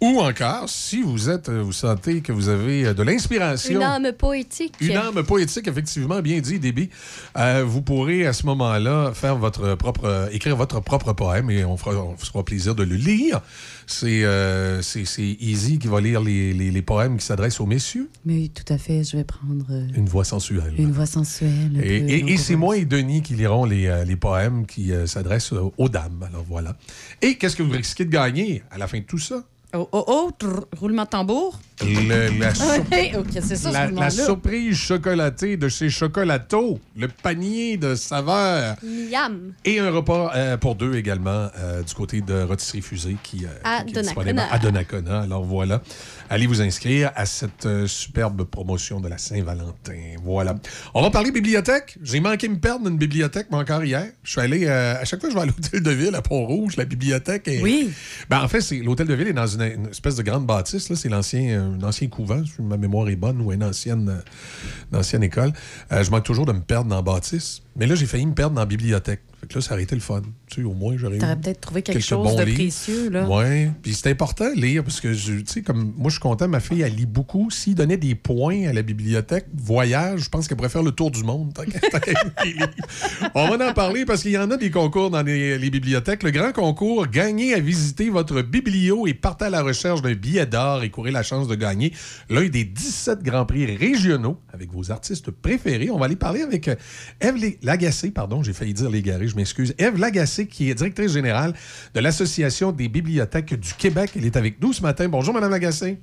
Ou encore, si vous êtes, euh, vous sentez que vous avez euh, de l'inspiration. Une âme poétique. Une âme poétique, effectivement, bien dit, Déby. Euh, vous pourrez à ce moment-là faire votre propre, euh, écrire votre propre poème et on fera, on se fera plaisir de le lire. C'est euh, Easy qui va lire les, les- les poèmes qui s'adressent aux messieurs. Mais oui, tout à fait. Je vais prendre euh, Une voix sensuelle. une voix sensuelle. Et, c'est moi et Denis qui lirons les, les poèmes qui euh, s'adressent aux dames. Alors voilà. Et qu'est-ce que vous risquez de gagner à la fin de tout ça? Oh, oh, trrr, roulement tambour. Le- la, Ouais, ça, surprise chocolatée de chez Chocolato, le panier de saveurs. Miam. Et un repas euh, pour deux également euh, du côté de Rotisserie Fusée qui, euh, À qui est disponible à Donnacona. Alors voilà, allez vous inscrire à cette euh, superbe promotion de la Saint-Valentin. Voilà. On va parler bibliothèque. J'ai manqué me perdre dans une bibliothèque, mais encore hier. Je suis allé, à chaque fois que je vais à l'hôtel de ville à Pont-Rouge, la bibliothèque est... Oui. Ben, en fait, c'est l'hôtel de ville est dans une, une espèce de grande bâtisse. là. C'est l'ancien, un ancien couvent, si ma mémoire est bonne, ou une ancienne, euh, ancienne école. Euh, je manque toujours de me perdre dans bâtisse. Mais là, j'ai failli me perdre dans la bibliothèque. Fait que là, ça aurait été le fun. Tu sais, au moins, j'aurais T'aurais peut-être trouvé quelque chose bons de livres. précieux, là. Oui. Puis c'est important de lire parce que, tu sais, comme moi, je suis content, ma fille, elle lit beaucoup. S'il donnait des points à la bibliothèque, voyage, je pense qu'elle pourrait faire le tour du monde. tant. On va en parler parce qu'il y en a des concours dans les, les bibliothèques. Le grand concours, gagnez à visiter votre biblio et partez à la recherche d'un billet d'or et courez la chance de gagner l'un des 17 grands prix régionaux avec vos artistes préférés. On va aller parler avec euh, Lé- Lagacé, pardon, j'ai failli dire Légaré, je m'excuse. Ève Lagacé, qui est directrice générale de l'Association des bibliothèques du Québec. Elle est avec nous ce matin. Bonjour, Madame Lagacé.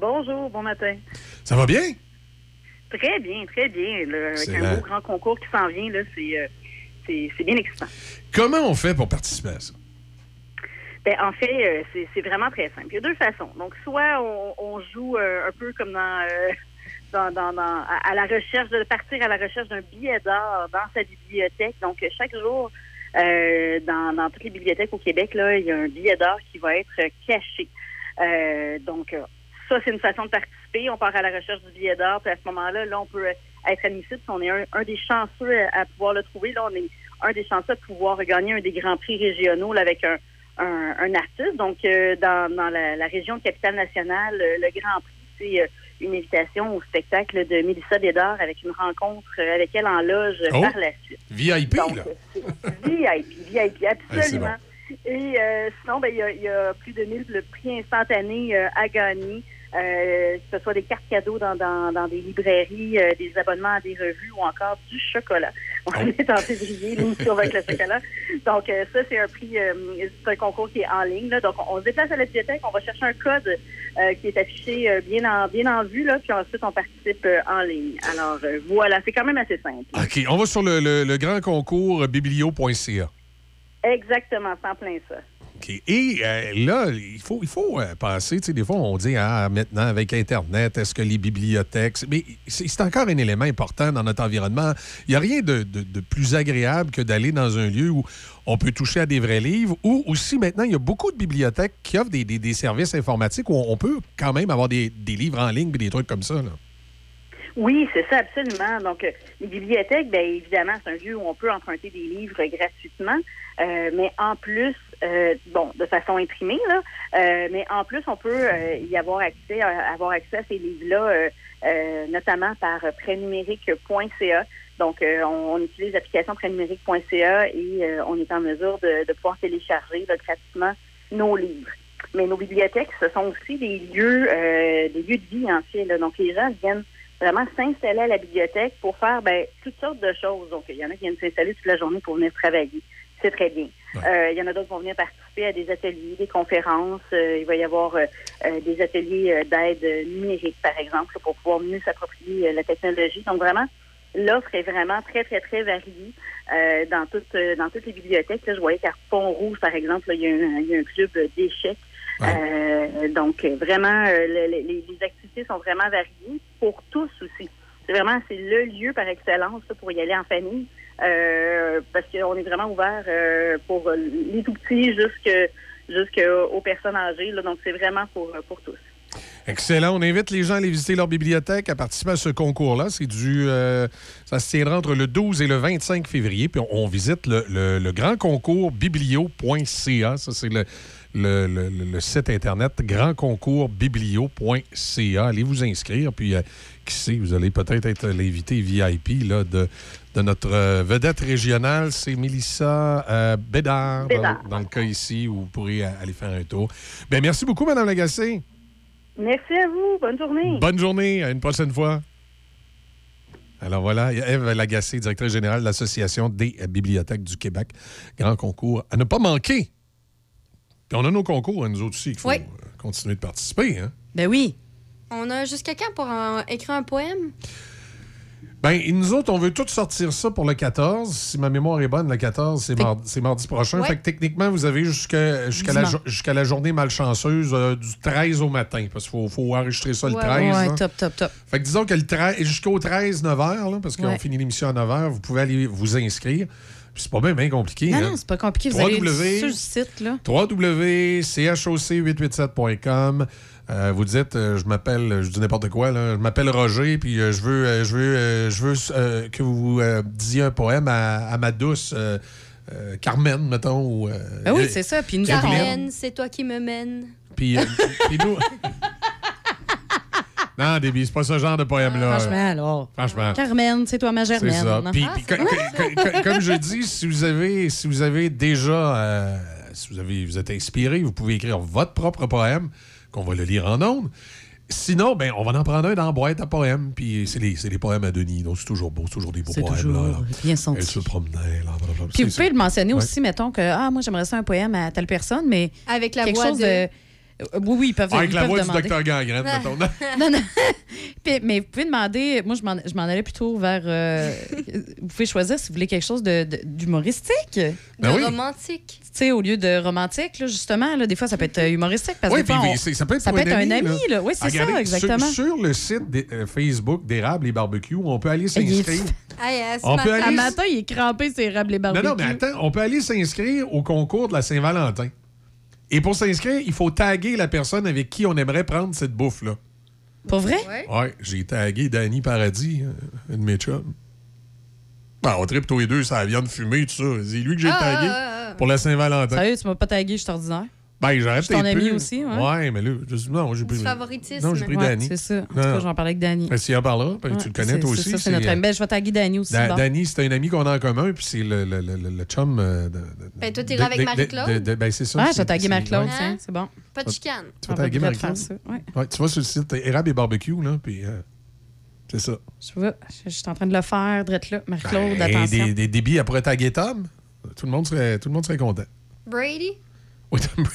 Bonjour, bon matin. Ça va bien? Très bien, très bien. là, avec un beau grand concours qui s'en vient, c'est, euh, c'est, bien excitant. Comment on fait pour participer à ça? Ben, en fait, euh, c'est, c'est vraiment très simple. Il y a deux façons. Donc, soit on, on joue euh, un peu comme dans, à, la recherche, de partir à la recherche d'un billet d'or dans sa bibliothèque. Donc, chaque jour, euh, dans, dans toutes les bibliothèques au Québec, là, il y a un billet d'or qui va être caché. Euh, donc, euh, ça, c'est une façon de participer. On part à la recherche du billet d'or, puis à ce moment-là, là, on peut être admissible. Si on est un, des chanceux à, pouvoir le trouver, là, on est un des chanceux à pouvoir gagner un des grands prix régionaux avec un, un, artiste. Donc, dans, dans la, la région de Capitale-Nationale, le Grand Prix, c'est une invitation au spectacle de Mélissa Bédard avec une rencontre avec elle en loge Oh. par la suite. VIP, Donc, là. VIP, VIP, absolument. Et euh, sinon, ben, il y, a, il y a plus de 1000 prix instantanés euh, à gagner, euh, que ce soit des cartes cadeaux dans, dans, dans des librairies, euh, des abonnements à des revues ou encore du chocolat. On est en février, l'émission avec le chocolat. Donc, euh, ça, c'est un prix, euh, c'est un concours qui est en ligne. là. Donc, on se déplace à la bibliothèque, on va chercher un code euh, qui est affiché euh, bien, en, bien en vue, là, puis ensuite, on participe euh, en ligne. Alors, voilà, c'est quand même assez simple. OK, on va sur le, le- le grand concours biblio.ca. Exactement, c'est en plein ça. Et euh, là, il faut, il faut euh, penser, tu sais, des fois, on dit, ah, maintenant, avec Internet, est-ce que les bibliothèques... Mais c'est encore un élément important dans notre environnement. Il n'y a rien de, de- plus agréable que d'aller dans un lieu où on peut toucher à des vrais livres, ou aussi, maintenant, il y a beaucoup de bibliothèques qui offrent des, des- services informatiques où on peut quand même avoir des, des livres en ligne et des trucs comme ça. Là. Oui, c'est ça, absolument. Donc, euh, les bibliothèques, bien évidemment, c'est un lieu où on peut emprunter des livres gratuitement, mais en plus, euh, bon, de façon imprimée, là, euh, mais en plus, on peut euh, y avoir accès, avoir accès à ces livres-là, notamment par prêtnumérique.ca. Donc, on, utilise l'application prêtnumérique.ca et on est en mesure de, pouvoir télécharger là, gratuitement nos livres. Mais nos bibliothèques, ce sont aussi des lieux, des lieux de vie en fait. là. Donc, les gens viennent vraiment s'installer à la bibliothèque pour faire ben, toutes sortes de choses. Donc, il y en a qui viennent s'installer toute la journée pour venir travailler. C'est très bien. Euh, il y en a d'autres qui vont venir participer à des ateliers, des conférences. Euh, il va y avoir euh, des ateliers d'aide numérique, par exemple, pour pouvoir mieux s'approprier la technologie. Donc, vraiment, l'offre est vraiment très, très, très variée dans, toutes, dans toutes les bibliothèques. Là, je voyais qu'à Pont-Rouge, par exemple, il, y a un, il y a un club d'échecs. Donc, vraiment, le- le- les, les activités sont vraiment variées pour tous aussi. C'est vraiment, c'est le lieu par excellence là, pour y aller en famille. Euh, parce qu'on est vraiment ouvert euh, pour les tout petits jusqu'aux personnes âgées. Donc, c'est vraiment pour, pour tous. Excellent. On invite les gens à aller visiter leur bibliothèque, à participer à ce concours-là. C'est du, euh, ça se tiendra entre le 12 et le 25 février. Puis on, visite le, grand concours biblio.ca. Ça, c'est le, le- site Internet grandconcours.biblio.ca. Allez vous inscrire. Puis, qui sait, vous allez peut-être être l'invité VIP là, de, de notre euh, vedette régionale. C'est Mélissa euh, Bédard, dans- Bédard. Dans, le cas ici, où vous pourrez aller faire un tour. Ben, merci beaucoup, Mme Lagacé. Merci à vous. Bonne journée. Bonne journée, à une prochaine fois. Alors voilà, Eve Lagacé, directrice générale de l'Association des bibliothèques du Québec. Grand concours à ne pas manquer. Puis on a nos concours, à nous autres aussi, qu'il faut Oui. euh, continuer de participer. Hein? Ben oui. On a jusqu'à quand pour en- écrire un poème? Ben, nous autres, on veut tout sortir ça pour le 14. Si ma mémoire est bonne, le 14, c'est mardi, c'est mardi prochain. Ouais. Fait que techniquement, vous avez jusqu'à jusqu'à la, journée malchanceuse euh, du 13 au matin. Parce qu'il faut, faut enregistrer ça le Ouais, 13. Ouais, top, top, top. Fait que disons que le 13 jusqu'au 13, 9h, là, parce qu'on finit l'émission à 9h, vous pouvez aller vous inscrire. Puis c'est pas bien, bien compliqué. Non, hein. non, c'est pas compliqué. Vous allez www. sur le site, là. www.choc887.com. Euh, vous dites, euh, je m'appelle, je dis n'importe quoi, là, je m'appelle Roger, puis euh, je veux, euh, je veux, euh, je veux euh, que vous euh, disiez un poème à, à ma douce euh, euh, Carmen, mettons. Ou, euh, Ben oui, c'est ça. Puis nous. Karen, c'est toi qui me mènes. Puis, euh, puis nous. non, Déby, c'est pas ce genre de poème-là. Franchement, alors. Franchement. Carmen, c'est toi ma C'est Germaine. ça. Puis, Ah, puis c'est co- vrai? co- co- comme je dis, si vous avez, si vous avez déjà, euh, si vous avez, vous êtes inspiré, vous pouvez écrire votre propre poème qu'on va le lire en ondes. Sinon, ben, on va en prendre un dans la boîte à poèmes. Puis c'est les, c'est les poèmes à Denis. Donc c'est toujours beau, c'est toujours des beaux poèmes. toujours là, là. bien senti. Elle se promenait. Là, blablabla. Puis vous pouvez le mentionner Ouais. aussi, mettons que ah moi j'aimerais ça un poème à telle personne, mais Avec la quelque voix chose de... de... Euh, Oui, oui, ils peuvent, Avec ils la peuvent voix demander. du docteur Gangrène, mettons. non, non. Puis- mais vous pouvez demander, moi je m'en, je m'en allais plutôt vers. euh, vous pouvez choisir si vous voulez quelque chose de, de- d'humoristique. Ben de oui. romantique. Tu sais, au lieu de romantique, là, justement, là, des fois ça peut être euh, humoristique. Parce Oui, que des fois, puis on- c'est- ça peut être, ça pour peut être un ami. là. là. Oui, c'est Regardez, ça, exactement. Sur, sur le site des- euh, Facebook d'Érable et Barbecue, on peut aller s'inscrire. Euh, ce On peut matin- À aller- matin, il est crampé, c'est rable les Non, barbecues. non, mais attends, on peut aller s'inscrire au concours de la Saint-Valentin. Et pour s'inscrire, il faut taguer la personne avec qui on aimerait prendre cette bouffe-là. Pour vrai? Ouais, j'ai tagué Danny Paradis, euh, une de mes chums. Ben, on tripe tous les deux, ça la viande fumée, tout ça. C'est lui que j'ai Ah, tagué ah, ah, pour la Saint-Valentin. Sérieux, tu m'as pas tagué, je suis ordinaire. Ben, j'aurais suis ton peut-être ami aussi, ouais. Ouais, mais là, je- non, j'ai pris. Du favoritisme. Non, j'ai pris Ouais, Danny. C'est ça. En tout cas, j'en parlais avec Danny. Ben, s'il en parlera, ben, Ouais, tu le connais toi c'est aussi. ça, c'est notre euh, ami. Ben, je vais taguer Danny aussi. Da- bon. Danny, c'est un ami qu'on a en commun, puis c'est le, le, le, le- le chum euh, de, de- Ben, toi, de- t'iras avec de- Marie-Claude? de- de- Ben, c'est ça. C'est- je vais taguer Marie-Claude, ouais. tiens, c'est bon. Pas de chicane. Tu vas taguer peut-être Marie-Claude? ouais. Ouais, tu vas sur le site Érable et Barbecue, là, puis... euh, C'est ça. Je vois, je, suis en train de le faire, drette là. Marie-Claude, Et attention. des, débits après taguer Tom, tout le monde serait, tout le monde serait content. Brady?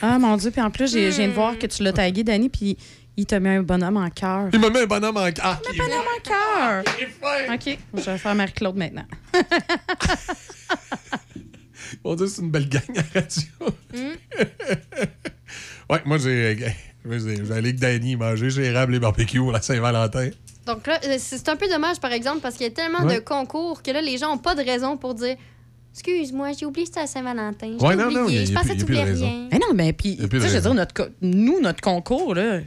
Ah mon Dieu, puis en plus, j'ai- je viens de voir que tu l'as tagué, Danny, puis il t'a mis un bonhomme en cœur. Il m'a mis un bonhomme en cœur. Un bonhomme en cœur. OK, je vais faire Marie-Claude maintenant. Mon Dieu, c'est une belle gang à la radio. ouais, moi, j'ai. moi, j'ai- J'allais avec Danny manger chez Érable et Barbecue à la Saint-Valentin. Donc là, euh, c'est c'est un peu dommage, par exemple, parce qu'il y a tellement Ouais. de concours que là, les gens n'ont pas de raison pour dire Excuse-moi, j'ai oublié que c'était à Saint-Valentin. J'ai Ouais, non, oublié. non, je pensais que tu voulais rien. Eh non, mais puis, tu sais, je veux dire, notre co- nous, notre concours, là,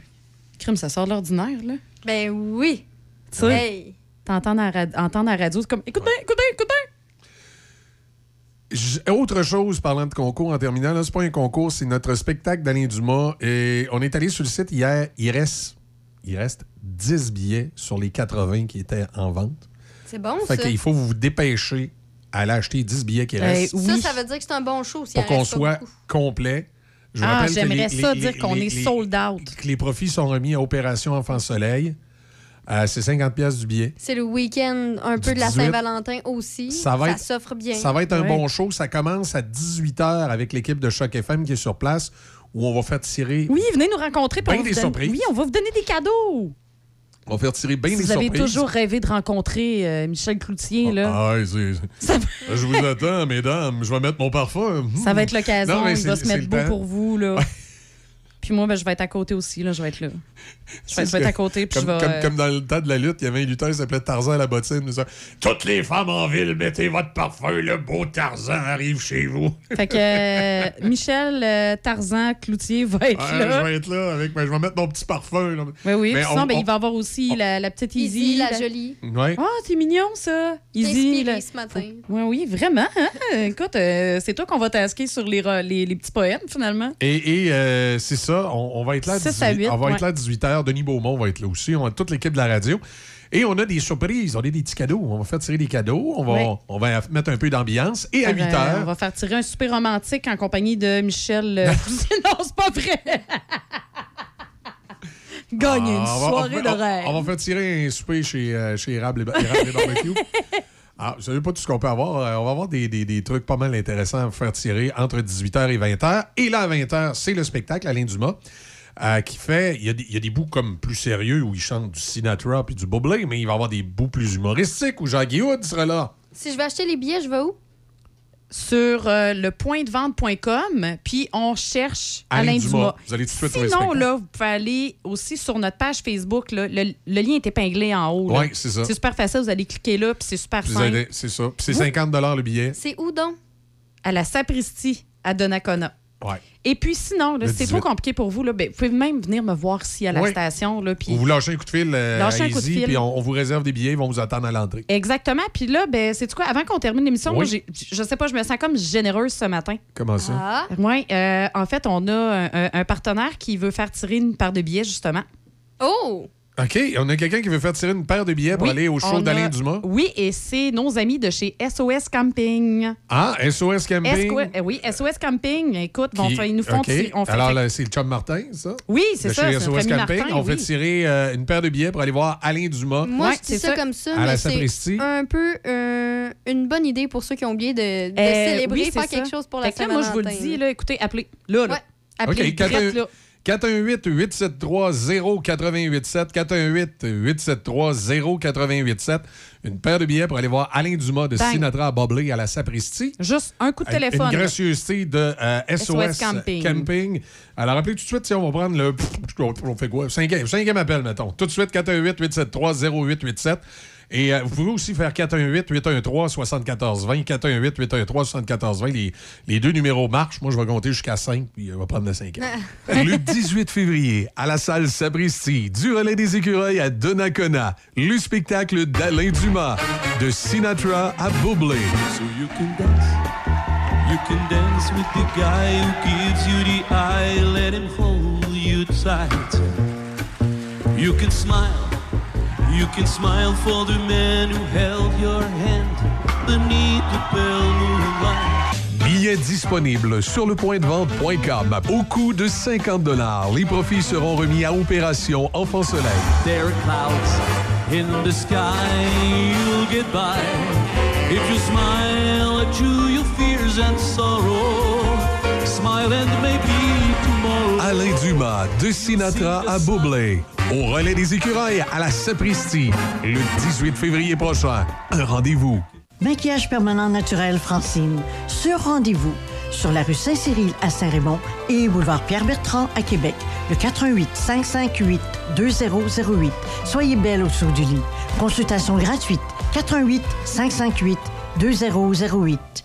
crime, ça sort de l'ordinaire, là. Ben oui. Tu sais, Hey. t'entends à, la ra- entendre à la radio, c'est comme écoute bien, écoute bien, écoute bien. J- Autre chose, parlant de concours en terminant, là, c'est pas un concours, c'est notre spectacle d'Alain Dumas. Et on est allé sur le site hier. Il reste, il reste 10 billets sur les 80 qui étaient en vente. C'est bon, Fait ça. qu'il faut vous dépêcher à aller acheter 10 billets qui Ben restent Ça, ça veut dire que c'est un bon show. s'il pour qu'on soit beaucoup. complet. Je vous Ah, j'aimerais les- ça les- dire qu'on est sold out. que les profits sont remis à Opération Enfant Soleil. Euh, c'est 50 pièces du billet. C'est le week-end un peu de la 18. Saint-Valentin aussi. Ça va être- s'offre bien. Ça va être un Ouais. bon show. Ça commence à 18h avec l'équipe de Choc FM qui est sur place où on va faire tirer, Oui, venez nous rencontrer. puis Ben des vous donne- surprises. Oui, on va vous donner des cadeaux. On va faire tirer bien Si vous avez toujours rêvé de rencontrer euh, Michel Cloutier, là. Ah, Je vous attends, mesdames. Je vais mettre mon parfum. Ça va être l'occasion. Il va se mettre beau temps. pour vous. Là. Puis moi, ben, je vais être à côté aussi. Là. Je vais être là. Je vais, je vais être à côté. Puis Comme, je vais, comme- euh, comme dans le temps de la lutte, il y avait un lutteur qui s'appelait Tarzan à la bottine. il disait, Toutes les femmes en ville, mettez votre parfum. Le beau Tarzan arrive chez vous. Fait que euh, Michel euh, Tarzan Cloutier va être Ouais, là. je vais être là avec. ben, je vais mettre mon petit parfum. là. Oui, oui. Mais Puis on- sinon, ben, on- il va y avoir aussi la, la petite Easy. Izzy, la jolie. Ouais. Ah, c'est mignon, ça. Inspirée là. ce matin. Oui, oui, vraiment. hein? Écoute, euh, c'est toi qu'on va tasquer sur les, les, les petits poèmes, finalement. Et, et, euh, c'est ça, on, on va être là à 6 à 18 8, on va être là à 18h. Denis Beaumont va être là aussi. On a toute l'équipe de la radio. Et on a des surprises, on a des petits cadeaux. On va faire tirer des cadeaux. On va, on va mettre un peu d'ambiance. Et à Faire, 8 euh, h on va faire tirer un souper romantique en compagnie de Michel. euh, non, c'est pas vrai. Gagner une Ah, on va- soirée on, de va- rêve. On va faire tirer un souper chez, euh, chez Érable et Barbecue. Ah, vous savez pas tout ce qu'on peut avoir. Euh, on va avoir des, trucs pas mal intéressants à faire tirer entre 18h et 20h. Et là, à 20h, c'est le spectacle Alain Dumas. euh, qui fait, il y, a des, bouts comme plus sérieux où il chante du Sinatra puis du Bublé, mais il va y avoir des bouts plus humoristiques où Guilloud sera là. Si je vais acheter les billets, je vais où? Sur euh, le pointdevente.com, puis on cherche Alain Alain, Dumas. Dumas. Vous allez tout de suite Sinon, là, vous pouvez aller aussi sur notre page Facebook. là. Le, le lien est épinglé en haut. Ouais, c'est ça. C'est super facile. Vous allez cliquer là, puis c'est super Vous simple. C'est ça. Puis c'est Vous- 50 le billet. C'est où donc? À la Sapristi, à Donnacona. Ouais. Et puis sinon, c'est 18. trop compliqué pour vous. Là, ben, vous pouvez même venir me voir ici à la Oui. station. Là, puis... Vous vous lâchez un coup de fil euh, Lâchez à un coup de fil. puis on, on vous réserve des billets, ils vont vous attendre à l'entrée. Exactement. Puis là, ben, c'est quoi? Avant qu'on termine l'émission, Oui. je sais pas, je me sens comme généreuse ce matin. Comment ça? Ah. Oui, euh, en fait, on a un, un- un partenaire qui veut faire tirer une paire de billets, justement. Oh! OK, on a quelqu'un qui veut faire tirer une paire de billets pour Oui, aller au show d'Alain a- Dumas. Oui, et c'est nos amis de chez SOS Camping. Ah, SOS Camping. SOS euh, oui, SOS Camping, écoute, Qui- faire- ils nous font OK. tirer- on fait- Alors, c'est le chum Martin, ça? Oui, c'est De ça, Chez c'est SOS Camping. Martin, on fait oui. tirer euh, une paire de billets pour aller voir Alain Dumas. Moi, Ouais, je dis c'est ça, ça. comme ça, À la mais Sapristi. c'est un peu euh, une bonne idée pour ceux qui ont oublié de, de Euh, célébrer, oui, c'est faire quelque chose pour la Fait que là, moi, je vous le Saint-Valentin. dis, là, écoutez, appelez. Là, là. Ouais. Appelez OK, direct, là. 418-873-0887. 418-873-0887. Une paire de billets pour aller voir Alain Dumas de Bang. Sinatra à Boblé à la Sapristi. Juste un coup de téléphone. Une gracieuseté de euh, SOS, SOS Camping. Camping. Alors, appelez tout de suite si on va prendre le. On fait quoi? Cinquième, cinquième appel, mettons. Tout de suite, 418-873-0887. Et euh, vous pouvez aussi faire 418-813-7420. 418-813-7420. Les, les deux numéros marchent. Moi, je vais compter jusqu'à 5, puis on va prendre le cinquième. Le 18 février, à la salle Sabristi, du relais des écureuils à Donnacona, le spectacle d'Alain Dumas, de Sinatra à Bublé. So you can dance, you can dance with the guy who gives you the eye, let him hold you tight. You can smile, you can smile for the man who held your hand beneath the pale moonlight. Billets disponibles sur le point de vente.com au coût de 50 Les profits seront remis à Opération Enfant Soleil. There are clouds in the sky, you'll get by. If you smile at you, your fears and sorrow, smile and maybe tomorrow. Alain Dumas, de Sinatra à Bublé. Au relais des écureuils à la Sapristi, le 18 février prochain. Un rendez-vous. Maquillage permanent naturel Francine. Sur rendez-vous. Sur la rue Saint-Cyril à Saint-Raymond et boulevard Pierre-Bertrand à Québec. Le 88 558 2008. Soyez belle au saut du lit. Consultation gratuite. 88 558 2008.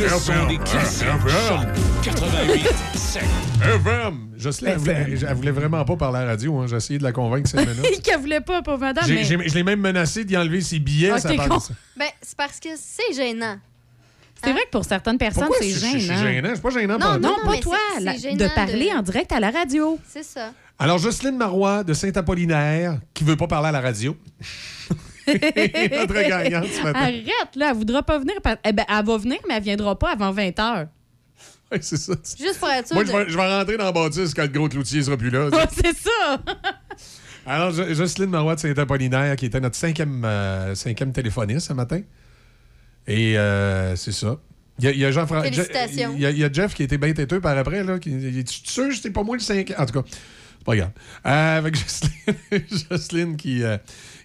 Le son des classiques. Choc 88 7. FM! Jocelyne, elle voulait, elle voulait vraiment pas parler à la radio. hein. J'ai essayé de la convaincre cette minute. Qu'elle voulait pas, pauvre madame. J'ai- mais- j'ai- Je l'ai même menacé d'y enlever ses billets. Ah, ça t'es parle de con. ça. Ben, c'est parce que c'est gênant. C'est vrai que pour certaines personnes, Pourquoi c'est je- je- je suis gênant? gênant? C'est pas gênant Non, pour non, Non, non, pas mais toi. c'est- la- c'est gênant de parler de- en direct à la radio. C'est ça. Alors, Jocelyne Marois de Saint-Apollinaire, qui veut pas parler à la radio. Notre gagnante ce matin. Arrête, là, elle voudra pas venir. parce- Eh ben, elle va venir, mais elle viendra pas avant 20 h. Ouais, c'est ça. Juste pour être sûr. Moi, je vais, je vais rentrer dans la bâtisse quand le gros cloutier sera plus là. c'est ça. Alors, Jo- Jocelyne Marois de Saint-Apollinaire, qui était notre cinquième, euh, cinquième téléphoniste ce matin. Et euh, c'est ça. Il y a, il y a Jean-Fran- Félicitations. Il y, a- il y a Jeff qui était bien têteux par après. Là, qui, il est sûr que c'était pas moi le cinquième? En tout cas, c'est pas grave. Euh, avec Jocelyne, Jocelyne qui,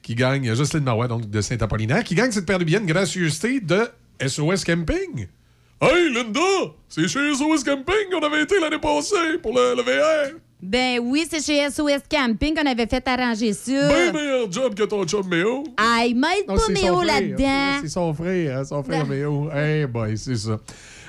qui gagne, Jocelyne Marois, donc de Saint-Apollinaire, qui gagne cette paire de billets de gracieuseté de SOS Camping. Hey, Linda! C'est chez SOS Camping qu'on avait été l'année passée pour le, le VR. Ben oui, c'est chez SOS Camping qu'on avait fait arranger ça. Ben meilleur job que ton chum Méo. Aïe, m'aide Non, pas c'est son Méo frère. là-dedans. C'est son frère, hein, son frère Méo. Eh boy, c'est ça.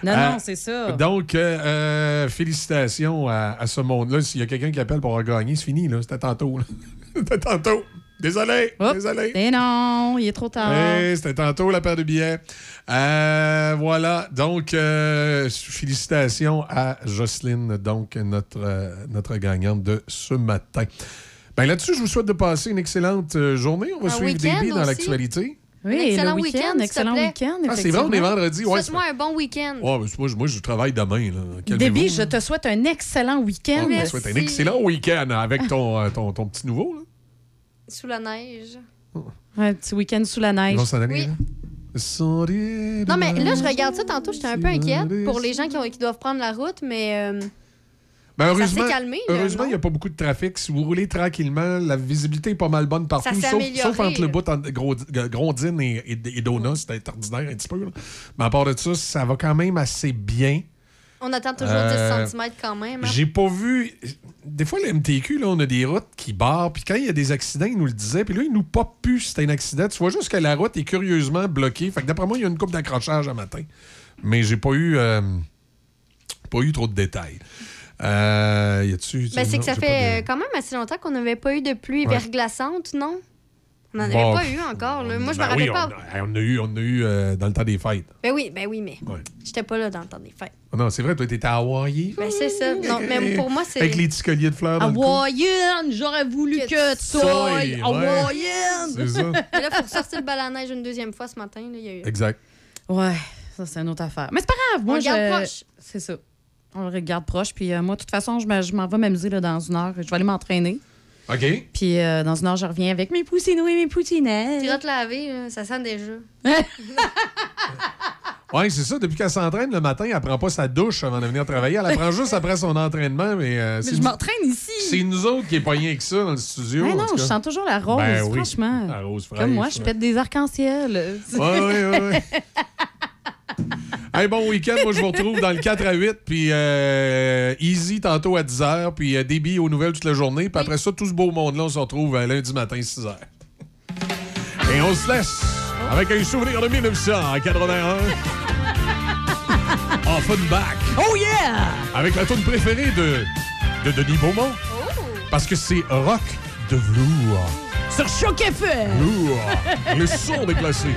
Non, Euh, non, c'est ça. Donc, euh, euh, félicitations à, à ce monde-là. S'il y a quelqu'un qui appelle pour gagner, c'est fini. là. C'était tantôt. C'était tantôt. Désolé. Désolé. Eh non, il est trop tard. Eh, C'était tantôt la paire de billets. Euh, voilà. Donc, euh, félicitations à Jocelyne, donc notre, euh, notre gagnante de ce matin. Ben là-dessus, je vous souhaite de passer une excellente journée. On va Un suivre Débit dans l'actualité. Oui, un excellent le week-end, excellent week-end. Ah, c'est vrai, on est effectivement. vendredi. Ouais, Souhaite-moi un bon week-end. Ouais, mais moi, je- moi, je travaille demain. Déby, je te souhaite un excellent week-end. On te souhaite un excellent week-end avec ton, ton, ton petit nouveau. Là. Sous la neige. Un petit week-end sous la neige. Oui. Non, mais là, je regarde ça tantôt, j'étais un peu inquiète pour les gens qui, ont- qui doivent prendre la route, mais euh, Ben, heureusement, s'est calmé, là, heureusement, il n'y a pas beaucoup de trafic. Si vous roulez tranquillement, la visibilité est pas mal bonne partout, sauf, entre le bout entre Gros- Grondine et, et, et Dona, c'est ordinaire un petit peu. là. Mais à part de ça, ça va quand même assez bien. On attend toujours Euh, 10 cm quand même. hein. J'ai pas vu. Des fois, le MTQ, là, on a des routes qui barrent. Puis quand il y a des accidents, ils nous le disaient. Puis là, ils nous popent plus si c'était un accident. Tu vois juste que la route est curieusement bloquée. Fait que d'après moi, il y a une coupe d'accrochage à matin. Mais j'ai pas eu. euh, pas eu trop de détails. Euh, y a-tu. Ben, c'est que ça fait pas euh, quand même assez longtemps qu'on n'avait pas eu de pluie Ouais. verglaçante, non? On n'en Bon, avait pas eu encore. là. Moi, je me Ben rappelle oui, pas. On, a- on a eu, on a eu euh, dans le temps des fêtes. Ben oui, ben oui, mais Ouais. j'étais pas là dans le temps des fêtes. Oh non, c'est vrai, toi, t'étais à Hawaii. Ben c'est ça. Non, mais pour moi, c'est. Avec les petits colliers de fleurs. Hawaïenne, j'aurais voulu que, tu sois hawaïenne. C'est ça. Mais là, il faut ressortir le bal à neige une deuxième fois ce matin. Il y a eu... Exact. Ouais, ça, c'est une autre affaire. Mais c'est pas grave. Moi, On je- proche. C'est ça. On le regarde proche. Puis euh, moi, de toute façon, je me- je m'en vais m'amuser là, dans une heure. Je vais aller m'entraîner. OK. Puis euh, dans une heure, je reviens avec mes poussinots et mes poutinettes. Tu iras te laver, ça sent déjà. Ouais, c'est ça. Depuis qu'elle s'entraîne le matin, elle prend pas sa douche avant de venir travailler. Elle la prend juste après son entraînement. Mais, euh, Mais c'est je nous- m'entraîne ici. C'est nous autres qui est pas rien que ça dans le studio. En non, je sens toujours la rose, Ben oui, franchement. la rose fraîche, Comme moi, je pète des arcs-en-ciel. Ouais, ouais, ouais, Hey, bon week-end. Moi, je vous retrouve dans le 4 à 8. Puis euh, Easy tantôt à 10 h. Puis euh, Déby aux nouvelles toute la journée. Puis après ça, tout ce beau monde-là, on se retrouve euh, lundi matin, 6 h. Et on se laisse avec un souvenir de 1981. Offenbach. Oh yeah! Avec la tune préférée de, de Denis Beaumont. Parce que c'est Rock de velours. Sur Choc FM! Velours. Le son des classiques.